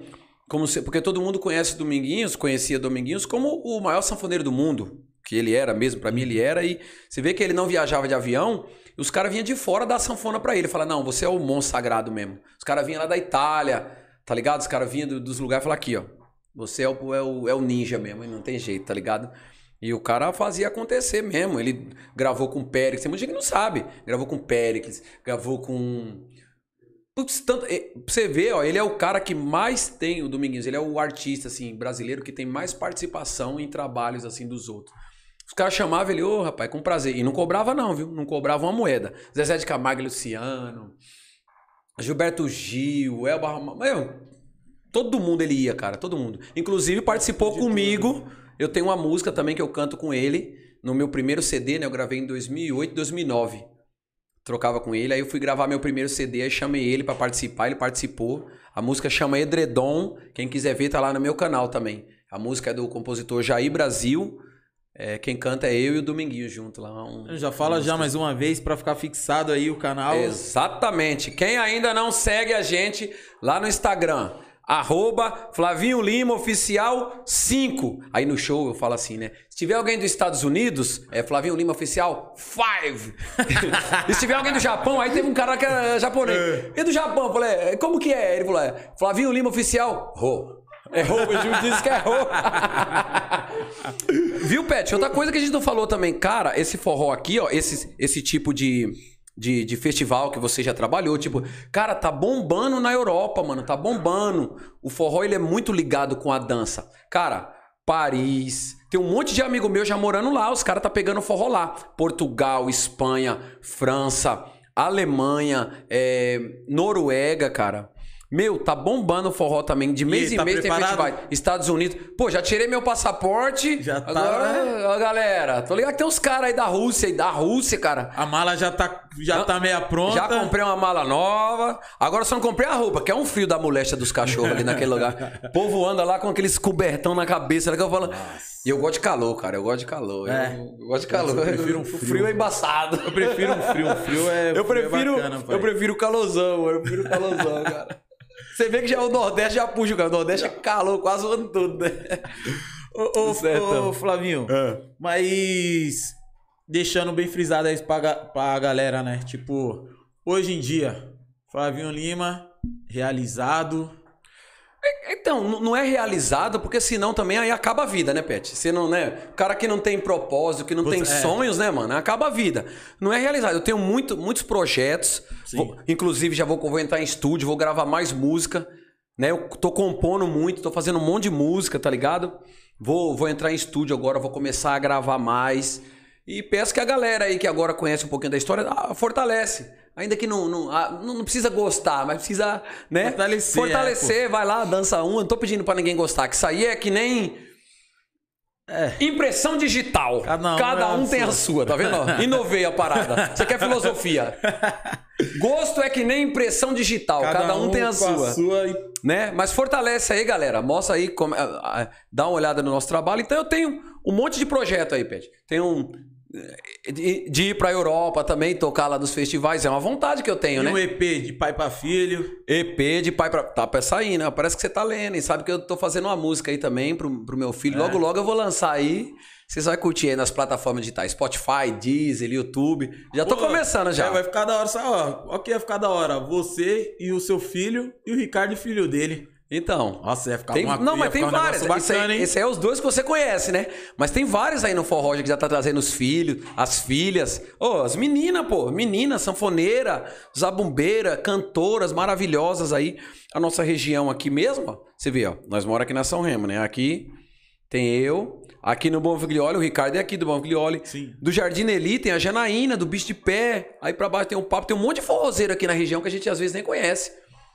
[SPEAKER 2] como se, porque todo mundo conhece Dominguinhos, conhecia Dominguinhos como o maior sanfoneiro do mundo. que ele era mesmo, pra mim ele era, e você vê que ele não viajava de avião, e os caras vinham de fora dar sanfona pra ele. Fala, não, você é o monstro sagrado mesmo. Os caras vinham lá da Itália, tá ligado? Os caras vinham do- dos lugares e falavam aqui, ó. Você é o, é, o, é o ninja mesmo, e não tem jeito, tá ligado? E o cara fazia acontecer mesmo. Ele gravou com o Péricles, tem muita gente que não sabe. Gravou com o Péricles, gravou com. Putz, tanto, pra você ver, ó, ele é o cara que mais tem, o Dominguinhos, ele é o artista, assim, brasileiro que tem mais participação em trabalhos, assim, dos outros. Os caras chamavam ele, ô, rapaz, com prazer. E não cobrava não, viu? Não cobrava uma moeda. Zezé de Camargo Luciano, Gilberto Gil, Elba meu, todo mundo ele ia, cara, todo mundo. Inclusive participou comigo, eu tenho uma música também que eu canto com ele, no meu primeiro CD, né, eu gravei em 2008, 2009 trocava com ele. Aí eu fui gravar meu primeiro CD, aí chamei ele pra participar, ele participou. A música chama Edredom, quem quiser ver tá lá no meu canal também. A música é do compositor Jair Brasil. É, quem canta é eu e o Dominguinho junto lá. um-
[SPEAKER 1] Já fala já mais uma vez pra ficar fixado aí o canal.
[SPEAKER 2] Exatamente. Quem ainda não segue a gente lá no Instagram, arroba Flavinho Lima Oficial 5. Aí no show eu falo assim, né? Se tiver alguém dos Estados Unidos, é Flavinho Lima Oficial 5. *laughs* e se tiver alguém do Japão, aí teve um cara que era japonês. E do Japão? Eu falei, "É, como que é? Ele falou, é Flavinho Lima Oficial Ro. É Ro, o Gil disse que é Ro. *laughs* Viu, Pet? Outra coisa que a gente não falou também, cara, esse forró aqui, ó, esse, esse tipo de, de, de festival que você já trabalhou, tipo, cara, tá bombando na Europa, mano, tá bombando. O forró, ele é muito ligado com a dança. Cara, Paris, tem um monte de amigo meu já morando lá, os caras tá pegando forró lá. Portugal, Espanha, França, Alemanha, é, Noruega, cara. Meu, tá bombando o forró também. De mês
[SPEAKER 1] E
[SPEAKER 2] em
[SPEAKER 1] tá
[SPEAKER 2] mês tem
[SPEAKER 1] preparado?
[SPEAKER 2] festival. Estados Unidos. Pô, já tirei meu passaporte.
[SPEAKER 1] Já tá,
[SPEAKER 2] Agora,
[SPEAKER 1] né?
[SPEAKER 2] ó, galera, tô ligado que tem uns caras aí da Rússia aí, da Rússia, cara.
[SPEAKER 1] A mala já tá, já tá meia pronta.
[SPEAKER 2] Já comprei uma mala nova. Agora só não comprei a roupa, que é um frio da moléstia dos cachorros ali naquele *laughs* lugar. O povo anda lá com aqueles cobertão na cabeça. que eu falo. E eu gosto de calor, cara. Eu gosto de calor.
[SPEAKER 1] É.
[SPEAKER 2] Eu, eu gosto de calor.
[SPEAKER 1] Eu prefiro *laughs* um
[SPEAKER 2] O
[SPEAKER 1] frio.
[SPEAKER 2] frio é embaçado.
[SPEAKER 1] Eu prefiro um frio. Um frio é.
[SPEAKER 2] Eu
[SPEAKER 1] frio é
[SPEAKER 2] prefiro,
[SPEAKER 1] bacana, pai.
[SPEAKER 2] eu prefiro o calorzão, eu prefiro o calorzão, *laughs* cara. Você vê que já o Nordeste já puxa, cara. O Nordeste é calor quase o ano todo, né?
[SPEAKER 1] Ô, ô, ô,
[SPEAKER 2] então.
[SPEAKER 1] Flavinho,
[SPEAKER 2] É.
[SPEAKER 1] mas deixando bem frisado aí pra, pra galera, né? Tipo, hoje em dia, Flavinho Lima, realizado.
[SPEAKER 2] Então, n- não é realizado, porque senão também aí acaba a vida, né, Pet? Você não, né? O cara que não tem propósito, que não tem
[SPEAKER 1] é.
[SPEAKER 2] sonhos, né, mano? Acaba a vida. Não é realizado. Eu tenho muito, muitos projetos. Vou- inclusive, já vou, vou entrar em estúdio, vou gravar mais música. Né? Eu tô compondo muito, tô fazendo um monte de música, tá ligado? Vou, vou entrar em estúdio agora, vou começar a gravar mais. E peço que a galera aí que agora conhece um pouquinho da história, ah, fortalece. Ainda que não, não, ah, não não precisa gostar, mas precisa, né?
[SPEAKER 1] Fortalecer,
[SPEAKER 2] Fortalecer, vai lá, dança um. Eu não tô pedindo pra ninguém gostar, que isso aí é que nem.
[SPEAKER 1] É.
[SPEAKER 2] Impressão digital.
[SPEAKER 1] Cada um
[SPEAKER 2] Cada
[SPEAKER 1] é a
[SPEAKER 2] um tem a
[SPEAKER 1] sua.
[SPEAKER 2] tá vendo? *laughs* Inovei a parada. Você quer filosofia? Gosto é que nem impressão digital. Cada, um, tem a sua.
[SPEAKER 1] sua e
[SPEAKER 2] Né? Mas fortalece aí, galera. Mostra aí, como, ah, dá uma olhada no nosso trabalho. Então eu tenho um monte de projeto aí, Pet. Tenho um. De, de ir pra Europa também, tocar lá nos festivais. É uma vontade que eu tenho,
[SPEAKER 1] e
[SPEAKER 2] né?
[SPEAKER 1] um EP de pai pra filho.
[SPEAKER 2] EP de pai pra. Tá pra sair, né? Parece que você tá lendo. E sabe que eu tô fazendo uma música aí também pro, pro meu filho. Logo, logo eu vou lançar aí. Vocês vão curtir aí nas plataformas digitais. Spotify, Deezer, YouTube. Já tô
[SPEAKER 1] Pô,
[SPEAKER 2] começando já.
[SPEAKER 1] é, vai ficar da hora, sabe? Ó, o que vai ficar da hora? Você e o seu filho e o Ricardo, filho dele.
[SPEAKER 2] Então.
[SPEAKER 1] Nossa, ia ficar
[SPEAKER 2] Tem-
[SPEAKER 1] uma
[SPEAKER 2] não, mas tem
[SPEAKER 1] um
[SPEAKER 2] várias.
[SPEAKER 1] bacana,
[SPEAKER 2] esse aí é os dois que você conhece, né? Mas tem vários aí no forró que já tá trazendo os filhos, as filhas. Ô, as meninas, pô. Meninas, sanfoneira, zabumbeira, cantoras maravilhosas aí. A nossa região aqui mesmo, ó. Você vê, ó. Nós moramos aqui na São Remo, né? Aqui tem eu. Aqui no Bom Figlioli, o Ricardo é aqui do Bom Figlioli.
[SPEAKER 1] Sim.
[SPEAKER 2] Do Jardim Eli tem a Janaína, do Bicho de Pé. Aí pra baixo tem o Papo. Tem um monte de forrozeiro aqui na região que a gente às vezes nem conhece.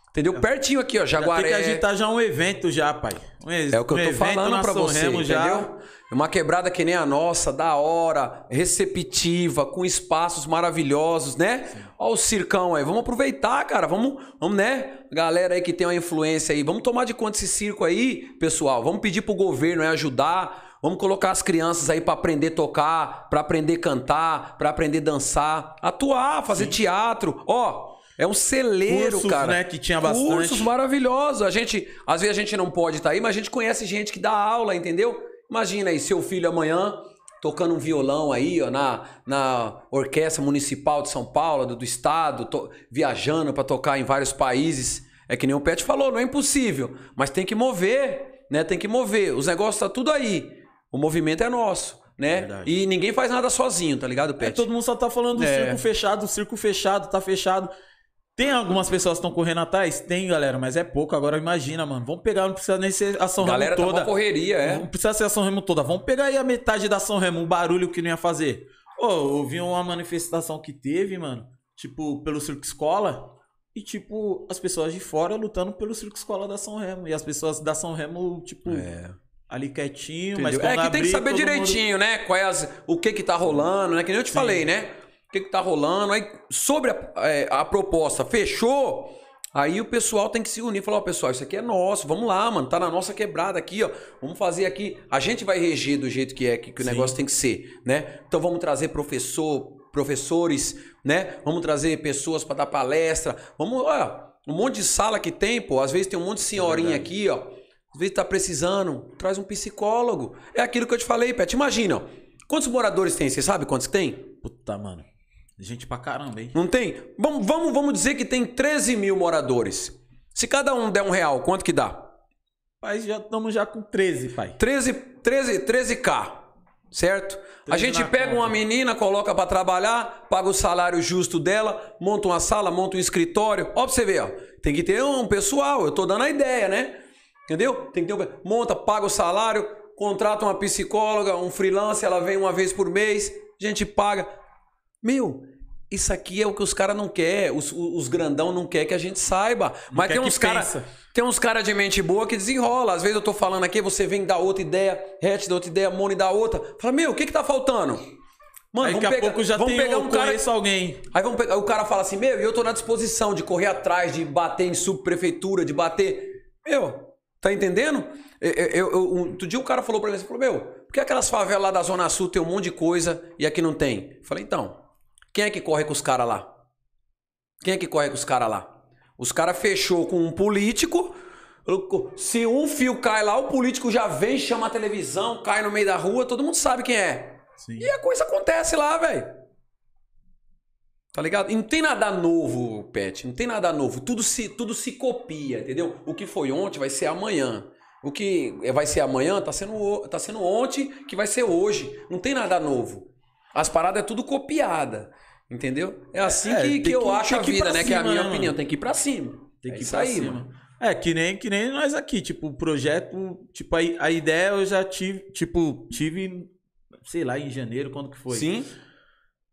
[SPEAKER 2] Entendeu? Pertinho aqui, ó.
[SPEAKER 1] Já
[SPEAKER 2] Jaguaré.
[SPEAKER 1] tem que agitar já um evento já, pai. Um ex-
[SPEAKER 2] É o que eu
[SPEAKER 1] um
[SPEAKER 2] tô
[SPEAKER 1] evento
[SPEAKER 2] falando
[SPEAKER 1] São
[SPEAKER 2] você,
[SPEAKER 1] Remo
[SPEAKER 2] entendeu? Uma quebrada que nem a nossa, da hora, receptiva, com espaços maravilhosos, né? Ó o circão aí, vamos aproveitar, cara, vamos, vamos, né? Galera aí que tem uma influência aí, vamos tomar de conta esse circo aí, pessoal. Vamos pedir pro governo aí ajudar, vamos colocar as crianças aí pra aprender a tocar, pra aprender a cantar, pra aprender a dançar, atuar, fazer teatro. Ó, é um celeiro,
[SPEAKER 1] Cursos,
[SPEAKER 2] cara.
[SPEAKER 1] né, que tinha bastante.
[SPEAKER 2] Cursos maravilhosos. A gente, às vezes a gente não pode estar aí, mas a gente conhece gente que dá aula, entendeu? Imagina aí, seu filho amanhã tocando um violão aí, ó, na, na Orquestra Municipal de São Paulo, do, do Estado, to- viajando para tocar em vários países. É que nem o Pet falou, não é impossível, mas tem que mover, né? Tem que mover. Os negócios tá tudo aí. O movimento é nosso, né?
[SPEAKER 1] Verdade.
[SPEAKER 2] E ninguém faz nada sozinho, tá ligado,
[SPEAKER 1] É,
[SPEAKER 2] Pet?
[SPEAKER 1] todo mundo só tá falando do
[SPEAKER 2] É.
[SPEAKER 1] circo fechado, o circo fechado, tá fechado. Tem algumas pessoas que estão correndo atrás? Tem, galera, mas é pouco. Agora imagina, mano. Vamos pegar, não precisa nem ser a São
[SPEAKER 2] Galera
[SPEAKER 1] Remo
[SPEAKER 2] tá
[SPEAKER 1] toda.
[SPEAKER 2] uma correria, é.
[SPEAKER 1] Não precisa ser a São Remo toda. Vamos pegar aí a metade da São Remo, o barulho que não ia fazer. Ô, eu vi uma manifestação que teve, mano, tipo, pelo Circo Escola. E, tipo, as pessoas de fora lutando pelo Circo Escola da São Remo. E as pessoas da São Remo, tipo,
[SPEAKER 2] É.
[SPEAKER 1] ali quietinho, mas quando
[SPEAKER 2] É que tem que
[SPEAKER 1] abrir,
[SPEAKER 2] saber
[SPEAKER 1] todo mundo-
[SPEAKER 2] direitinho, né? Qual é as- o que que tá rolando, né? Que nem eu te falei, né? O que que tá rolando. Aí, sobre a, é, a proposta, fechou. Aí o pessoal tem que se unir e falar, ó, pessoal, isso aqui é nosso, vamos lá, mano, tá na nossa quebrada aqui, ó. Vamos fazer aqui. A gente vai reger do jeito que é, que, que o
[SPEAKER 1] Sim.
[SPEAKER 2] negócio tem que ser, né? Então vamos trazer professor, professores, né? Vamos trazer pessoas para dar palestra. Vamos, ó, um monte de sala que tem, pô. Às vezes tem um monte de senhorinha
[SPEAKER 1] verdade.
[SPEAKER 2] aqui, ó. Às vezes tá precisando, traz um psicólogo. É aquilo que eu te falei, Pet. Imagina, ó. Quantos moradores tem? Você sabe quantos que tem?
[SPEAKER 1] Puta, mano. Gente pra caramba, hein?
[SPEAKER 2] Não tem? Vamos, vamos, vamos dizer que tem 13 mil moradores. Se cada um der um real, quanto que dá?
[SPEAKER 1] Pai, já estamos já com 13, pai.
[SPEAKER 2] 13, 13, 13k, certo? A
[SPEAKER 1] 13
[SPEAKER 2] gente
[SPEAKER 1] na
[SPEAKER 2] pega
[SPEAKER 1] conta.
[SPEAKER 2] uma menina, coloca pra trabalhar, paga o salário justo dela, monta uma sala, monta um escritório. Ó, pra você ver, ó. Tem que ter um pessoal, eu tô dando a ideia, né? Entendeu? Tem que ter um... Monta, paga o salário, contrata uma psicóloga, um freelance, ela vem uma vez por mês, a gente paga. Meu, isso aqui é o que os caras não querem, os, os grandão não quer que a gente saiba. Mas
[SPEAKER 1] quer
[SPEAKER 2] tem uns caras tem uns cara de mente boa que desenrola. Às vezes eu tô falando aqui, você vem dar outra ideia, Hatch dá outra ideia, Moni dá outra. Fala, meu, o que que tá faltando? Mano,
[SPEAKER 1] Aí
[SPEAKER 2] vamos
[SPEAKER 1] daqui a
[SPEAKER 2] pegar,
[SPEAKER 1] pouco já
[SPEAKER 2] vamos
[SPEAKER 1] tem
[SPEAKER 2] pegar
[SPEAKER 1] um
[SPEAKER 2] cara.
[SPEAKER 1] alguém.
[SPEAKER 2] Aí vamos pegar, o cara fala assim, meu, e eu tô na disposição de correr atrás, de bater em subprefeitura, de bater. Meu, tá entendendo? Eu, eu, eu- um- outro dia um cara falou pra mim, assim, falou, meu, por que aquelas favelas lá da Zona Sul tem um monte de coisa e aqui não tem? Eu falei, então, quem é que corre com os caras lá? Quem é que corre com os caras lá? Os caras fechou com um político. Se um fio cai lá, o político já vem, chama a televisão, cai no meio da rua, todo mundo sabe quem é.
[SPEAKER 1] Sim.
[SPEAKER 2] E a coisa acontece lá, velho. Tá ligado? E não tem nada novo, Pet. Não tem nada novo. Tudo se, tudo se copia, entendeu? O que foi ontem vai ser amanhã. O que vai ser amanhã tá sendo, tá sendo ontem que vai ser hoje. Não tem nada novo. As paradas é tudo copiada. Entendeu? É assim
[SPEAKER 1] É,
[SPEAKER 2] que, que eu
[SPEAKER 1] que-
[SPEAKER 2] acho a
[SPEAKER 1] ir
[SPEAKER 2] vida, né? que é a
[SPEAKER 1] cima,
[SPEAKER 2] minha
[SPEAKER 1] né,
[SPEAKER 2] opinião. Tem que ir pra cima.
[SPEAKER 1] Tem
[SPEAKER 2] É
[SPEAKER 1] que ir
[SPEAKER 2] isso
[SPEAKER 1] pra
[SPEAKER 2] aí,
[SPEAKER 1] cima.
[SPEAKER 2] mano.
[SPEAKER 1] É, que nem, que nem nós aqui, tipo, o projeto, tipo, a, a ideia eu já tive, tipo, tive, sei lá, em janeiro, quando que foi?
[SPEAKER 2] Sim.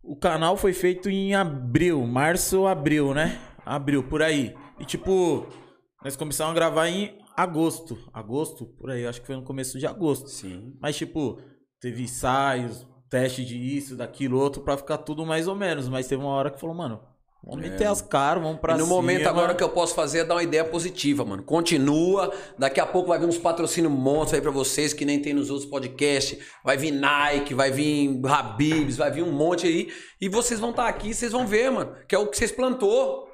[SPEAKER 1] O canal foi feito em abril, março abril, né? Abril, por aí. E tipo, nós começamos a gravar em agosto. Agosto, por aí, acho que foi no começo de agosto.
[SPEAKER 2] Sim.
[SPEAKER 1] Mas tipo, teve ensaios, teste de isso, daquilo, outro, pra ficar tudo mais ou menos. Mas teve uma hora que falou, mano, vamos meter as caras, vamos pra
[SPEAKER 2] É. E no
[SPEAKER 1] cima.
[SPEAKER 2] momento agora que eu posso fazer é dar uma ideia positiva, mano. Continua. Daqui a pouco vai vir uns patrocínios monstros aí pra vocês que nem tem nos outros podcasts. Vai vir Nike, vai vir Habibs, vai vir um monte aí. E vocês vão estar aqui, vocês vão ver, mano. Que é o que vocês plantou.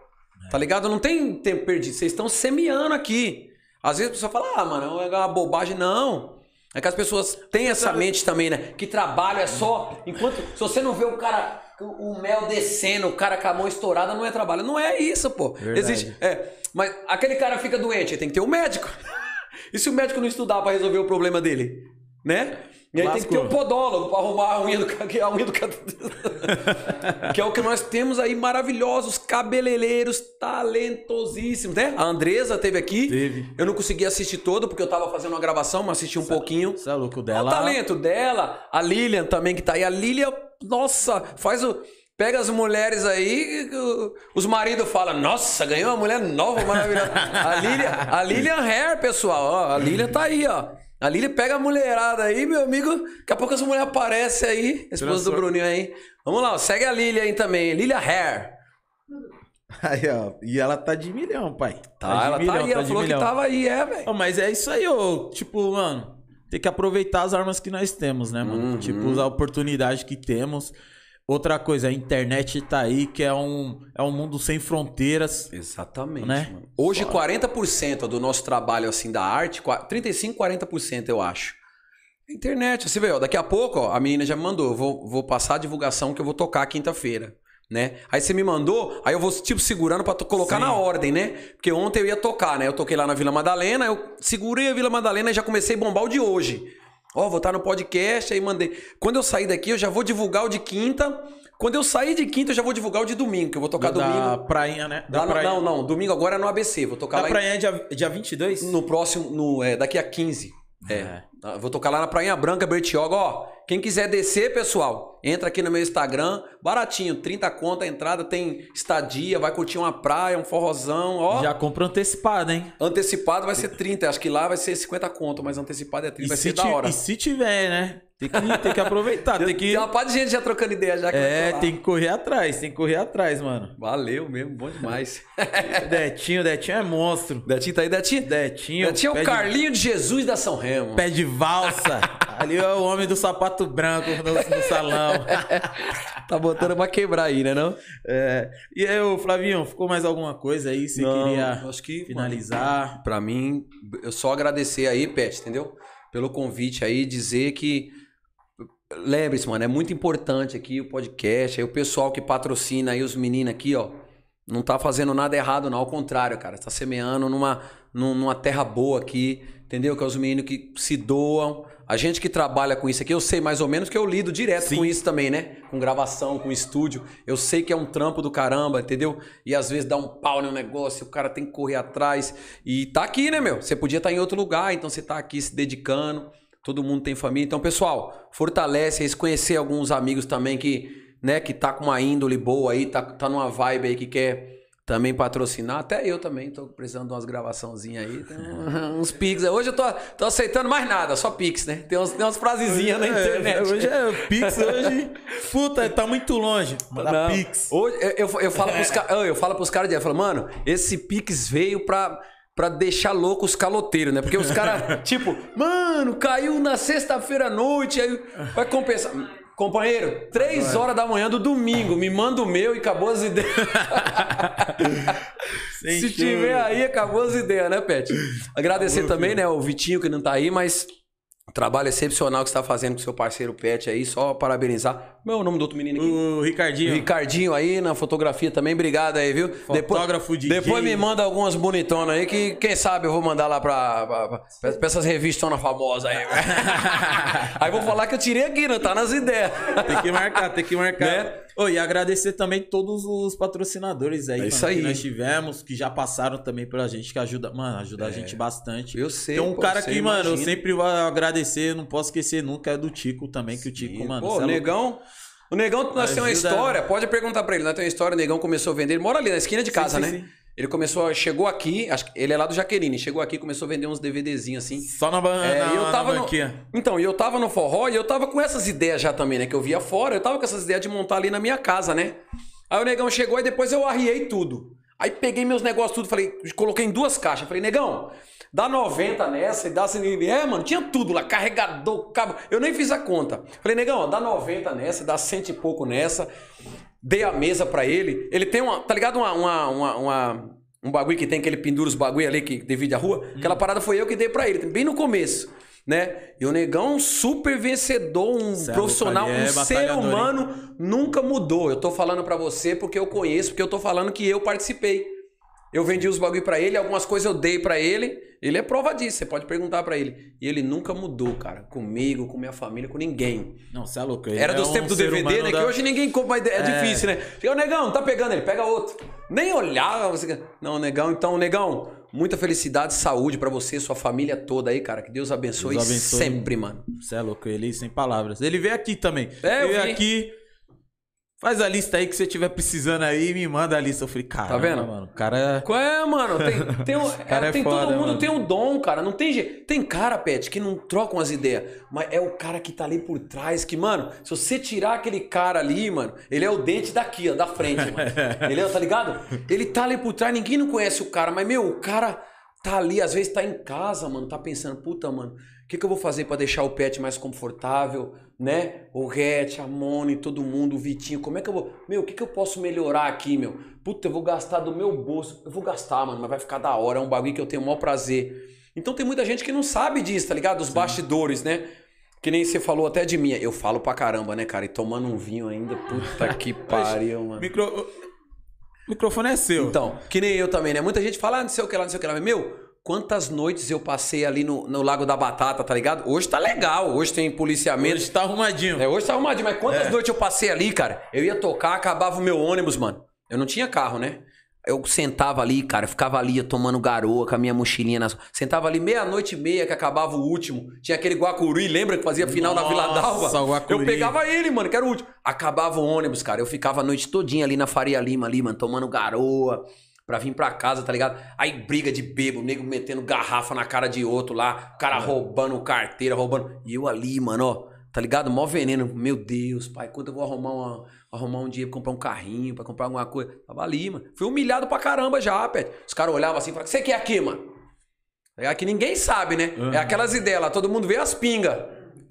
[SPEAKER 2] Tá ligado? Não tem tempo perdido. Vocês estão semeando aqui. Às vezes a pessoa fala, ah, mano, é uma bobagem. Não. É que as pessoas têm essa mente também, né? Que trabalho é só. Enquanto. Se você não vê o cara. O mel descendo, o cara com a mão estourada, não é trabalho. Não é isso, pô.
[SPEAKER 1] Verdade.
[SPEAKER 2] Existe. É. Mas aquele cara fica doente, tem que ter um médico. *laughs* E se o médico não estudar pra resolver o problema dele? Né? E aí tem que ter um
[SPEAKER 1] Lascou.
[SPEAKER 2] podólogo pra arrumar a unha do ca- a unha do *laughs* Que é o que nós temos aí, maravilhosos, cabeleireiros talentosíssimos, né? A Andresa teve aqui.
[SPEAKER 1] Teve.
[SPEAKER 2] Eu não consegui assistir todo porque eu tava fazendo uma gravação, mas assisti um pouquinho.
[SPEAKER 1] Você é louco dela.
[SPEAKER 2] O talento dela, a Lilian também que tá aí. A Lilian, nossa, faz o. Pega as mulheres aí, os maridos falam, nossa, ganhou uma mulher nova, maravilhosa. *laughs* A Lilian, a Lilian Hair, pessoal, ó, a Lilian tá aí, ó. A Lilian pega a mulherada aí, meu amigo. Daqui a pouco essa mulher aparece aí, a esposa do. Bruninho aí. Vamos lá, ó, segue a Lilian aí também, Lilian Hair.
[SPEAKER 1] Aí, ó. E ela tá de milhão, pai.
[SPEAKER 2] Tá,
[SPEAKER 1] de
[SPEAKER 2] ela
[SPEAKER 1] milhão,
[SPEAKER 2] tá aí, ela
[SPEAKER 1] de
[SPEAKER 2] falou que
[SPEAKER 1] milhão.
[SPEAKER 2] tava aí, é, velho.
[SPEAKER 1] Mas é isso aí, ô. Tipo, mano, tem que aproveitar as armas que nós temos, né, mano?
[SPEAKER 2] Uhum.
[SPEAKER 1] Tipo, usar a oportunidade que temos. Outra coisa, a internet tá aí, que é um, é um mundo sem fronteiras.
[SPEAKER 2] Exatamente.
[SPEAKER 1] Né?
[SPEAKER 2] mano. Hoje, 40% do nosso trabalho assim da arte, qua- 35, 40% eu acho, Internet, você vê, ó, daqui a pouco, ó, a menina já me mandou, eu vou, vou passar a divulgação que eu vou tocar quinta-feira, né? Aí você me mandou, aí eu vou, tipo, segurando pra to- colocar
[SPEAKER 1] Sim.
[SPEAKER 2] na ordem, né? Porque ontem eu ia tocar, né? Eu toquei lá na Vila Madalena, eu segurei a Vila Madalena e já comecei a bombar o de hoje. Ó, vou estar no podcast, aí mandei. Quando eu sair daqui, eu já vou divulgar o de quinta. Quando eu sair de quinta, eu já vou divulgar o de domingo, que eu vou tocar
[SPEAKER 1] da
[SPEAKER 2] domingo.
[SPEAKER 1] prainha, né? Da
[SPEAKER 2] Lá
[SPEAKER 1] prainha.
[SPEAKER 2] não, não, domingo agora é no ABC, vou tocar
[SPEAKER 1] Da
[SPEAKER 2] lá em-
[SPEAKER 1] prainha é dia, dia 22?
[SPEAKER 2] no próximo, no, é, daqui a 15. É. Ah, Vou tocar lá na Prainha Branca, Bertioga. Ó, quem quiser descer, pessoal, entra aqui no meu Instagram. Baratinho, 30 conto a entrada, tem estadia, vai curtir uma praia, um forrozão, ó.
[SPEAKER 1] Já compra antecipado, hein?
[SPEAKER 2] Antecipado vai ser 30, acho que lá vai ser 50 conto, mas antecipado é 30,
[SPEAKER 1] E
[SPEAKER 2] vai
[SPEAKER 1] se,
[SPEAKER 2] ser da hora.
[SPEAKER 1] e se tiver, né? Tem que, tem que aproveitar, tem que...
[SPEAKER 2] Tem uma par de gente já trocando ideia já. que
[SPEAKER 1] É, tem que correr atrás, tem que correr atrás, mano.
[SPEAKER 2] Valeu mesmo, bom demais. *laughs*
[SPEAKER 1] Detinho, Detinho é monstro.
[SPEAKER 2] Detinho tá aí, Detinho?
[SPEAKER 1] Detinho,
[SPEAKER 2] Detinho é o Carlinho de Jesus da São Remo.
[SPEAKER 1] Pé de valsa. Ali é o homem do sapato branco no, no salão. *laughs*
[SPEAKER 2] Tá botando pra quebrar aí, né não?
[SPEAKER 1] É. E aí, ô, Flavinho, ficou mais alguma coisa aí? Você
[SPEAKER 2] Não,
[SPEAKER 1] queria
[SPEAKER 2] acho que,
[SPEAKER 1] finalizar?
[SPEAKER 2] Pra mim, eu só agradecer aí, Pet, entendeu? Pelo convite aí, dizer que. Lembre-se, mano, é muito importante aqui o podcast. Aí o pessoal que patrocina aí, os meninos aqui, ó. Não tá fazendo nada errado, não. Ao contrário, cara. Tá semeando numa, num- numa terra boa aqui, entendeu? Que é os meninos que se doam. A gente que trabalha com isso aqui, eu sei mais ou menos que eu lido direto
[SPEAKER 1] Sim.
[SPEAKER 2] com isso também, né? Com gravação, com estúdio. Eu sei que é um trampo do caramba, entendeu? E às vezes dá um pau no negócio, o cara tem que correr atrás. E tá aqui, né, meu? Você podia estar em outro lugar, então você tá aqui se dedicando. Todo mundo tem família. Então, pessoal, fortalece aí, conhecer alguns amigos também que, né, que tá com uma índole boa aí, tá, tá numa vibe aí que quer também patrocinar. Até eu também tô precisando de umas gravaçãozinhas aí. Tem um- *laughs* uns pix. Hoje eu tô, tô aceitando mais nada, só pix, né? Tem, uns, tem umas frasezinhas na internet.
[SPEAKER 1] É, hoje é Pix, hoje. Puta, tá muito longe. Manda. Pix.
[SPEAKER 2] Hoje, eu, eu, eu falo pros caras, eu falo pros caras, eu falo, mano, esse Pix veio pra, pra deixar louco os caloteiros, né? Porque os caras, *laughs* tipo, mano, caiu na sexta-feira à noite, aí vai compensar. Companheiro, três horas da manhã do domingo, me manda o meu e acabou as ideias. *laughs* Se tiver aí, acabou as ideias, né, Pet? Agradecer também, né, o Vitinho que não tá aí, mas trabalho excepcional que você tá fazendo com seu parceiro Pet aí, só parabenizar. Como é o nome do outro menino aqui?
[SPEAKER 1] O Ricardinho.
[SPEAKER 2] Ricardinho aí na fotografia também, obrigado aí, viu?
[SPEAKER 1] Fotógrafo
[SPEAKER 2] depois,
[SPEAKER 1] DJ.
[SPEAKER 2] Depois me manda algumas bonitonas aí, que quem sabe eu vou mandar lá pra, pra, pra- pra essas revistonas famosas aí. *laughs* aí vou falar que eu tirei aqui, não tá nas ideias.
[SPEAKER 1] Tem que marcar, tem que marcar.
[SPEAKER 2] Né?
[SPEAKER 1] Ô, e agradecer também todos os patrocinadores aí,
[SPEAKER 2] É
[SPEAKER 1] mano,
[SPEAKER 2] aí.
[SPEAKER 1] que nós tivemos, que já passaram também pela gente, que ajuda, mano, ajuda a gente bastante.
[SPEAKER 2] Eu sei,
[SPEAKER 1] Tem um
[SPEAKER 2] pô,
[SPEAKER 1] cara que, mano, eu
[SPEAKER 2] imagina.
[SPEAKER 1] sempre vou agradecer, não posso esquecer nunca, é do Tico também, que o Tico, mano,
[SPEAKER 2] Pô,
[SPEAKER 1] é.
[SPEAKER 2] Negão... O Negão, nós temos uma história, pode perguntar pra ele, nós temos uma história, o Negão começou a vender, ele mora ali na esquina de casa,
[SPEAKER 1] sim,
[SPEAKER 2] né?
[SPEAKER 1] sim.
[SPEAKER 2] Ele começou, chegou aqui, acho que ele é lá do Jaqueline, chegou aqui, começou a vender uns DVDzinhos assim.
[SPEAKER 1] Só na, ban-
[SPEAKER 2] É,
[SPEAKER 1] na,
[SPEAKER 2] eu
[SPEAKER 1] na
[SPEAKER 2] tava no...
[SPEAKER 1] banquinha.
[SPEAKER 2] Então, e eu tava no forró e eu tava com essas ideias já também, né? Que eu via fora, eu tava com essas ideias de montar ali na minha casa, né? Aí o negão chegou e depois eu arriei tudo. Aí peguei meus negócios tudo, falei, coloquei em duas caixas. Falei, negão, dá 90 nessa e dá. É, mano, tinha tudo lá, carregador, cabo. Eu nem fiz a conta. Falei, negão, dá 90 nessa, dá cento e pouco nessa. Dei a mesa pra ele. Ele tem uma, tá ligado? Uma, uma, uma, uma- um bagulho que tem que ele pendura os bagulho ali que divide a rua. Aquela parada foi eu que dei pra ele, bem no começo. Né? E o negão, um super vencedor, um
[SPEAKER 1] Cê é
[SPEAKER 2] profissional,
[SPEAKER 1] é
[SPEAKER 2] um ser
[SPEAKER 1] batalhador, hein?
[SPEAKER 2] humano, nunca mudou. Eu tô falando pra você porque eu conheço, porque eu tô falando que eu participei. Eu vendi os bagulho pra ele, algumas coisas eu dei pra ele. Ele é prova disso, você pode perguntar pra ele. E ele nunca mudou, cara. Comigo, com minha família, com ninguém.
[SPEAKER 1] Não, você é louco. ele
[SPEAKER 2] Era
[SPEAKER 1] é
[SPEAKER 2] dos
[SPEAKER 1] um
[SPEAKER 2] tempos do DVD, né?
[SPEAKER 1] da-
[SPEAKER 2] Que hoje ninguém compra, mas é,
[SPEAKER 1] É.
[SPEAKER 2] difícil, né? Chega o negão, tá pegando ele, pega outro. Nem olhava. Você... Não, negão, então, negão, muita felicidade, saúde pra você, sua família toda aí, cara. Que Deus abençoe,
[SPEAKER 1] Deus abençoe.
[SPEAKER 2] sempre, mano.
[SPEAKER 1] Você é louco, ele sem palavras. Ele veio aqui também.
[SPEAKER 2] É, eu
[SPEAKER 1] ele veio aqui. Faz a lista aí que você tiver precisando aí, me manda a lista. Eu falei, cara,
[SPEAKER 2] Tá vendo?
[SPEAKER 1] mano, o cara
[SPEAKER 2] Qual é, mano? Tem, tem, um- *laughs*
[SPEAKER 1] Cara, é
[SPEAKER 2] tem
[SPEAKER 1] foda,
[SPEAKER 2] todo mundo
[SPEAKER 1] mano.
[SPEAKER 2] tem um dom, cara. Não tem jeito. Tem cara, Pet, que não trocam as ideias. Mas é o cara que tá ali por trás, que, mano, se você tirar aquele cara ali, mano, ele é o dente daqui, ó, da frente, mano. *laughs* Ele é, tá ligado? Ele tá ali por trás, ninguém não conhece o cara, mas, meu, o cara tá ali, às vezes tá em casa, mano, tá pensando, puta, mano, o que, que eu vou fazer pra deixar o pet mais confortável, né? O Ret, a Moni, todo mundo, o Vitinho, como é que eu vou. Meu, o que, que eu posso melhorar aqui, meu? Puta, eu vou gastar do meu bolso. Eu vou gastar, mano, mas vai ficar da hora, é um bagulho que eu tenho o maior prazer. Então tem muita gente que não sabe disso, tá ligado? Os bastidores, né? Que nem você falou até de mim. Eu falo pra caramba, né, cara? E tomando um vinho ainda, puta *laughs* que pariu, mano.
[SPEAKER 1] Micro... O microfone é seu.
[SPEAKER 2] Então, que nem eu também, né? Muita gente fala, ah, não sei o que lá, não sei o que lá. Mas, meu, quantas noites eu passei ali no, no Lago da Batata, tá ligado? Hoje tá legal, hoje tem policiamento.
[SPEAKER 1] Hoje tá arrumadinho.
[SPEAKER 2] É, hoje tá arrumadinho, mas quantas
[SPEAKER 1] É.
[SPEAKER 2] noites eu passei ali, cara? Eu ia tocar, acabava o meu ônibus, mano. Eu não tinha carro, né? Eu sentava ali, cara, ficava ali tomando garoa com a minha mochilinha nas. Sentava ali meia-noite e meia que acabava o último. Tinha aquele Guacuri, lembra que fazia final na Vila
[SPEAKER 1] Nossa,
[SPEAKER 2] Dalva?
[SPEAKER 1] Guacuri.
[SPEAKER 2] Eu pegava ele, mano, que era o último. Acabava o ônibus, cara. Eu ficava a noite todinha ali na Faria Lima, ali, mano, tomando garoa. Pra vir pra casa, tá ligado? Aí briga de bebo, nego metendo garrafa na cara de outro lá, o cara roubando carteira, roubando. E eu ali, mano, ó, tá ligado? Mó veneno. Meu Deus, pai, quando eu vou arrumar, uma, arrumar um dinheiro pra comprar um carrinho, pra comprar alguma coisa? Tava ali, mano. Fui humilhado pra caramba já, Pet. Os caras olhavam assim e falavam: o que você quer aqui, mano? É aqui ninguém sabe, né? É aquelas ideias lá, todo mundo vê as pingas.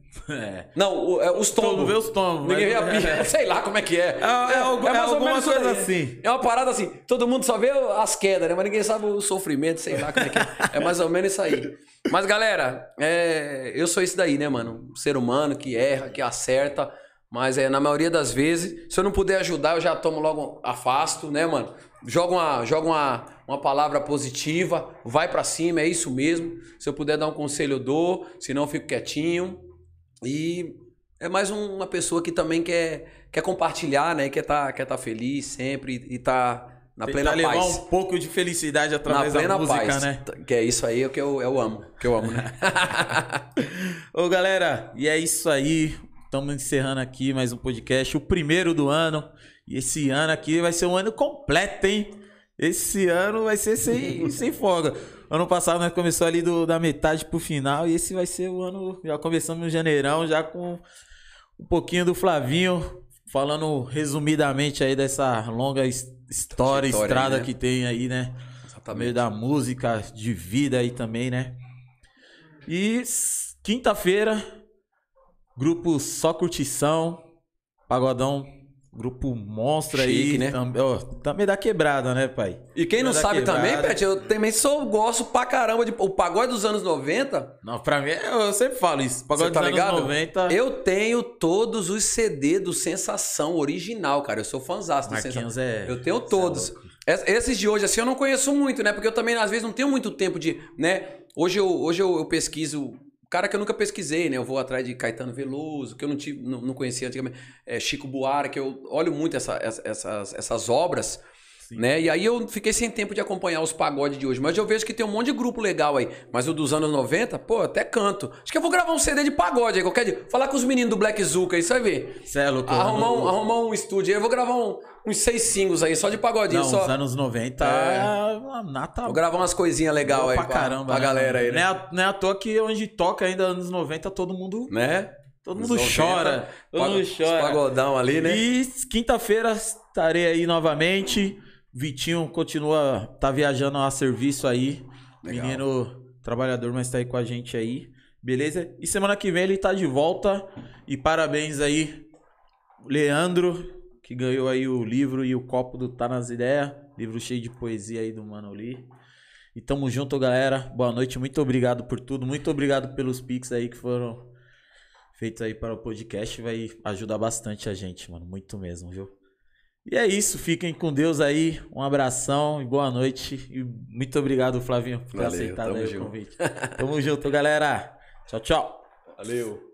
[SPEAKER 2] *laughs*
[SPEAKER 1] É.
[SPEAKER 2] Não, é, os tombos.
[SPEAKER 1] Todo vê os tombos,
[SPEAKER 2] Ninguém vê a
[SPEAKER 1] mas-
[SPEAKER 2] pinga. *laughs* Sei lá como é que é.
[SPEAKER 1] É, é é
[SPEAKER 2] ou
[SPEAKER 1] alguma
[SPEAKER 2] isso
[SPEAKER 1] coisa assim.
[SPEAKER 2] É uma parada assim. Todo mundo só vê as quedas, né? Mas ninguém sabe o sofrimento, sei lá como é que é. *laughs* É mais ou menos isso aí. Mas, galera, é, eu sou esse daí, né, mano? Um ser humano que erra, que acerta. Mas é, na maioria das vezes, se eu não puder ajudar, eu já tomo logo, afasto, né, mano? Joga uma, joga uma, uma palavra positiva, vai pra cima, é isso mesmo. Se eu puder dar um conselho, eu dou. Se não, eu fico quietinho. E é mais um- uma pessoa que também quer, quer compartilhar, né? Quer tá, quer tá feliz sempre e tá na plena
[SPEAKER 1] levar
[SPEAKER 2] paz.
[SPEAKER 1] um pouco de felicidade
[SPEAKER 2] Na
[SPEAKER 1] através da
[SPEAKER 2] plena
[SPEAKER 1] música,
[SPEAKER 2] paz.
[SPEAKER 1] né?
[SPEAKER 2] Que é isso aí que eu, eu amo. Que eu amo, né? *laughs*
[SPEAKER 1] Ô, galera, e é isso aí. Estamos encerrando aqui mais um podcast, o primeiro do ano. E esse ano aqui vai ser um ano completo, hein? Esse ano vai ser sem, *laughs* sem folga. Ano passado nós começou ali do, da metade pro final e esse vai ser o ano. Já começamos no janeirão, já com um pouquinho do Flavinho, falando resumidamente aí dessa longa his- história,
[SPEAKER 2] Trajetória aí,
[SPEAKER 1] estrada
[SPEAKER 2] né?
[SPEAKER 1] que tem aí, né? Tá meio
[SPEAKER 2] Exatamente.
[SPEAKER 1] da música, de vida aí também, né? E quinta-feira, grupo Só Curtição, Pagodão, grupo monstro aí.
[SPEAKER 2] né?
[SPEAKER 1] Ó, também da quebrada, né, pai?
[SPEAKER 2] E quem não sabe também,
[SPEAKER 1] quebrada.
[SPEAKER 2] Pet, eu também sou, gosto pra caramba de. O pagode dos anos 90.
[SPEAKER 1] Não, pra mim, eu sempre falo isso. Pagode
[SPEAKER 2] tá
[SPEAKER 1] dos
[SPEAKER 2] ligado?
[SPEAKER 1] anos 90.
[SPEAKER 2] Eu tenho todos os CD do Sensação original, cara. Eu sou fãzão do Sensação.
[SPEAKER 1] é.
[SPEAKER 2] Eu tenho
[SPEAKER 1] é
[SPEAKER 2] todos. Es- Esses de hoje, assim, eu não conheço muito, né? Porque eu também, às vezes, não tenho muito tempo de, né? Hoje eu, hoje eu, eu pesquiso... Cara que eu nunca pesquisei, né? Eu vou atrás de Caetano Veloso, que eu não, tive, não, não conhecia antigamente. É, Chico Buarque, eu olho muito essa- essa- essas, essas obras, né? E aí eu fiquei sem tempo de acompanhar os pagodes de hoje. Mas eu vejo que tem um monte de grupo legal aí. Mas o dos anos 90, pô, até canto. Acho que eu vou gravar um CD de pagode aí qualquer dia. Falar com os meninos do Black Zuka aí, você vai ver.
[SPEAKER 1] Cê é louco.
[SPEAKER 2] Arrumar um, arrumar um estúdio aí. Eu vou gravar um- uns seis singles aí, só de pagodinho.
[SPEAKER 1] Não,
[SPEAKER 2] só.
[SPEAKER 1] os anos 90
[SPEAKER 2] É.
[SPEAKER 1] é uma nata
[SPEAKER 2] Vou gravar umas coisinhas legais aí
[SPEAKER 1] pra caramba.
[SPEAKER 2] pra
[SPEAKER 1] né,
[SPEAKER 2] galera aí, né?
[SPEAKER 1] Não é, à- não é à toa que onde toca ainda anos 90, todo mundo,
[SPEAKER 2] Né?
[SPEAKER 1] todo mundo
[SPEAKER 2] 90,
[SPEAKER 1] chora. Todo mundo
[SPEAKER 2] os
[SPEAKER 1] chora.
[SPEAKER 2] pagodão ali, né?
[SPEAKER 1] E quinta-feira estarei aí novamente. Vitinho continua, tá viajando a serviço aí.
[SPEAKER 2] Legal.
[SPEAKER 1] Menino trabalhador, mas tá aí com a gente aí. Beleza? E semana que vem ele tá de volta. E parabéns aí, Leandro, que ganhou aí o livro e o copo do Tá Nas Ideias. Livro cheio de poesia aí do Mano Lee. E tamo junto, galera. Boa noite, muito obrigado por tudo. Muito obrigado pelos pics aí que foram feitos aí para o podcast. Vai ajudar bastante a gente, mano. Muito mesmo, viu? E é isso. Fiquem com Deus aí. Um abração e boa noite. E muito obrigado, Flavinho, por ter
[SPEAKER 2] Valeu,
[SPEAKER 1] aceitado o convite. Tamo junto, galera. Tchau, tchau.
[SPEAKER 2] Valeu.